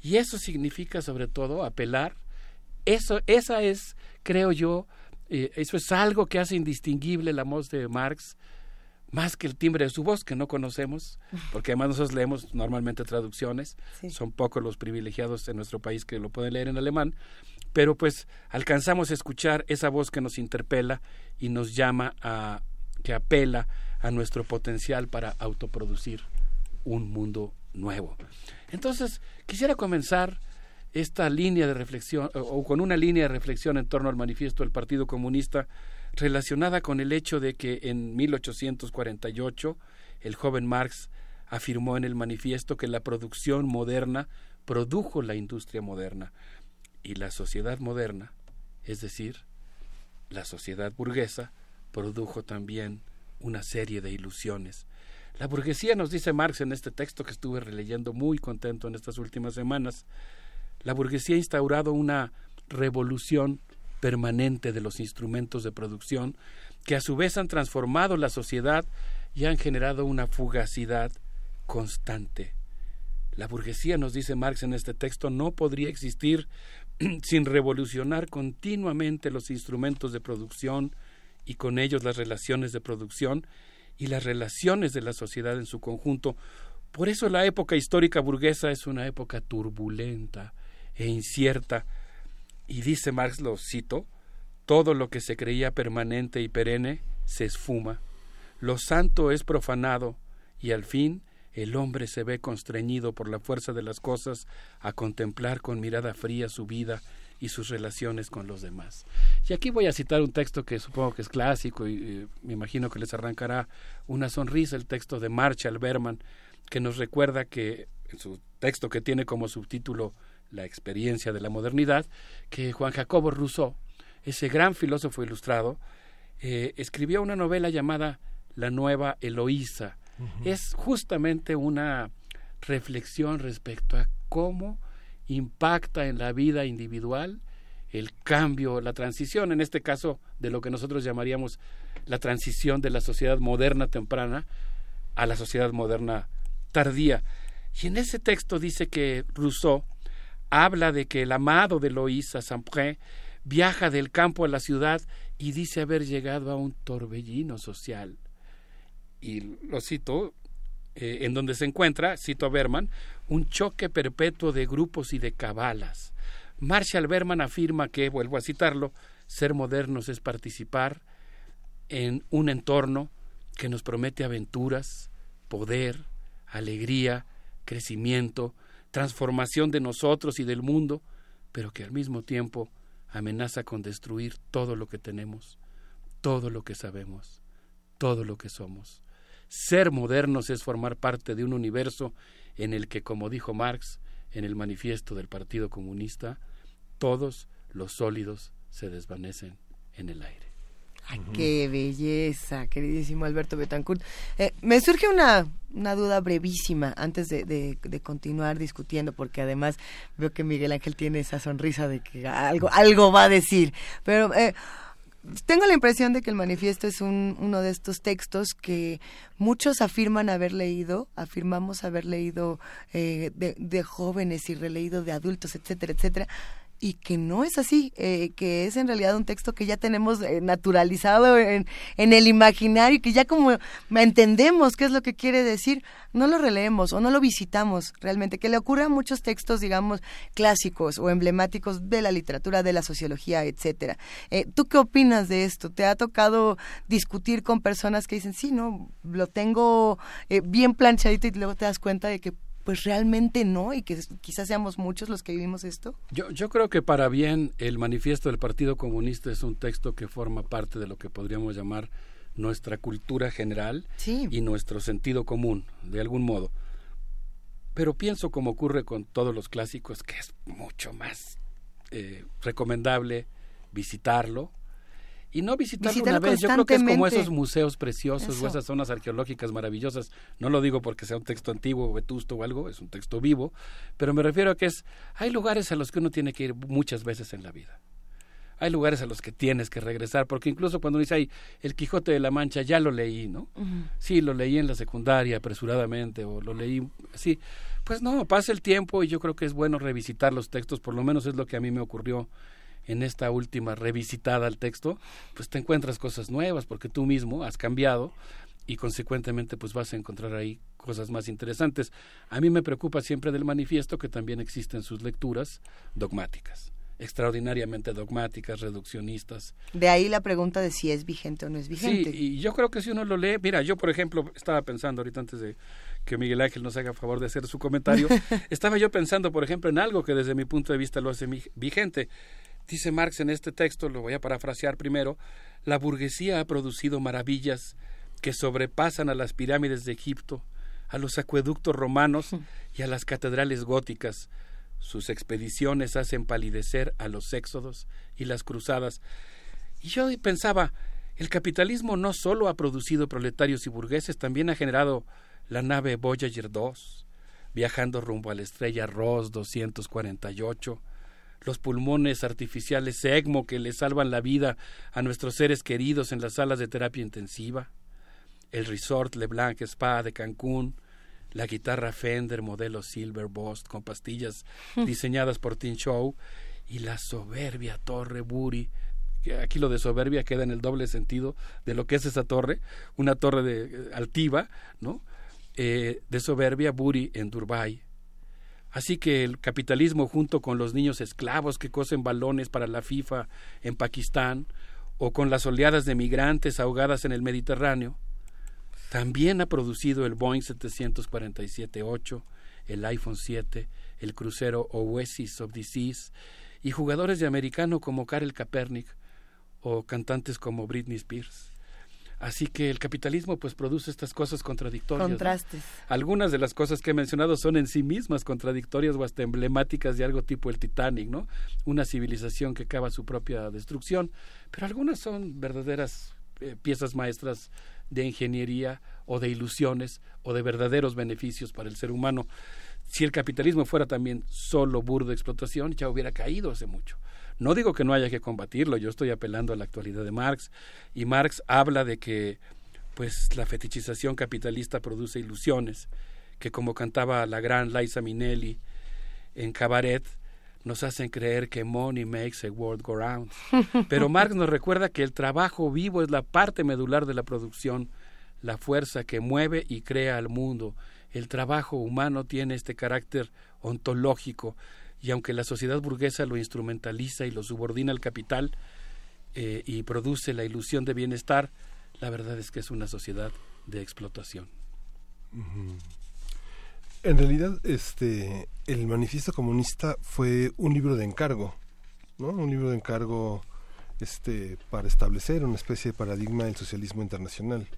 Speaker 25: y eso significa sobre todo apelar, eso, esa es, creo yo, eh, eso es algo que hace indistinguible la voz de Marx más que el timbre de su voz, que no conocemos, porque además nosotros leemos normalmente traducciones, son pocos los privilegiados en nuestro país que lo pueden leer en alemán, pero pues alcanzamos a escuchar esa voz que nos interpela y nos llama a, que apela a nuestro potencial para autoproducir un mundo nuevo. Entonces, quisiera comenzar esta línea de reflexión, o con una línea de reflexión en torno al manifiesto del Partido Comunista, relacionada con el hecho de que en 1848 el joven Marx afirmó en el manifiesto que la producción moderna produjo la industria moderna y la sociedad moderna, es decir, la sociedad burguesa, produjo también una serie de ilusiones. La burguesía, nos dice Marx en este texto que estuve releyendo muy contento en estas últimas semanas, la burguesía ha instaurado una revolución permanente de los instrumentos de producción que a su vez han transformado la sociedad y han generado una fugacidad constante. La burguesía, nos dice Marx en este texto, no podría existir <clears throat> sin revolucionar continuamente los instrumentos de producción y con ellos las relaciones de producción y las relaciones de la sociedad en su conjunto. Por eso la época histórica burguesa es una época turbulenta e incierta, y dice Marx, lo cito, todo lo que se creía permanente y perenne se esfuma, lo santo es profanado, y al fin el hombre se ve constreñido por la fuerza de las cosas a contemplar con mirada fría su vida y sus relaciones con los demás. Y aquí voy a citar un texto que supongo que es clásico y, me imagino que les arrancará una sonrisa, el texto de Marshall Berman, que nos recuerda que en su texto que tiene como subtítulo La experiencia de la modernidad, que Juan Jacobo Rousseau, ese gran filósofo ilustrado, eh, escribió una novela llamada La nueva Eloísa. Es justamente una reflexión respecto a cómo impacta en la vida individual el cambio, la transición, en este caso de lo que nosotros llamaríamos la transición de la sociedad moderna temprana a la sociedad moderna tardía. Y en ese texto dice que Rousseau habla de que el amado de Loïsa Sampré viaja del campo a la ciudad y dice haber llegado a un torbellino social. Y lo cito, eh, en donde se encuentra, cito a Berman, un choque perpetuo de grupos y de cabalas. Marshall Berman afirma que, vuelvo a citarlo, ser modernos es participar en un entorno que nos promete aventuras, poder, alegría, crecimiento, transformación de nosotros y del mundo, pero que al mismo tiempo amenaza con destruir todo lo que tenemos, todo lo que sabemos, todo lo que somos. Ser modernos es formar parte de un universo en el que, como dijo Marx en el manifiesto del Partido Comunista, todos los sólidos se desvanecen en el aire.
Speaker 2: Ay, qué belleza, queridísimo Alberto Betancourt. Eh, me surge una, una duda brevísima antes de, de, continuar discutiendo, porque además veo que Miguel Ángel tiene esa sonrisa de que algo, algo va a decir. Pero eh, tengo la impresión de que el manifiesto es un, uno de estos textos que muchos afirman haber leído, afirmamos haber leído eh, de, de, jóvenes y releído de adultos, etcétera, etcétera, y que no es así, eh, que es en realidad un texto que ya tenemos eh, naturalizado en, en, el imaginario, que ya como entendemos qué es lo que quiere decir, no lo releemos o no lo visitamos realmente, que le ocurre a muchos textos, digamos, clásicos o emblemáticos de la literatura, de la sociología, etcétera. Eh, ¿Tú qué opinas de esto? ¿Te ha tocado discutir con personas que dicen, sí, no, lo tengo bien planchadito y luego te das cuenta de que pues realmente no y que quizás seamos muchos los que vivimos esto?
Speaker 25: Yo, yo creo que para bien el manifiesto del Partido Comunista es un texto que forma parte de lo que podríamos llamar nuestra cultura general y nuestro sentido común, de algún modo. Pero pienso, como ocurre con todos los clásicos, que es mucho más eh, recomendable visitarlo, y no visitarlo una vez. Yo creo que es como esos museos preciosos o esas zonas arqueológicas maravillosas. No lo digo porque sea un texto antiguo o vetusto o algo, es un texto vivo, pero me refiero a que es hay lugares a los que uno tiene que ir muchas veces en la vida. Hay lugares a los que tienes que regresar, porque incluso cuando dice, ay, el Quijote de la Mancha, ya lo leí, ¿no? Sí, lo leí en la secundaria apresuradamente, o lo leí así. Pues no, pasa el tiempo y yo creo que es bueno revisitar los textos, por lo menos es lo que a mí me ocurrió en esta última revisitada al texto, pues te encuentras cosas nuevas porque tú mismo has cambiado y consecuentemente pues vas a encontrar ahí cosas más interesantes. A mí me preocupa siempre del manifiesto que también existen sus lecturas dogmáticas extraordinariamente dogmáticas, reduccionistas.
Speaker 2: De ahí la pregunta de si es vigente o no es vigente.
Speaker 25: Sí, y yo creo que si uno lo lee, mira, yo por ejemplo estaba pensando ahorita antes de que Miguel Ángel nos haga favor de hacer su comentario, <laughs> estaba yo pensando, por ejemplo, en algo que desde mi punto de vista lo hace vigente. Dice Marx en este texto, lo voy a parafrasear primero, la burguesía ha producido maravillas que sobrepasan a las pirámides de Egipto, a los acueductos romanos y a las catedrales góticas. Sus expediciones hacen palidecer a los éxodos y las cruzadas. Y yo pensaba, el capitalismo no solo ha producido proletarios y burgueses, también ha generado la nave Voyager 2, viajando rumbo a la estrella Ross 248, los pulmones artificiales ECMO que le salvan la vida a nuestros seres queridos en las salas de terapia intensiva, el resort LeBlanc Spa de Cancún, la guitarra Fender modelo Silver Boss con pastillas <laughs> diseñadas por Tin Show y la soberbia torre Buri aquí lo de soberbia queda en el doble sentido de lo que es esa torre, una torre de eh, altiva, ¿no? Eh, de soberbia Buri en Dubai, Así que el capitalismo junto con los niños esclavos que cosen balones para la FIFA en Pakistán o con las oleadas de migrantes ahogadas en el Mediterráneo, también ha producido el Boeing 747-8, el iPhone 7, el crucero Oasis of Seas y jugadores de americano como Karel Kaepernick o cantantes como Britney Spears. Así que el capitalismo pues produce estas cosas contradictorias.
Speaker 2: Contrastes.
Speaker 25: Algunas de las cosas que he mencionado son en sí mismas contradictorias o hasta emblemáticas de algo tipo el Titanic, ¿no? Una civilización que cava su propia destrucción, pero algunas son verdaderas eh, piezas maestras de ingeniería o de ilusiones o de verdaderos beneficios para el ser humano. Si el capitalismo fuera también solo burdo explotación, ya hubiera caído hace mucho. No digo que no haya que combatirlo, yo estoy apelando a la actualidad de Marx y Marx habla de que pues la fetichización capitalista produce ilusiones, que como cantaba la gran Liza Minnelli en Cabaret, nos hacen creer que money makes a world go round. <laughs> Pero Marx nos recuerda que el trabajo vivo es la parte medular de la producción, la fuerza que mueve y crea al mundo. El trabajo humano tiene este carácter ontológico, y aunque la sociedad burguesa lo instrumentaliza y lo subordina al capital eh, y produce la ilusión de bienestar, la verdad es que es una sociedad de explotación.
Speaker 1: En realidad, este, el manifiesto comunista fue un libro de encargo, ¿no? Un libro de encargo, este, para establecer una especie de paradigma del socialismo internacional.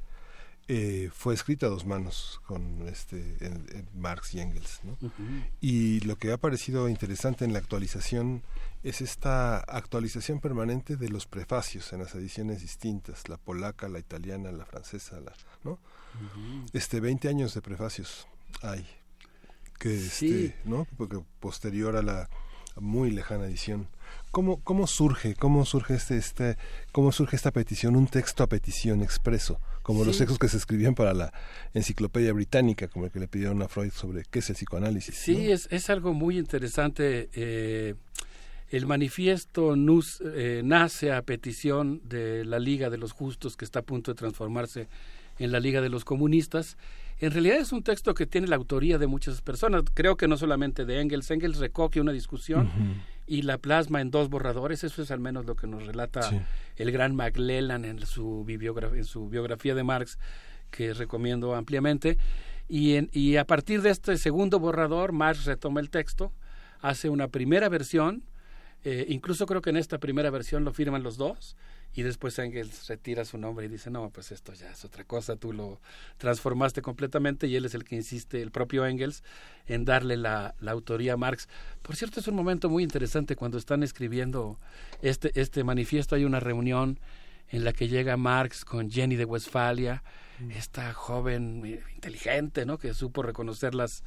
Speaker 1: Eh, fue escrito a dos manos con este Marx y Engels ¿no? y lo que ha parecido interesante en la actualización es esta actualización permanente de los prefacios en las ediciones distintas la polaca la italiana la francesa la no este 20 años de prefacios hay que este no porque posterior a la muy lejana edición. ¿Cómo, ¿Cómo surge, cómo surge este, este, cómo surge esta petición, un texto a petición expreso, como los textos que se escribían para la enciclopedia británica, como el que le pidieron a Freud sobre qué es el psicoanálisis?
Speaker 25: Sí, es, es algo muy interesante. Eh, el manifiesto NUS, eh, nace a petición de la Liga de los Justos, que está a punto de transformarse en la Liga de los Comunistas. En realidad es un texto que tiene la autoría de muchas personas, creo que no solamente de Engels. Engels recoge una discusión y la plasma en dos borradores. Eso es al menos lo que nos relata el gran McLellan en su, bibliografía, en su biografía de Marx, que recomiendo ampliamente. Y, en, y a partir de este segundo borrador, Marx retoma el texto, hace una primera versión, eh, incluso creo que en esta primera versión lo firman los dos, y después Engels retira su nombre y dice, no, pues esto ya es otra cosa, tú lo transformaste completamente y él es el que insiste, el propio Engels, en darle la, la autoría a Marx. Por cierto, es un momento muy interesante cuando están escribiendo este, este manifiesto, hay una reunión en la que llega Marx con Jenny de Westfalia, mm. esta joven eh, inteligente, ¿no? que supo reconocer las,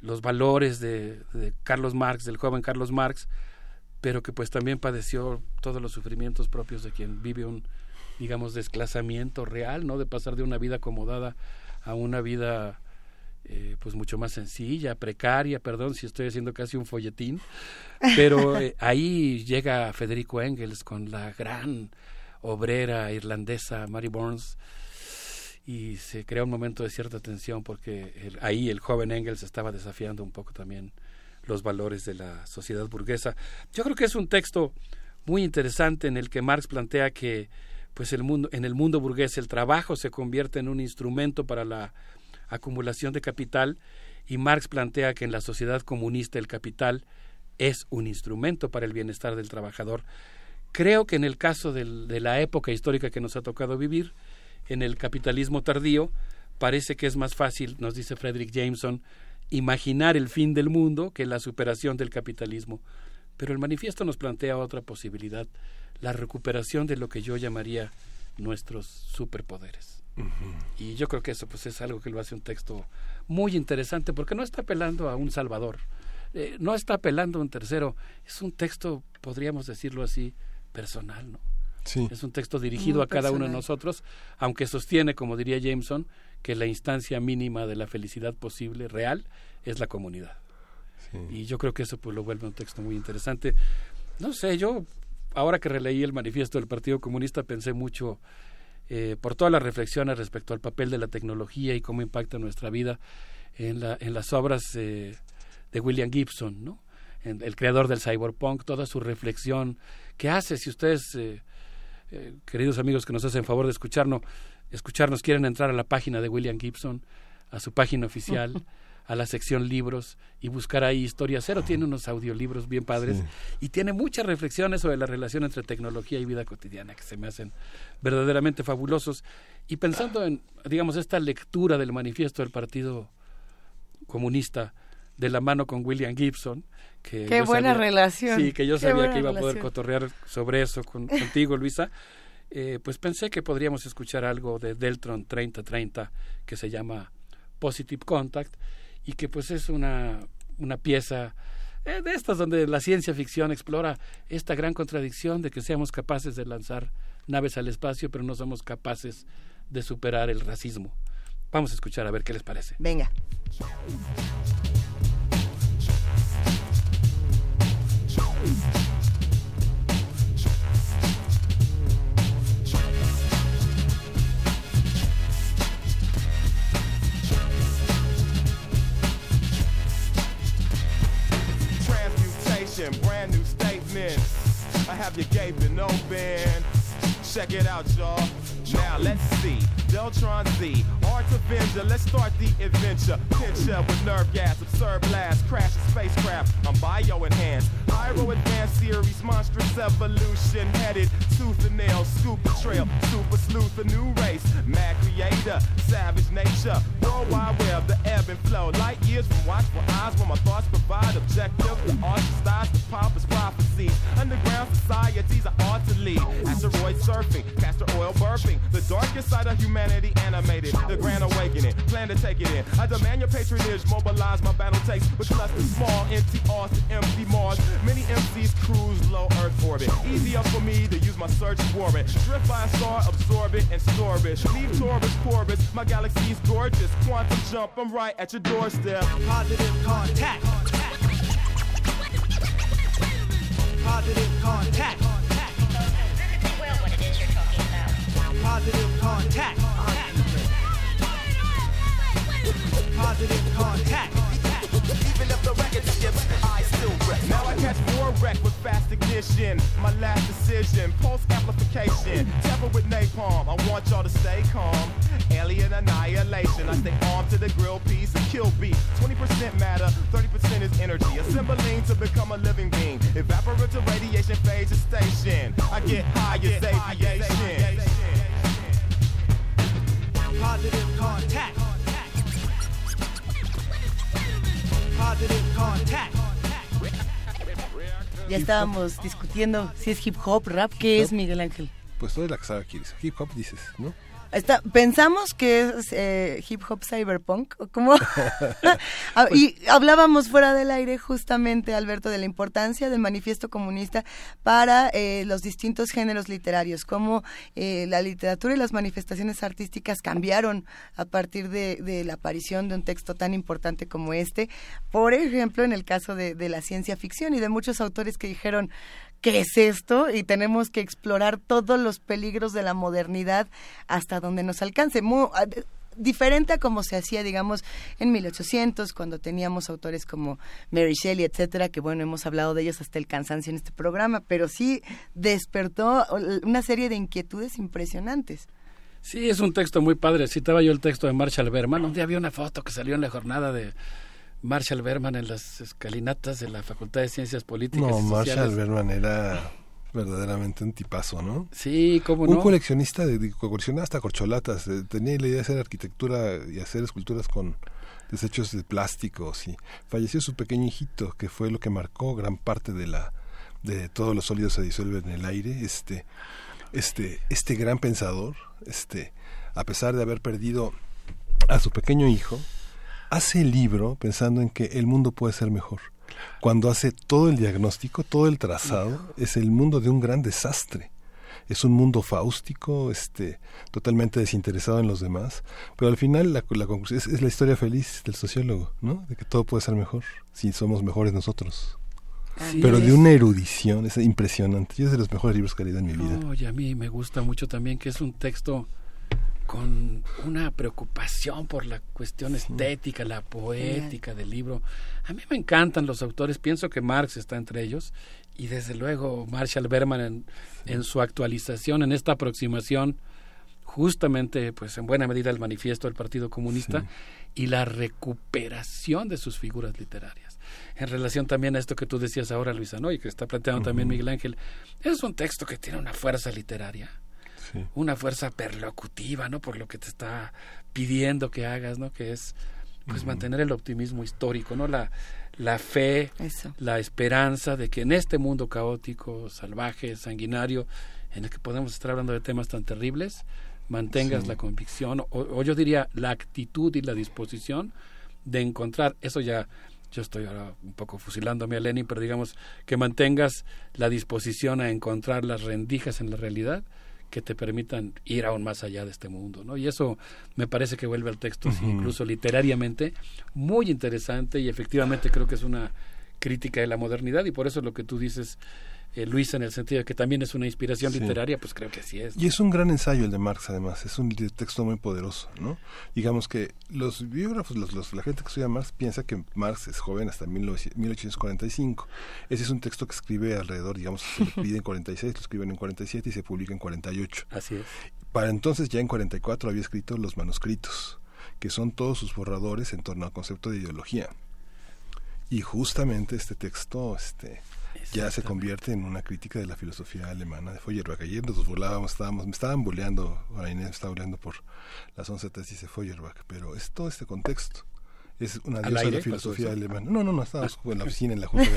Speaker 25: los valores de, de Carlos Marx, del joven Carlos Marx, pero que pues también padeció todos los sufrimientos propios de quien vive un, digamos, desclasamiento real, ¿no? De pasar de una vida acomodada a una vida eh, pues mucho más sencilla, precaria, perdón si estoy haciendo casi un folletín, pero <laughs> eh, ahí llega Federico Engels con la gran obrera irlandesa Mary Burns y se crea un momento de cierta tensión porque ahí el joven Engels estaba desafiando un poco también los valores de la sociedad burguesa. Yo creo que es un texto muy interesante en el que Marx plantea que pues el mundo en el mundo burgués el trabajo se convierte en un instrumento para la acumulación de capital y Marx plantea que en la sociedad comunista el capital es un instrumento para el bienestar del trabajador. Creo que en el caso de la época histórica que nos ha tocado vivir, en el capitalismo tardío, parece que es más fácil, nos dice Frederick Jameson, imaginar el fin del mundo que la superación del capitalismo. Pero el manifiesto nos plantea otra posibilidad, la recuperación de lo que yo llamaría nuestros superpoderes. Y yo creo que eso pues es algo que lo hace un texto muy interesante porque no está apelando a un salvador, eh, no está apelando a un tercero, es un texto, podríamos decirlo así, personal, ¿no? Es un texto dirigido a cada uno de nosotros, aunque sostiene, como diría Jameson, que la instancia mínima de la felicidad posible, real, es la comunidad. Y yo creo que eso pues lo vuelve un texto muy interesante. No sé, yo ahora que releí el manifiesto del Partido Comunista pensé mucho eh, por todas las reflexiones respecto al papel de la tecnología y cómo impacta nuestra vida en, la, en las obras eh, de William Gibson, ¿no? el creador del cyberpunk, toda su reflexión que hace, si ustedes, eh, queridos amigos que nos hacen favor de escucharnos, escucharnos quieren entrar a la página de William Gibson, a su página oficial, <laughs> a la sección libros y buscar ahí Historia Cero. Tiene unos audiolibros bien padres y tiene muchas reflexiones sobre la relación entre tecnología y vida cotidiana que se me hacen verdaderamente fabulosos. Y pensando en, digamos, esta lectura del manifiesto del Partido Comunista de la mano con William Gibson. Que
Speaker 2: Qué buena relación.
Speaker 25: Sí, que yo sabía que iba a poder cotorrear sobre eso contigo, Luisa. <laughs> Eh, pues pensé que podríamos escuchar algo de Deltron 3030 que se llama Positive Contact y que pues es una, una pieza eh, de estas donde la ciencia ficción explora esta gran contradicción de que seamos capaces de lanzar naves al espacio pero no somos capaces de superar el racismo. Vamos a escuchar a ver qué les parece.
Speaker 2: Venga.
Speaker 26: Brand new statements. I have you gaping open. Check it out, y'all. Now let's see. Deltron Z, Art Avenger, let's start the adventure. Pincher with nerve gas, absurd blast, crash a spacecraft. I'm bio enhanced. Pyro advanced series, monstrous evolution. Headed tooth and nail, the trail. Super sleuth, a new race. Mad creator, savage nature. World Wide Web, the ebb and flow. Light years from watchful eyes where my thoughts provide objective. The ostracized, the pompous prophecies. Underground societies are ought to lead. Asteroid surfing, castor oil burping. The darkest side of humanity animated. The grand awakening, plan to take it in. I demand your patronage, mobilize my battle takes. With clusters small, empty Austin, empty Mars. Many MCs cruise low Earth orbit. Easier for me to use my search warrant. Drift by a star, absorb it and store it. Leave Taurus, Corvus, my galaxy's gorgeous. Quantum jump, I'm right at your doorstep. Positive contact. Positive contact. Positive contact. Positive contact. Even if the record skips, I still wreck. Now I catch more wreck with fast ignition. My last decision, pulse amplification. Tamper with napalm. I want y'all to stay calm. Alien annihilation. I stay armed to the grill piece and kill beat. 20% matter, 30% is energy. Assembling to become a living being. Evaporative radiation phase is station. I get high as aviation. Positive contact.
Speaker 2: Ya estábamos discutiendo si es hip hop, rap, ¿qué es Miguel Ángel?
Speaker 1: Pues toda la que sabe aquí, hip hop dices, ¿no?
Speaker 2: Está, pensamos que es eh, hip hop cyberpunk, ¿o ¿cómo? <laughs> <laughs> Ah, y hablábamos fuera del aire justamente, Alberto, de la importancia del manifiesto comunista para eh, los distintos géneros literarios, cómo eh, la literatura y las manifestaciones artísticas cambiaron a partir de, de, la aparición de un texto tan importante como este. Por ejemplo, en el caso de, de la ciencia ficción y de muchos autores que dijeron, ¿qué es esto? Y tenemos que explorar todos los peligros de la modernidad hasta donde nos alcance. Muy, diferente a como se hacía, digamos, en 1800, cuando teníamos autores como Mary Shelley, etcétera, que bueno, hemos hablado de ellos hasta el cansancio en este programa, pero sí despertó una serie de inquietudes impresionantes.
Speaker 25: Sí, es un texto muy padre. Citaba yo el texto de Marshall Berman. Un día había una foto que salió en la jornada de Marshall Berman en las escalinatas de la Facultad de Ciencias Políticas.
Speaker 1: No,
Speaker 25: y
Speaker 1: Marshall Berman era verdaderamente un tipazo, ¿no?
Speaker 25: Sí, cómo
Speaker 1: un
Speaker 25: no.
Speaker 1: coleccionista de, de coleccionaba hasta corcholatas, eh, tenía la idea de hacer arquitectura y hacer esculturas con desechos de plásticos y falleció su pequeño hijito, que fue lo que marcó gran parte de la de todos los sólidos se disuelven en el aire, este este este gran pensador, este a pesar de haber perdido a su pequeño hijo, hace el libro pensando en que el mundo puede ser mejor. Cuando hace todo el diagnóstico, todo el trazado, es el mundo de un gran desastre. Es un mundo fáustico, este, totalmente desinteresado en los demás, pero al final la, la conclusión es, es, la historia feliz del sociólogo, ¿no? De que todo puede ser mejor si somos mejores nosotros. Pero de una erudición, es impresionante. Yo es de los mejores libros que he leído en mi vida.
Speaker 25: Y a mí me gusta mucho también que es un texto con una preocupación por la cuestión estética, la poética del libro. A mí me encantan los autores, pienso que Marx está entre ellos y desde luego Marshall Berman en, en su actualización, en esta aproximación justamente, pues en buena medida el manifiesto del Partido Comunista y la recuperación de sus figuras literarias. En relación también a esto que tú decías ahora, Luisa, ¿no? y que está planteando también Miguel Ángel, es un texto que tiene una fuerza literaria, una fuerza perlocutiva, ¿no? Por lo que te está pidiendo que hagas, ¿no? Que es pues mantener el optimismo histórico, ¿no? La, la fe, la esperanza de que en este mundo caótico, salvaje, sanguinario, en el que podemos estar hablando de temas tan terribles, mantengas la convicción, o, yo diría la actitud y la disposición de encontrar, eso ya, yo estoy ahora un poco fusilándome a Lenin, pero digamos que mantengas la disposición a encontrar las rendijas en la realidad que te permitan ir aún más allá de este mundo, ¿no? Y eso me parece que vuelve al texto, incluso literariamente, muy interesante y efectivamente creo que es una crítica de la modernidad y por eso lo que tú dices eh, Luis en el sentido de que también es una inspiración literaria, pues creo que sí es.
Speaker 1: Y es un gran ensayo el de Marx, además, es un texto muy poderoso, ¿no? Digamos que los biógrafos, los, la gente que estudia Marx piensa que Marx es joven hasta 1845. Ese es un texto que escribe alrededor, digamos, se lo pide en 46, lo escriben en 47 y se publica en 48.
Speaker 25: Así es.
Speaker 1: Para entonces, ya en 44, había escrito los manuscritos, que son todos sus borradores en torno al concepto de ideología. Y justamente este texto, este ya se convierte en una crítica de la filosofía alemana de Feuerbach. Ayer nos burlábamos, estábamos, me estaban boleando, ahora Inés está boleando por las once tesis de Feuerbach, pero es todo este contexto. Es una diosa de la filosofía alemana. No, no, no, estábamos en la oficina, en la junta,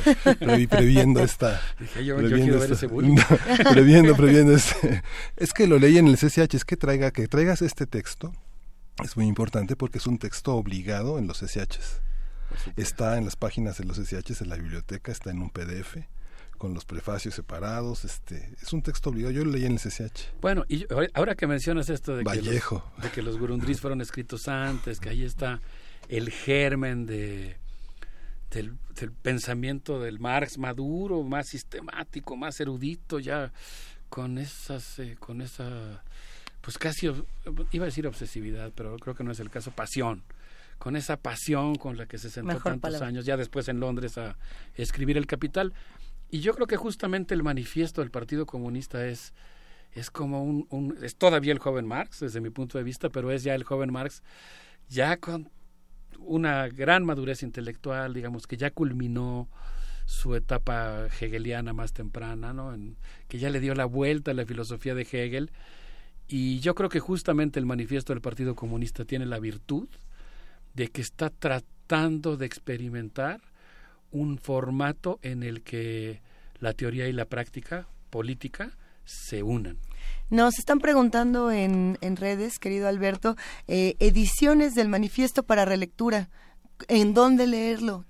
Speaker 1: previendo esta... previendo, <laughs> previendo, previendo este... Es que lo leí en el CCH, es que, traiga, que traigas este texto, es muy importante porque es un texto obligado en los CCHs. Está en las páginas de los SHs en la biblioteca, está en un PDF con los prefacios separados, este, es un texto obligado, yo lo leí en el CCH.
Speaker 25: Bueno, y ahora que mencionas esto de que, los, de que los Gurundris fueron escritos antes, que ahí está el germen de del, pensamiento del Marx maduro, más sistemático, más erudito, ya con esas, eh, con esa, pues casi, iba a decir obsesividad, pero creo que no es el caso, pasión con esa pasión con la que se sentó tantos años, ya después en Londres a escribir El Capital. Y yo creo que justamente el manifiesto del Partido Comunista es, es como un, es todavía el joven Marx, desde mi punto de vista, pero es ya el joven Marx, ya con una gran madurez intelectual, digamos, que ya culminó su etapa hegeliana más temprana, ¿no? Que ya le dio la vuelta a la filosofía de Hegel. Y yo creo que justamente el manifiesto del Partido Comunista tiene la virtud de que está tratando de experimentar un formato en el que la teoría y la práctica política se unan.
Speaker 2: Nos están preguntando en, en redes, querido Alberto, eh, ediciones del manifiesto para relectura. ¿En dónde leerlo?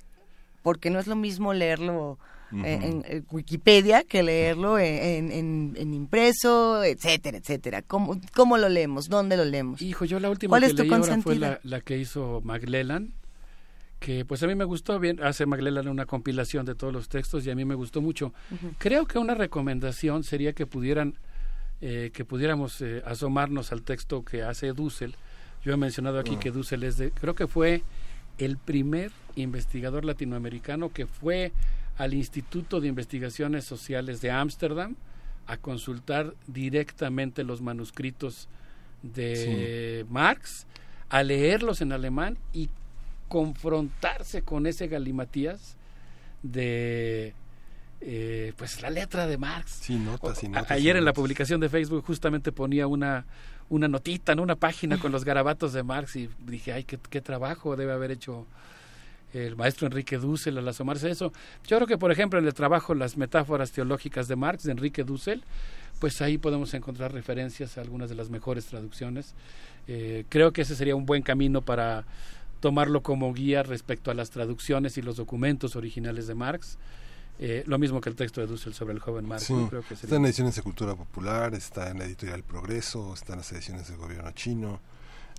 Speaker 2: Porque no es lo mismo leerlo en, Wikipedia que leerlo en, en, impreso, etcétera, etcétera. ¿Cómo, ¿Cómo lo leemos? ¿Dónde lo leemos?
Speaker 25: Hijo, yo la última que leí ahora fue la, la, que hizo Maglelan, que pues a mí me gustó bien, hace Maglelan una compilación de todos los textos y a mí me gustó mucho. Creo que una recomendación sería que pudieran eh, que pudiéramos eh, asomarnos al texto que hace Dussel. Yo he mencionado aquí que Dussel es de, creo que fue el primer investigador latinoamericano que fue al Instituto de Investigaciones Sociales de Ámsterdam a consultar directamente los manuscritos de Marx, a leerlos en alemán y confrontarse con ese galimatías de eh, pues la letra de Marx.
Speaker 1: Sí, notas,
Speaker 25: Ayer en la publicación de Facebook justamente ponía una una notita, en una página con los garabatos de Marx y dije, ay, qué, qué trabajo debe haber hecho el maestro Enrique Dussel al asomarse a eso. Yo creo que, por ejemplo, en el trabajo Las metáforas teológicas de Marx, de Enrique Dussel, pues ahí podemos encontrar referencias a algunas de las mejores traducciones. Eh, creo que ese sería un buen camino para tomarlo como guía respecto a las traducciones y los documentos originales de Marx. Eh, lo mismo que el texto de Dussel sobre el joven Marx. creo que
Speaker 1: Está en ediciones de Cultura Popular, está en la editorial Progreso, está en las ediciones del gobierno chino.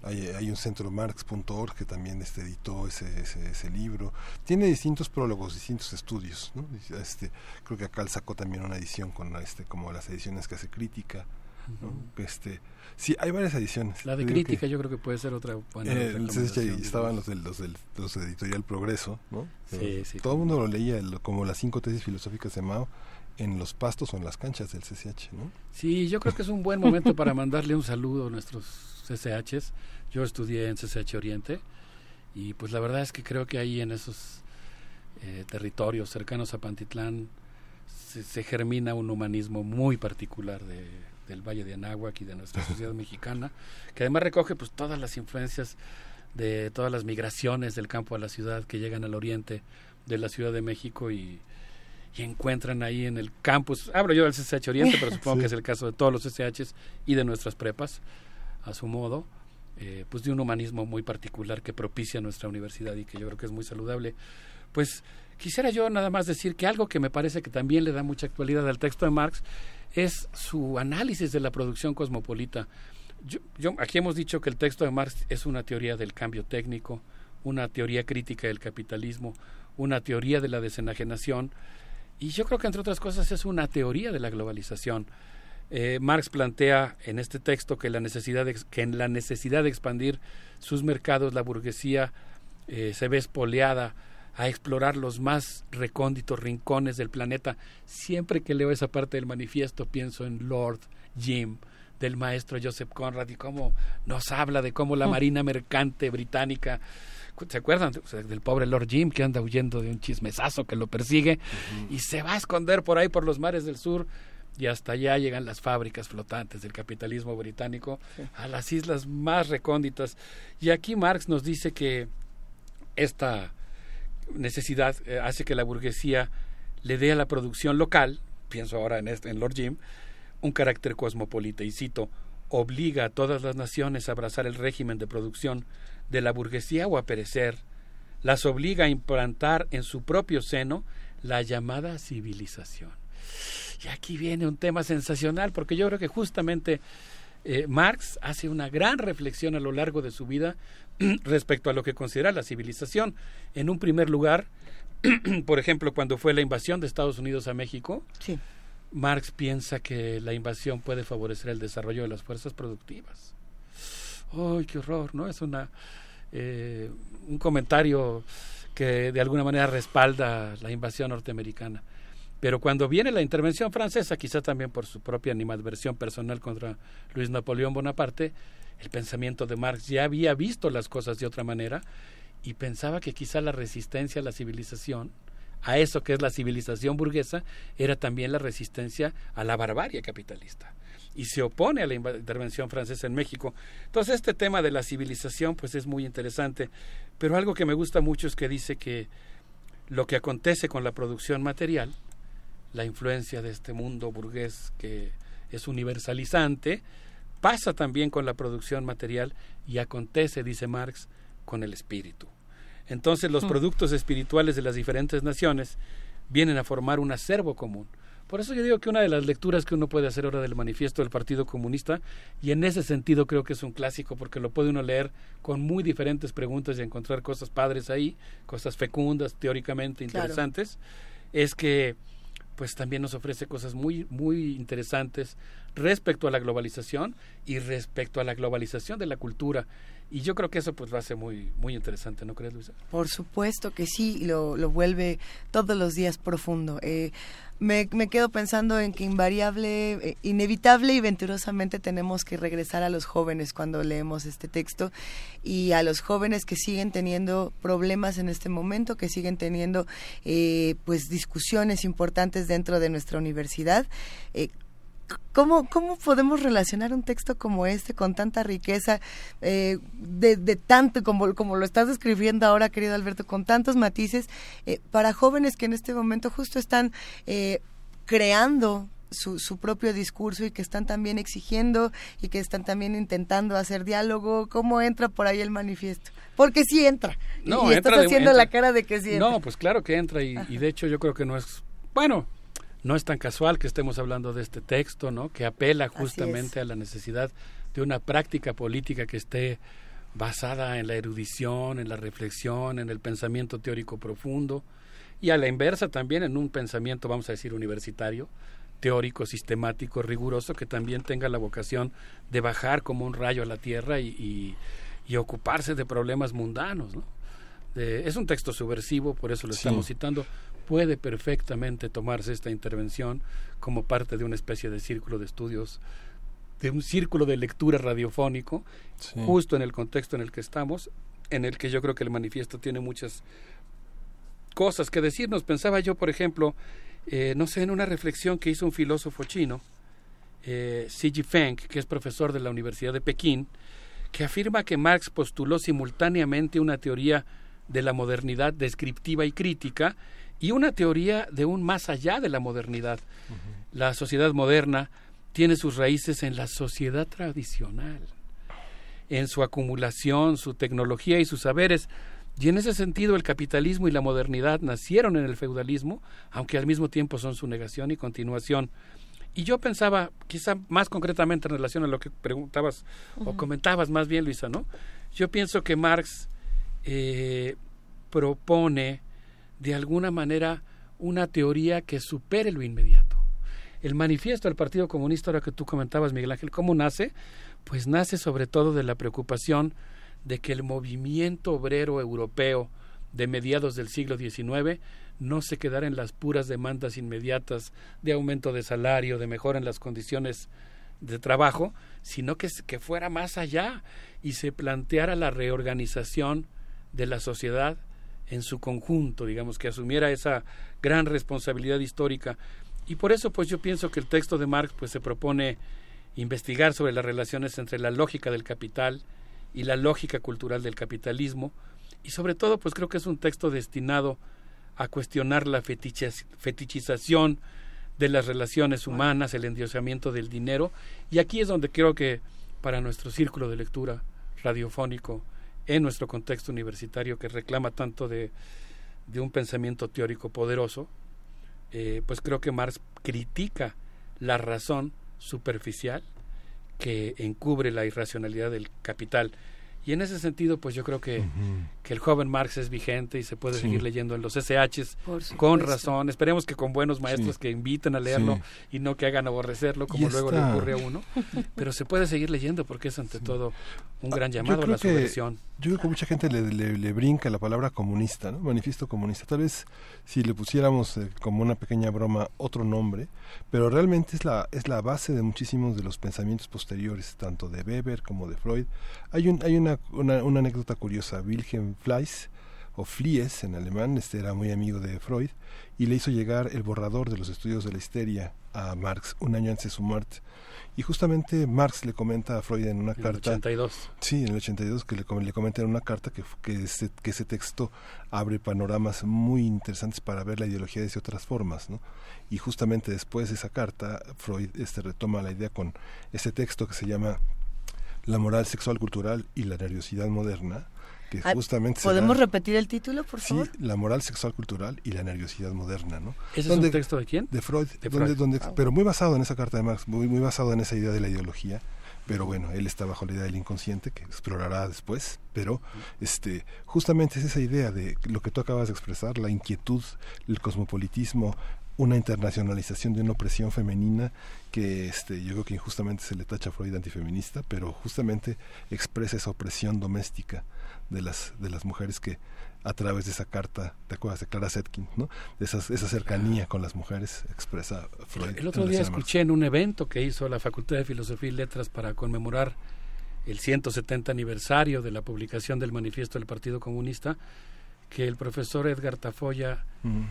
Speaker 1: Hay, un centro marx.org que también este, editó ese, ese, libro. Tiene distintos prólogos, distintos estudios. ¿no? Este, creo que acá sacó también una edición con este, como las ediciones que hace crítica. ¿No? este, sí, hay varias ediciones.
Speaker 25: La de crítica yo creo que puede ser otra.
Speaker 1: Eh, estaban los del, los del los Editorial Progreso, ¿no?
Speaker 25: Sí, sí,
Speaker 1: todo el mundo lo leía como las cinco tesis filosóficas de Mao en los pastos o en las canchas del CCH, ¿no?
Speaker 25: Sí, yo creo que es un buen momento para mandarle un saludo a nuestros CCHs. Yo estudié en CCH Oriente y pues la verdad es que creo que ahí en esos eh, territorios cercanos a Pantitlán se, germina un humanismo muy particular de, del Valle de Anáhuac y de nuestra sociedad mexicana, que además recoge pues todas las influencias de todas las migraciones del campo a la ciudad que llegan al oriente de la Ciudad de México y, encuentran ahí en el campus, hablo yo del CCH Oriente, pero supongo <laughs> que es el caso de todos los CCHs y de nuestras prepas, a su modo, eh, pues de un humanismo muy particular que propicia nuestra universidad y que yo creo que es muy saludable. Pues quisiera yo nada más decir que algo que me parece que también le da mucha actualidad al texto de Marx es su análisis de la producción cosmopolita. Yo, aquí hemos dicho que el texto de Marx es una teoría del cambio técnico, una teoría crítica del capitalismo, una teoría de la desenajenación, y yo creo que entre otras cosas es una teoría de la globalización. Eh, Marx plantea en este texto que, la necesidad que en la necesidad de expandir sus mercados la burguesía eh, se ve espoleada a explorar los más recónditos rincones del planeta. Siempre que leo esa parte del manifiesto pienso en Lord Jim, del maestro Joseph Conrad y cómo nos habla de cómo la mm. marina mercante británica ¿Se acuerdan del pobre Lord Jim que anda huyendo de un chismesazo que lo persigue y se va a esconder por ahí por los mares del sur? Y hasta allá llegan las fábricas flotantes del capitalismo británico a las islas más recónditas. Y aquí Marx nos dice que esta necesidad eh, hace que la burguesía le dé a la producción local, pienso ahora en, este, en Lord Jim, un carácter cosmopolita, y cito, obliga a todas las naciones a abrazar el régimen de producción de la burguesía o a perecer, las obliga a implantar en su propio seno la llamada civilización. Y aquí viene un tema sensacional, porque yo creo que justamente eh, Marx hace una gran reflexión a lo largo de su vida <clears throat> respecto a lo que considera la civilización. En un primer lugar, <clears throat> por ejemplo, cuando fue la invasión de Estados Unidos a México, sí. Marx piensa que la invasión puede favorecer el desarrollo de las fuerzas productivas. ¡Ay, qué horror! ¿No? Es una, eh, un comentario que de alguna manera respalda la invasión norteamericana. Pero cuando viene la intervención francesa, quizá también por su propia animadversión personal contra Luis Napoleón Bonaparte, el pensamiento de Marx ya había visto las cosas de otra manera y pensaba que quizá la resistencia a la civilización a eso que es la civilización burguesa, era también la resistencia a la barbarie capitalista. Y se opone a la intervención francesa en México. Entonces este tema de la civilización pues es muy interesante. Pero algo que me gusta mucho es que dice que lo que acontece con la producción material, la influencia de este mundo burgués que es universalizante, pasa también con la producción material y acontece, dice Marx, con el espíritu. Entonces los hmm. productos espirituales de las diferentes naciones vienen a formar un acervo común. Por eso yo digo que una de las lecturas que uno puede hacer ahora del manifiesto del Partido Comunista, y en ese sentido creo que es un clásico porque lo puede uno leer con muy diferentes preguntas y encontrar cosas padres ahí, cosas fecundas, teóricamente interesantes, es que pues también nos ofrece cosas muy muy interesantes respecto a la globalización y respecto a la globalización de la cultura y yo creo que eso pues a ser muy muy interesante, ¿no crees, Luisa?
Speaker 2: Por supuesto que sí, lo, lo vuelve todos los días profundo. Eh, me, me, quedo pensando en que invariable, eh, inevitable y venturosamente tenemos que regresar a los jóvenes cuando leemos este texto y a los jóvenes que siguen teniendo problemas en este momento, que siguen teniendo eh, pues discusiones importantes dentro de nuestra universidad. ¿Cómo, ¿Cómo podemos relacionar un texto como este con tanta riqueza, eh, de, de, tanto, como, como lo estás describiendo ahora, querido Alberto, con tantos matices, eh, para jóvenes que en este momento justo están eh, creando su, su, propio discurso y que están también exigiendo y que están también intentando hacer diálogo. ¿Cómo entra por ahí el manifiesto? Porque sí entra. No, y estás haciendo la cara de que sí entra.
Speaker 25: No, pues claro que entra y, y de hecho yo creo que no es... Bueno, no es tan casual que estemos hablando de este texto, ¿no? Que apela justamente a la necesidad de una práctica política que esté basada en la erudición, en la reflexión, en el pensamiento teórico profundo y a la inversa también en un pensamiento, vamos a decir, universitario, teórico, sistemático, riguroso, que también tenga la vocación de bajar como un rayo a la tierra y, y, ocuparse de problemas mundanos, ¿no? es un texto subversivo, por eso lo estamos citando, puede perfectamente tomarse esta intervención como parte de una especie de círculo de estudios, de un círculo de lectura radiofónico, justo en el contexto en el que estamos, en el que yo creo que el manifiesto tiene muchas cosas que decirnos. Pensaba yo, por ejemplo, eh, no sé, en una reflexión que hizo un filósofo chino, eh, Xi Feng, que es profesor de la Universidad de Pekín, que afirma que Marx postuló simultáneamente una teoría de la modernidad descriptiva y crítica y una teoría de un más allá de la modernidad. La sociedad moderna tiene sus raíces en la sociedad tradicional, en su acumulación, su tecnología y sus saberes. Y en ese sentido el capitalismo y la modernidad nacieron en el feudalismo, aunque al mismo tiempo son su negación y continuación. Y yo pensaba, quizá más concretamente en relación a lo que preguntabas o comentabas más bien, Luisa, ¿no? Yo pienso que Marx eh, propone de alguna manera una teoría que supere lo inmediato. El manifiesto del Partido Comunista, ahora que tú comentabas, Miguel Ángel, ¿cómo nace? Pues nace sobre todo de la preocupación de que el movimiento obrero europeo de mediados del siglo XIX no se quedara en las puras demandas inmediatas de aumento de salario, de mejora en las condiciones de trabajo, sino que, que fuera más allá y se planteara la reorganización de la sociedad en su conjunto, digamos, que asumiera esa gran responsabilidad histórica. Y por eso, pues yo pienso que el texto de Marx pues se propone investigar sobre las relaciones entre la lógica del capital y la lógica cultural del capitalismo, y sobre todo, pues creo que es un texto destinado a cuestionar la fetichización de las relaciones humanas, el endiosamiento del dinero, y aquí es donde creo que para nuestro círculo de lectura radiofónico en nuestro contexto universitario que reclama tanto de, de un pensamiento teórico poderoso, eh, pues creo que Marx critica la razón superficial que encubre la irracionalidad del capital. Y en ese sentido, pues yo creo que, que el joven Marx es vigente y se puede seguir leyendo en los SHs con razón. Esperemos que con buenos maestros que inviten a leerlo y no que hagan aborrecerlo como luego le ocurre a uno. Pero se puede seguir leyendo porque es ante todo un gran llamado a la subversión.
Speaker 1: Yo creo que mucha gente le, le, brinca la palabra comunista, ¿no? manifiesto comunista. Tal vez si le pusiéramos eh, como una pequeña broma otro nombre, pero realmente es la, es la base de muchísimos de los pensamientos posteriores, tanto de Weber como de Freud. Hay, un, hay una, una, anécdota curiosa. Wilhelm Fleiss, o Flies en alemán, este era muy amigo de Freud, y le hizo llegar el borrador de los estudios de la histeria a Marx un año antes de su muerte. Y justamente Marx le comenta a Freud en una
Speaker 25: en
Speaker 1: carta.
Speaker 25: El 82.
Speaker 1: Sí, en el 82, que le, le comenta en una carta que, que, ese, que ese texto abre panoramas muy interesantes para ver la ideología desde otras formas. ¿no? Y justamente después de esa carta, Freud este, retoma la idea con ese texto que se llama La moral sexual cultural y la nerviosidad moderna que
Speaker 2: ah,
Speaker 1: justamente
Speaker 2: ¿Podemos repetir el título, por favor?
Speaker 1: Sí, La moral sexual cultural y la nerviosidad moderna, ¿no?
Speaker 25: ¿Ese es un texto de quién?
Speaker 1: De Freud, Donde, ah, pero muy basado en esa carta de Marx, muy, muy basado en esa idea de la ideología pero bueno, él está bajo la idea del inconsciente que explorará después, pero este justamente es esa idea de lo que tú acabas de expresar, la inquietud, el cosmopolitismo, una internacionalización de una opresión femenina que este, yo creo que injustamente se le tacha a Freud antifeminista, pero justamente expresa esa opresión doméstica de las, de las mujeres que a través de esa carta, ¿te acuerdas de Clara Zetkin? ¿no? De esas, esa cercanía con las mujeres expresa Freud.
Speaker 25: El otro día escuché en un evento que hizo la Facultad de Filosofía y Letras para conmemorar el 170 aniversario de la publicación del manifiesto del Partido Comunista, que el profesor Edgar Tafoya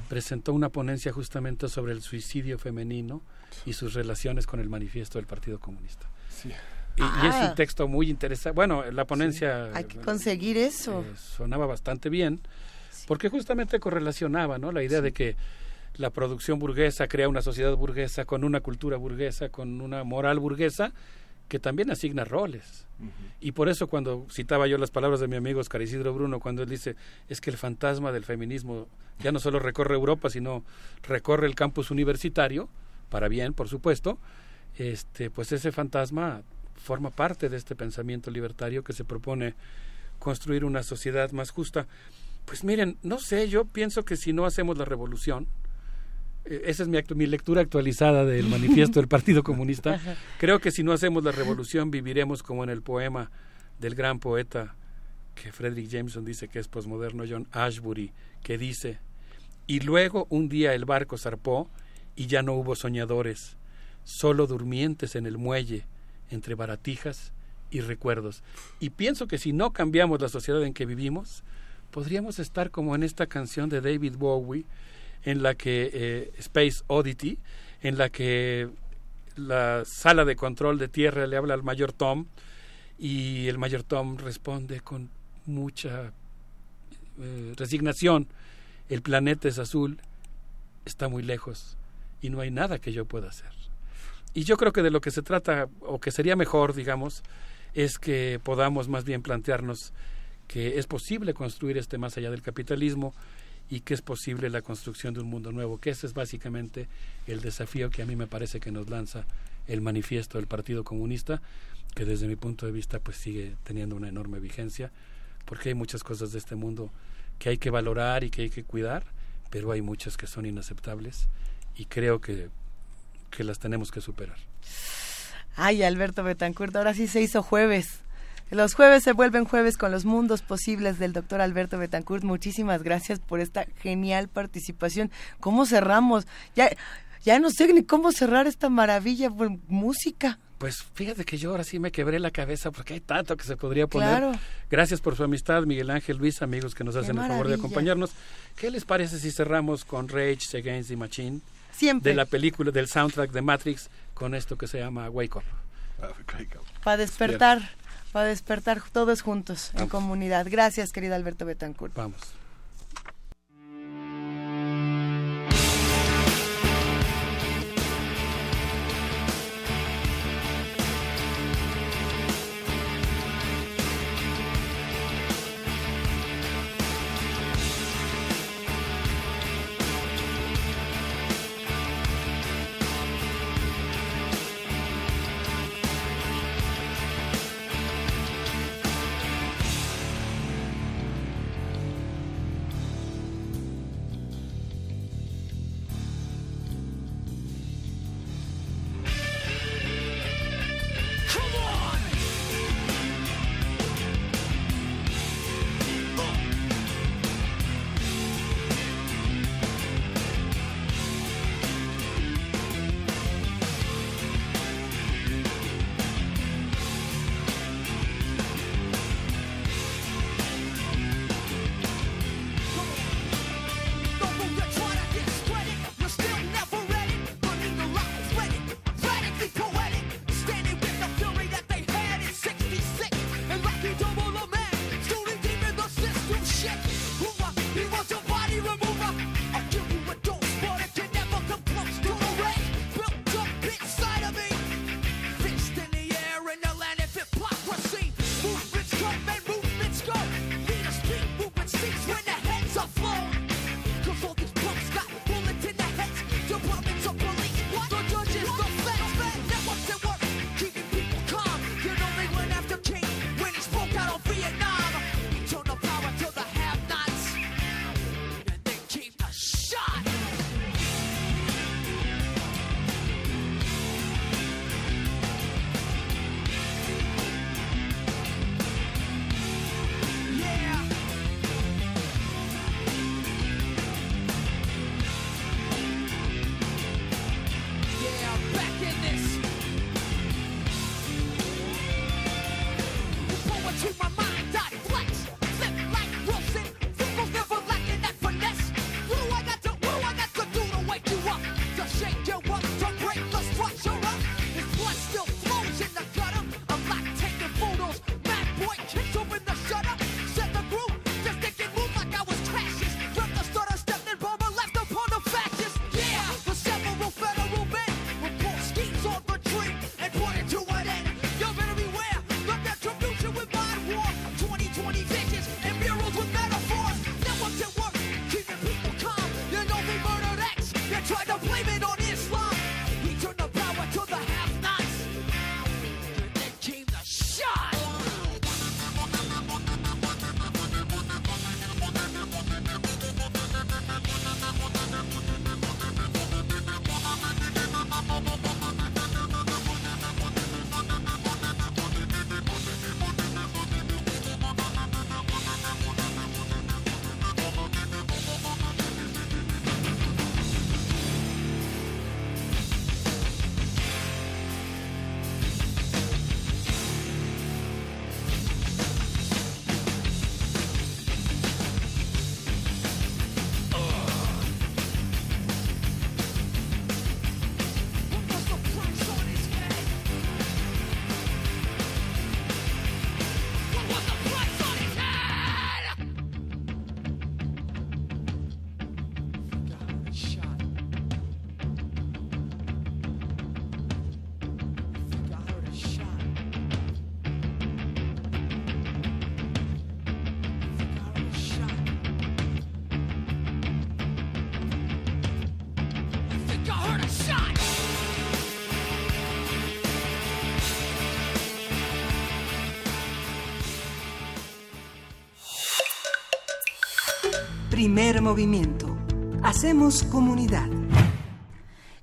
Speaker 25: presentó una ponencia justamente sobre el suicidio femenino y sus relaciones con el manifiesto del Partido Comunista.
Speaker 1: Sí.
Speaker 25: Y, es un ah. texto muy interesante. Bueno, la ponencia...
Speaker 2: hay que conseguir eso.
Speaker 25: Eh, sonaba bastante bien, porque justamente correlacionaba ¿no? la idea de que la producción burguesa crea una sociedad burguesa con una cultura burguesa, con una moral burguesa, que también asigna roles. Y por eso cuando citaba yo las palabras de mi amigo Oscar Isidro Bruno, cuando él dice, es que el fantasma del feminismo ya no solo recorre Europa, sino recorre el campus universitario, para bien, por supuesto, este, pues ese fantasma forma parte de este pensamiento libertario que se propone construir una sociedad más justa. Pues miren, no sé, yo pienso que si no hacemos la revolución, eh, esa es mi, mi, lectura actualizada del <laughs> manifiesto del Partido Comunista, creo que si no hacemos la revolución viviremos como en el poema del gran poeta que Frederick Jameson dice que es posmoderno, John Ashbury, que dice, Y luego un día el barco zarpó y ya no hubo soñadores, solo durmientes en el muelle, entre baratijas y recuerdos. Y pienso que si no cambiamos la sociedad en que vivimos, podríamos estar como en esta canción de David Bowie, en la que eh, Space Oddity, en la que la sala de control de tierra le habla al mayor Tom y el mayor Tom responde con mucha eh, resignación, el planeta es azul, está muy lejos y no hay nada que yo pueda hacer. Y yo creo que de lo que se trata, o que sería mejor, digamos, es que podamos más bien plantearnos que es posible construir este más allá del capitalismo y que es posible la construcción de un mundo nuevo, que ese es básicamente el desafío que a mí me parece que nos lanza el manifiesto del Partido Comunista, que desde mi punto de vista pues sigue teniendo una enorme vigencia, porque hay muchas cosas de este mundo que hay que valorar y que hay que cuidar, pero hay muchas que son inaceptables y creo que, que las tenemos que superar.
Speaker 2: Ay, Alberto Betancourt, ahora sí se hizo jueves. Los jueves se vuelven jueves con los mundos posibles del doctor Alberto Betancourt. Muchísimas gracias por esta genial participación. ¿Cómo cerramos? Ya, ya no sé ni cómo cerrar esta maravilla por música.
Speaker 25: Pues fíjate que yo ahora sí me quebré la cabeza porque hay tanto que se podría poner. Gracias por su amistad, Miguel Ángel Luis, amigos que nos hacen el favor de acompañarnos. ¿Qué les parece si cerramos con Rage Against the Machine?
Speaker 2: Siempre.
Speaker 25: De la película, del soundtrack de Matrix, con esto que se llama Wake Up.
Speaker 2: Para despertar para despertar todos juntos en comunidad. Gracias, querido Alberto Betancourt.
Speaker 25: Vamos.
Speaker 3: Primer movimiento. Hacemos comunidad.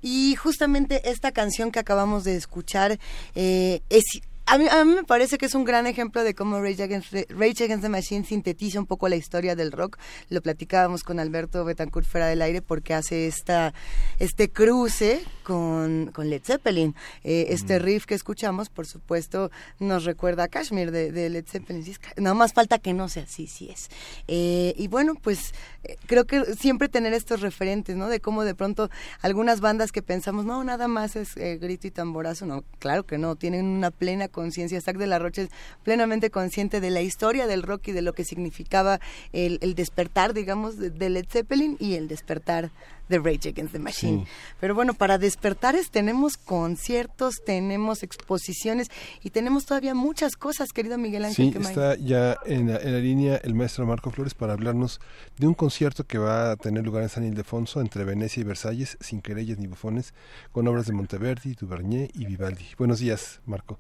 Speaker 2: Y justamente esta canción que acabamos de escuchar eh, es a mí, a mí me parece que es un gran ejemplo de cómo Rage Against, Rage Against the Machine sintetiza un poco la historia del rock. Lo platicábamos con Alberto Betancourt fuera del aire porque hace esta este cruce con, con Led Zeppelin. Eh, este riff que escuchamos, por supuesto, nos recuerda a Kashmir de, Led Zeppelin. Nada más falta que no sea así, sí es. Eh, y bueno, pues eh, creo que siempre tener estos referentes, ¿no? De cómo de pronto algunas bandas que pensamos, no, nada más es grito y tamborazo. No, claro que no, tienen una plena conciencia. Stack de la Rocha es plenamente consciente de la historia del rock y de lo que significaba el, despertar, digamos, de, Led Zeppelin y el despertar de Rage Against the Machine. Pero bueno, para despertares tenemos conciertos, tenemos exposiciones y tenemos todavía muchas cosas, querido Miguel Ángel.
Speaker 1: Sí, está ya en la, línea el maestro Marco Flores para hablarnos de un concierto que va a tener lugar en San Ildefonso entre Venecia y Versalles, sin querellas ni bufones, con obras de Monteverdi, Duvernier y Vivaldi. Buenos días, Marco.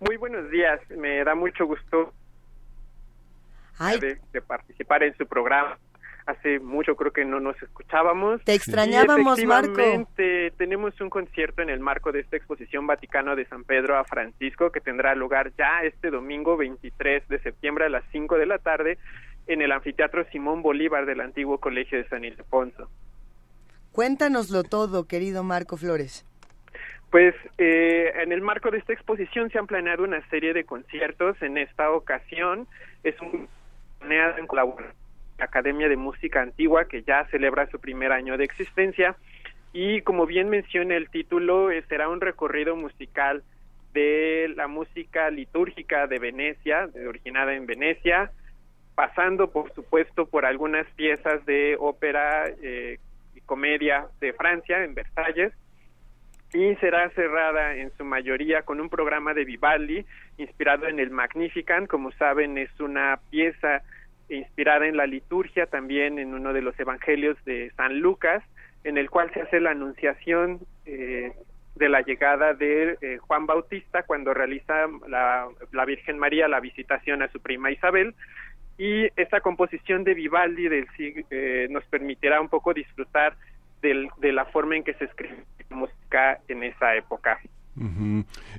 Speaker 27: Muy buenos días, me da mucho gusto de, participar en su programa. Hace mucho creo que no nos escuchábamos.
Speaker 2: Te extrañábamos, Marco.
Speaker 27: Tenemos un concierto en el marco de esta exposición Vaticano de San Pedro a Francisco que tendrá lugar ya este domingo 23 de septiembre a las 5 de la tarde en el anfiteatro Simón Bolívar del antiguo Colegio de San Ildefonso.
Speaker 2: Cuéntanoslo todo, querido Marco Flores.
Speaker 27: Pues eh, en el marco de esta exposición se han planeado una serie de conciertos. En esta ocasión es un planeado en colaboración Academia de Música Antigua que ya celebra su primer año de existencia. Y como bien menciona el título eh, será un recorrido musical de la música litúrgica de Venecia, originada en Venecia, pasando por supuesto por algunas piezas de ópera eh, y comedia de Francia en Versalles y será cerrada en su mayoría con un programa de Vivaldi inspirado en el Magnificat, como saben es una pieza inspirada en la liturgia, también en uno de los evangelios de San Lucas, en el cual se hace la anunciación eh, de la llegada de eh, Juan Bautista cuando realiza la, Virgen María la visitación a su prima Isabel y esta composición de Vivaldi del, eh, nos permitirá un poco disfrutar de la forma en que se escribe música en esa época.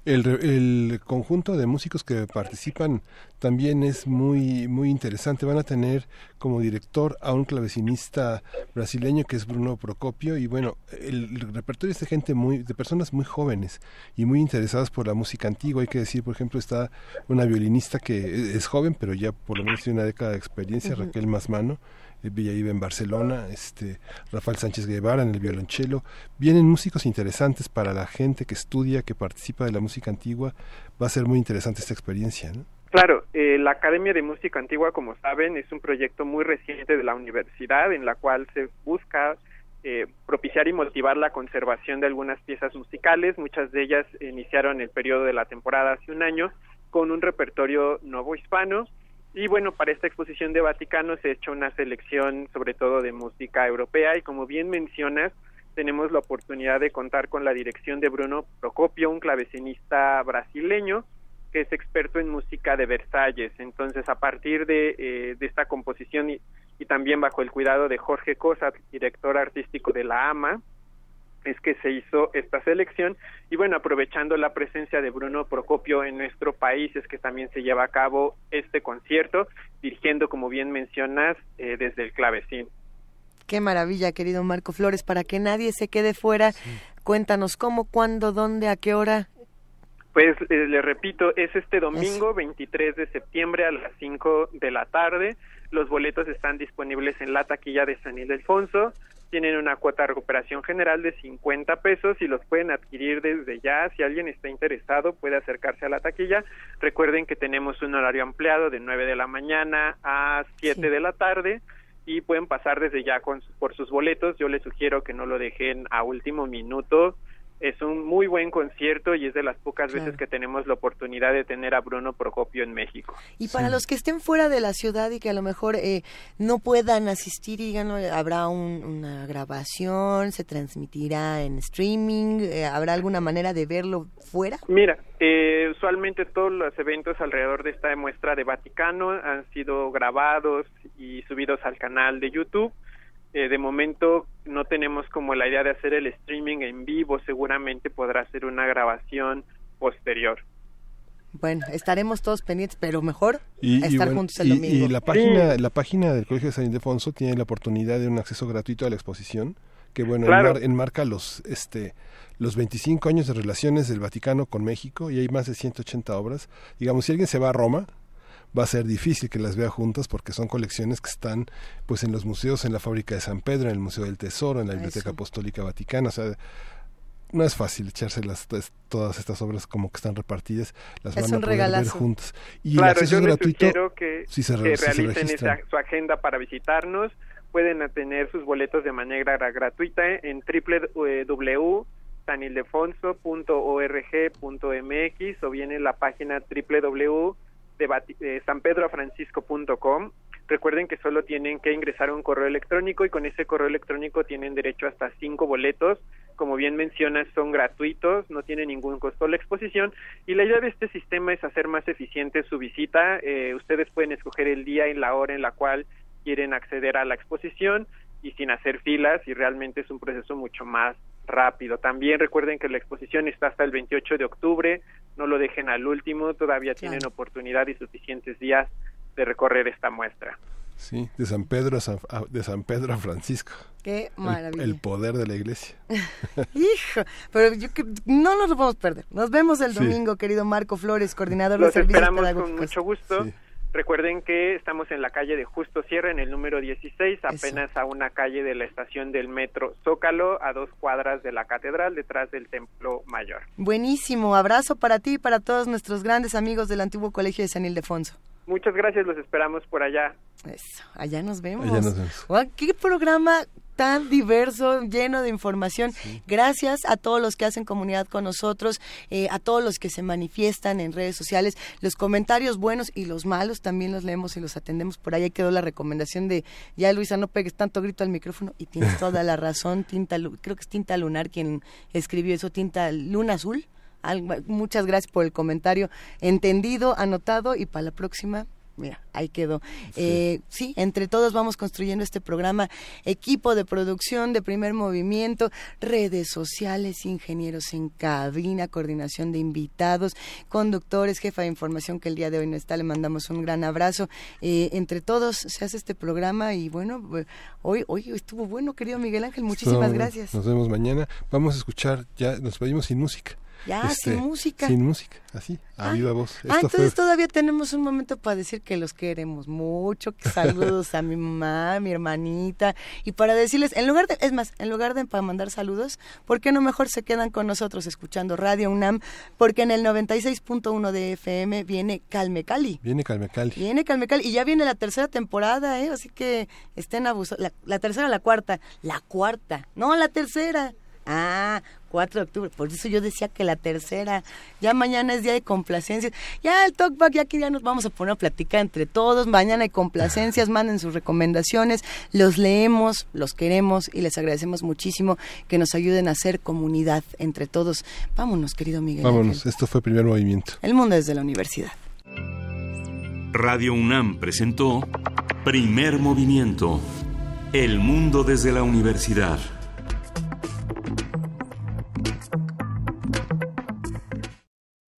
Speaker 1: El, el, conjunto de músicos que participan también es muy muy interesante. Van a tener como director a un clavecinista brasileño que es Bruno Procopio y bueno, el, repertorio es de gente muy de personas muy jóvenes y muy interesadas por la música antigua. Hay que decir, por ejemplo, está una violinista que es joven, pero ya por lo menos tiene una década de experiencia, Raquel Masmano Villaíba en Barcelona, este, Rafael Sánchez Guevara en el violonchelo. Vienen músicos interesantes para la gente que estudia, que participa de la música antigua. Va a ser muy interesante esta experiencia, ¿no?
Speaker 27: Claro, eh, la Academia de Música Antigua, como saben, es un proyecto muy reciente de la universidad en la cual se busca eh, propiciar y motivar la conservación de algunas piezas musicales. Muchas de ellas iniciaron el periodo de la temporada hace un año con un repertorio nuevo hispano y bueno, para esta exposición de Vaticano se ha hecho una selección sobre todo de música europea y como bien mencionas, tenemos la oportunidad de contar con la dirección de Bruno Procopio, un clavecinista brasileño que es experto en música de Versalles. Entonces, a partir de, eh, de esta composición y, y, también bajo el cuidado de Jorge Cosa, director artístico de La AMA, es que se hizo esta selección y bueno, aprovechando la presencia de Bruno Procopio en nuestro país es que también se lleva a cabo este concierto, dirigiendo, como bien mencionas, eh, desde el clavecín.
Speaker 2: Qué maravilla, querido Marco Flores, para que nadie se quede fuera, cuéntanos cómo, cuándo, dónde, a qué hora.
Speaker 27: Pues eh, le repito, es este domingo 23 de septiembre a las 5 de la tarde. Los boletos están disponibles en la taquilla de San Ildefonso tienen una cuota de recuperación general de 50 pesos y los pueden adquirir desde ya. Si alguien está interesado, puede acercarse a la taquilla. Recuerden que tenemos un horario ampliado de 9 de la mañana a 7 de la tarde y pueden pasar desde ya con, por sus boletos. Yo les sugiero que no lo dejen a último minuto es un muy buen concierto y es de las pocas veces que tenemos la oportunidad de tener a Bruno Procopio en México.
Speaker 2: Y para los que estén fuera de la ciudad y que a lo mejor eh, no puedan asistir, digan, ¿habrá una grabación? ¿Se transmitirá en streaming? Eh, ¿Habrá alguna manera de verlo fuera?
Speaker 27: Mira, eh, usualmente todos los eventos alrededor de esta muestra de Vaticano han sido grabados y subidos al canal de YouTube eh, de momento no tenemos como la idea de hacer el streaming en vivo, seguramente podrá ser una grabación posterior.
Speaker 2: Bueno, estaremos todos pendientes, pero mejor estar juntos el domingo.
Speaker 1: Y la página, la página del Colegio de San Ildefonso tiene la oportunidad de un acceso gratuito a la exposición, que bueno, enmarca los este los 25 años de relaciones del Vaticano con México y hay más de 180 obras. Digamos, si alguien se va a Roma, va a ser difícil que las vea juntas porque son colecciones que están pues en los museos, en la fábrica de San Pedro, en el Museo del Tesoro, en la Biblioteca Apostólica Vaticana, o sea, no es fácil echárselas todas estas obras como que están repartidas, las van a poder ver juntas.
Speaker 27: Y claro, yo les sugiero que, si se, realicen su agenda para visitarnos, pueden tener sus boletos de manera gratuita en www.sanildefonso.org.mx o bien en la página www de, sanpedrofrancisco.com. Recuerden que solo tienen que ingresar un correo electrónico y con ese correo electrónico tienen derecho hasta cinco boletos. Como bien mencionas, son gratuitos, no tiene ningún costo la exposición y la idea de este sistema es hacer más eficiente su visita. Eh, ustedes pueden escoger el día y la hora en la cual quieren acceder a la exposición y sin hacer filas y realmente es un proceso mucho más rápido. También recuerden que la exposición está hasta el 28 de octubre, no lo dejen al último, todavía tienen oportunidad y suficientes días de recorrer esta muestra.
Speaker 1: Sí, de San Pedro a San, de San Pedro a Francisco.
Speaker 2: Qué maravilla.
Speaker 1: El, poder de la iglesia. <laughs>
Speaker 2: Hijo, pero yo que no nos lo podemos perder. Nos vemos el domingo, querido Marco Flores, coordinador
Speaker 27: de
Speaker 2: servicios
Speaker 27: esperamos con mucho gusto. Recuerden que estamos en la calle de Justo Sierra, en el número 16, apenas a una calle de la estación del metro Zócalo, a dos cuadras de la catedral, detrás del Templo Mayor.
Speaker 2: Buenísimo, abrazo para ti y para todos nuestros grandes amigos del antiguo Colegio de San Ildefonso.
Speaker 27: Muchas gracias, los esperamos por allá.
Speaker 2: Eso, allá nos vemos. Allá nos vemos. ¿Qué programa tan diverso, lleno de información. Gracias a todos los que hacen comunidad con nosotros, eh, a todos los que se manifiestan en redes sociales. Los comentarios buenos y los malos también los leemos y los atendemos. Por ahí quedó la recomendación de, ya Luisa, no pegues tanto grito al micrófono. Y tienes <laughs> toda la razón, tinta, creo que es Tinta Lunar quien escribió eso, Tinta Luna Azul. Muchas gracias por el comentario entendido, anotado y para la próxima mira, ahí quedó. Sí. Eh, sí. entre todos vamos construyendo este programa, equipo de producción de primer movimiento, redes sociales, ingenieros en cabina, coordinación de invitados, conductores, jefa de información que el día de hoy no está, le mandamos un gran abrazo. Eh, entre todos se hace este programa y bueno, hoy, hoy estuvo bueno, querido Miguel Ángel, muchísimas gracias.
Speaker 1: Nos vemos mañana. Vamos a escuchar, ya nos pedimos sin música.
Speaker 2: Ya, sin este, música.
Speaker 1: Sin música, así, a ah, viva voz.
Speaker 2: ah, entonces todavía tenemos un momento para decir que los queremos mucho, que saludos a mi mamá, a mi hermanita, y para decirles, en lugar de, es más, en lugar de para mandar saludos, ¿por qué no mejor se quedan con nosotros escuchando Radio UNAM? Porque en el 96.1 de FM viene Calme Cali.
Speaker 1: Viene Calme Cali.
Speaker 2: Viene Calme Cali, y ya viene la tercera temporada, ¿eh? Así que estén abusados. La, la tercera, la cuarta. La cuarta, no, la tercera. Ah, 4 de octubre. Por eso yo decía que la tercera. Ya mañana es día de complacencias. Ya el talkback, ya que ya nos vamos a poner a platicar entre todos. Mañana hay complacencias, manden sus recomendaciones. Los leemos, los queremos y les agradecemos muchísimo que nos ayuden a hacer comunidad entre todos. Vámonos, querido Miguel.
Speaker 1: Vámonos, esto fue primer movimiento.
Speaker 2: El mundo desde la universidad.
Speaker 5: Radio UNAM presentó Primer Movimiento. El mundo desde la universidad.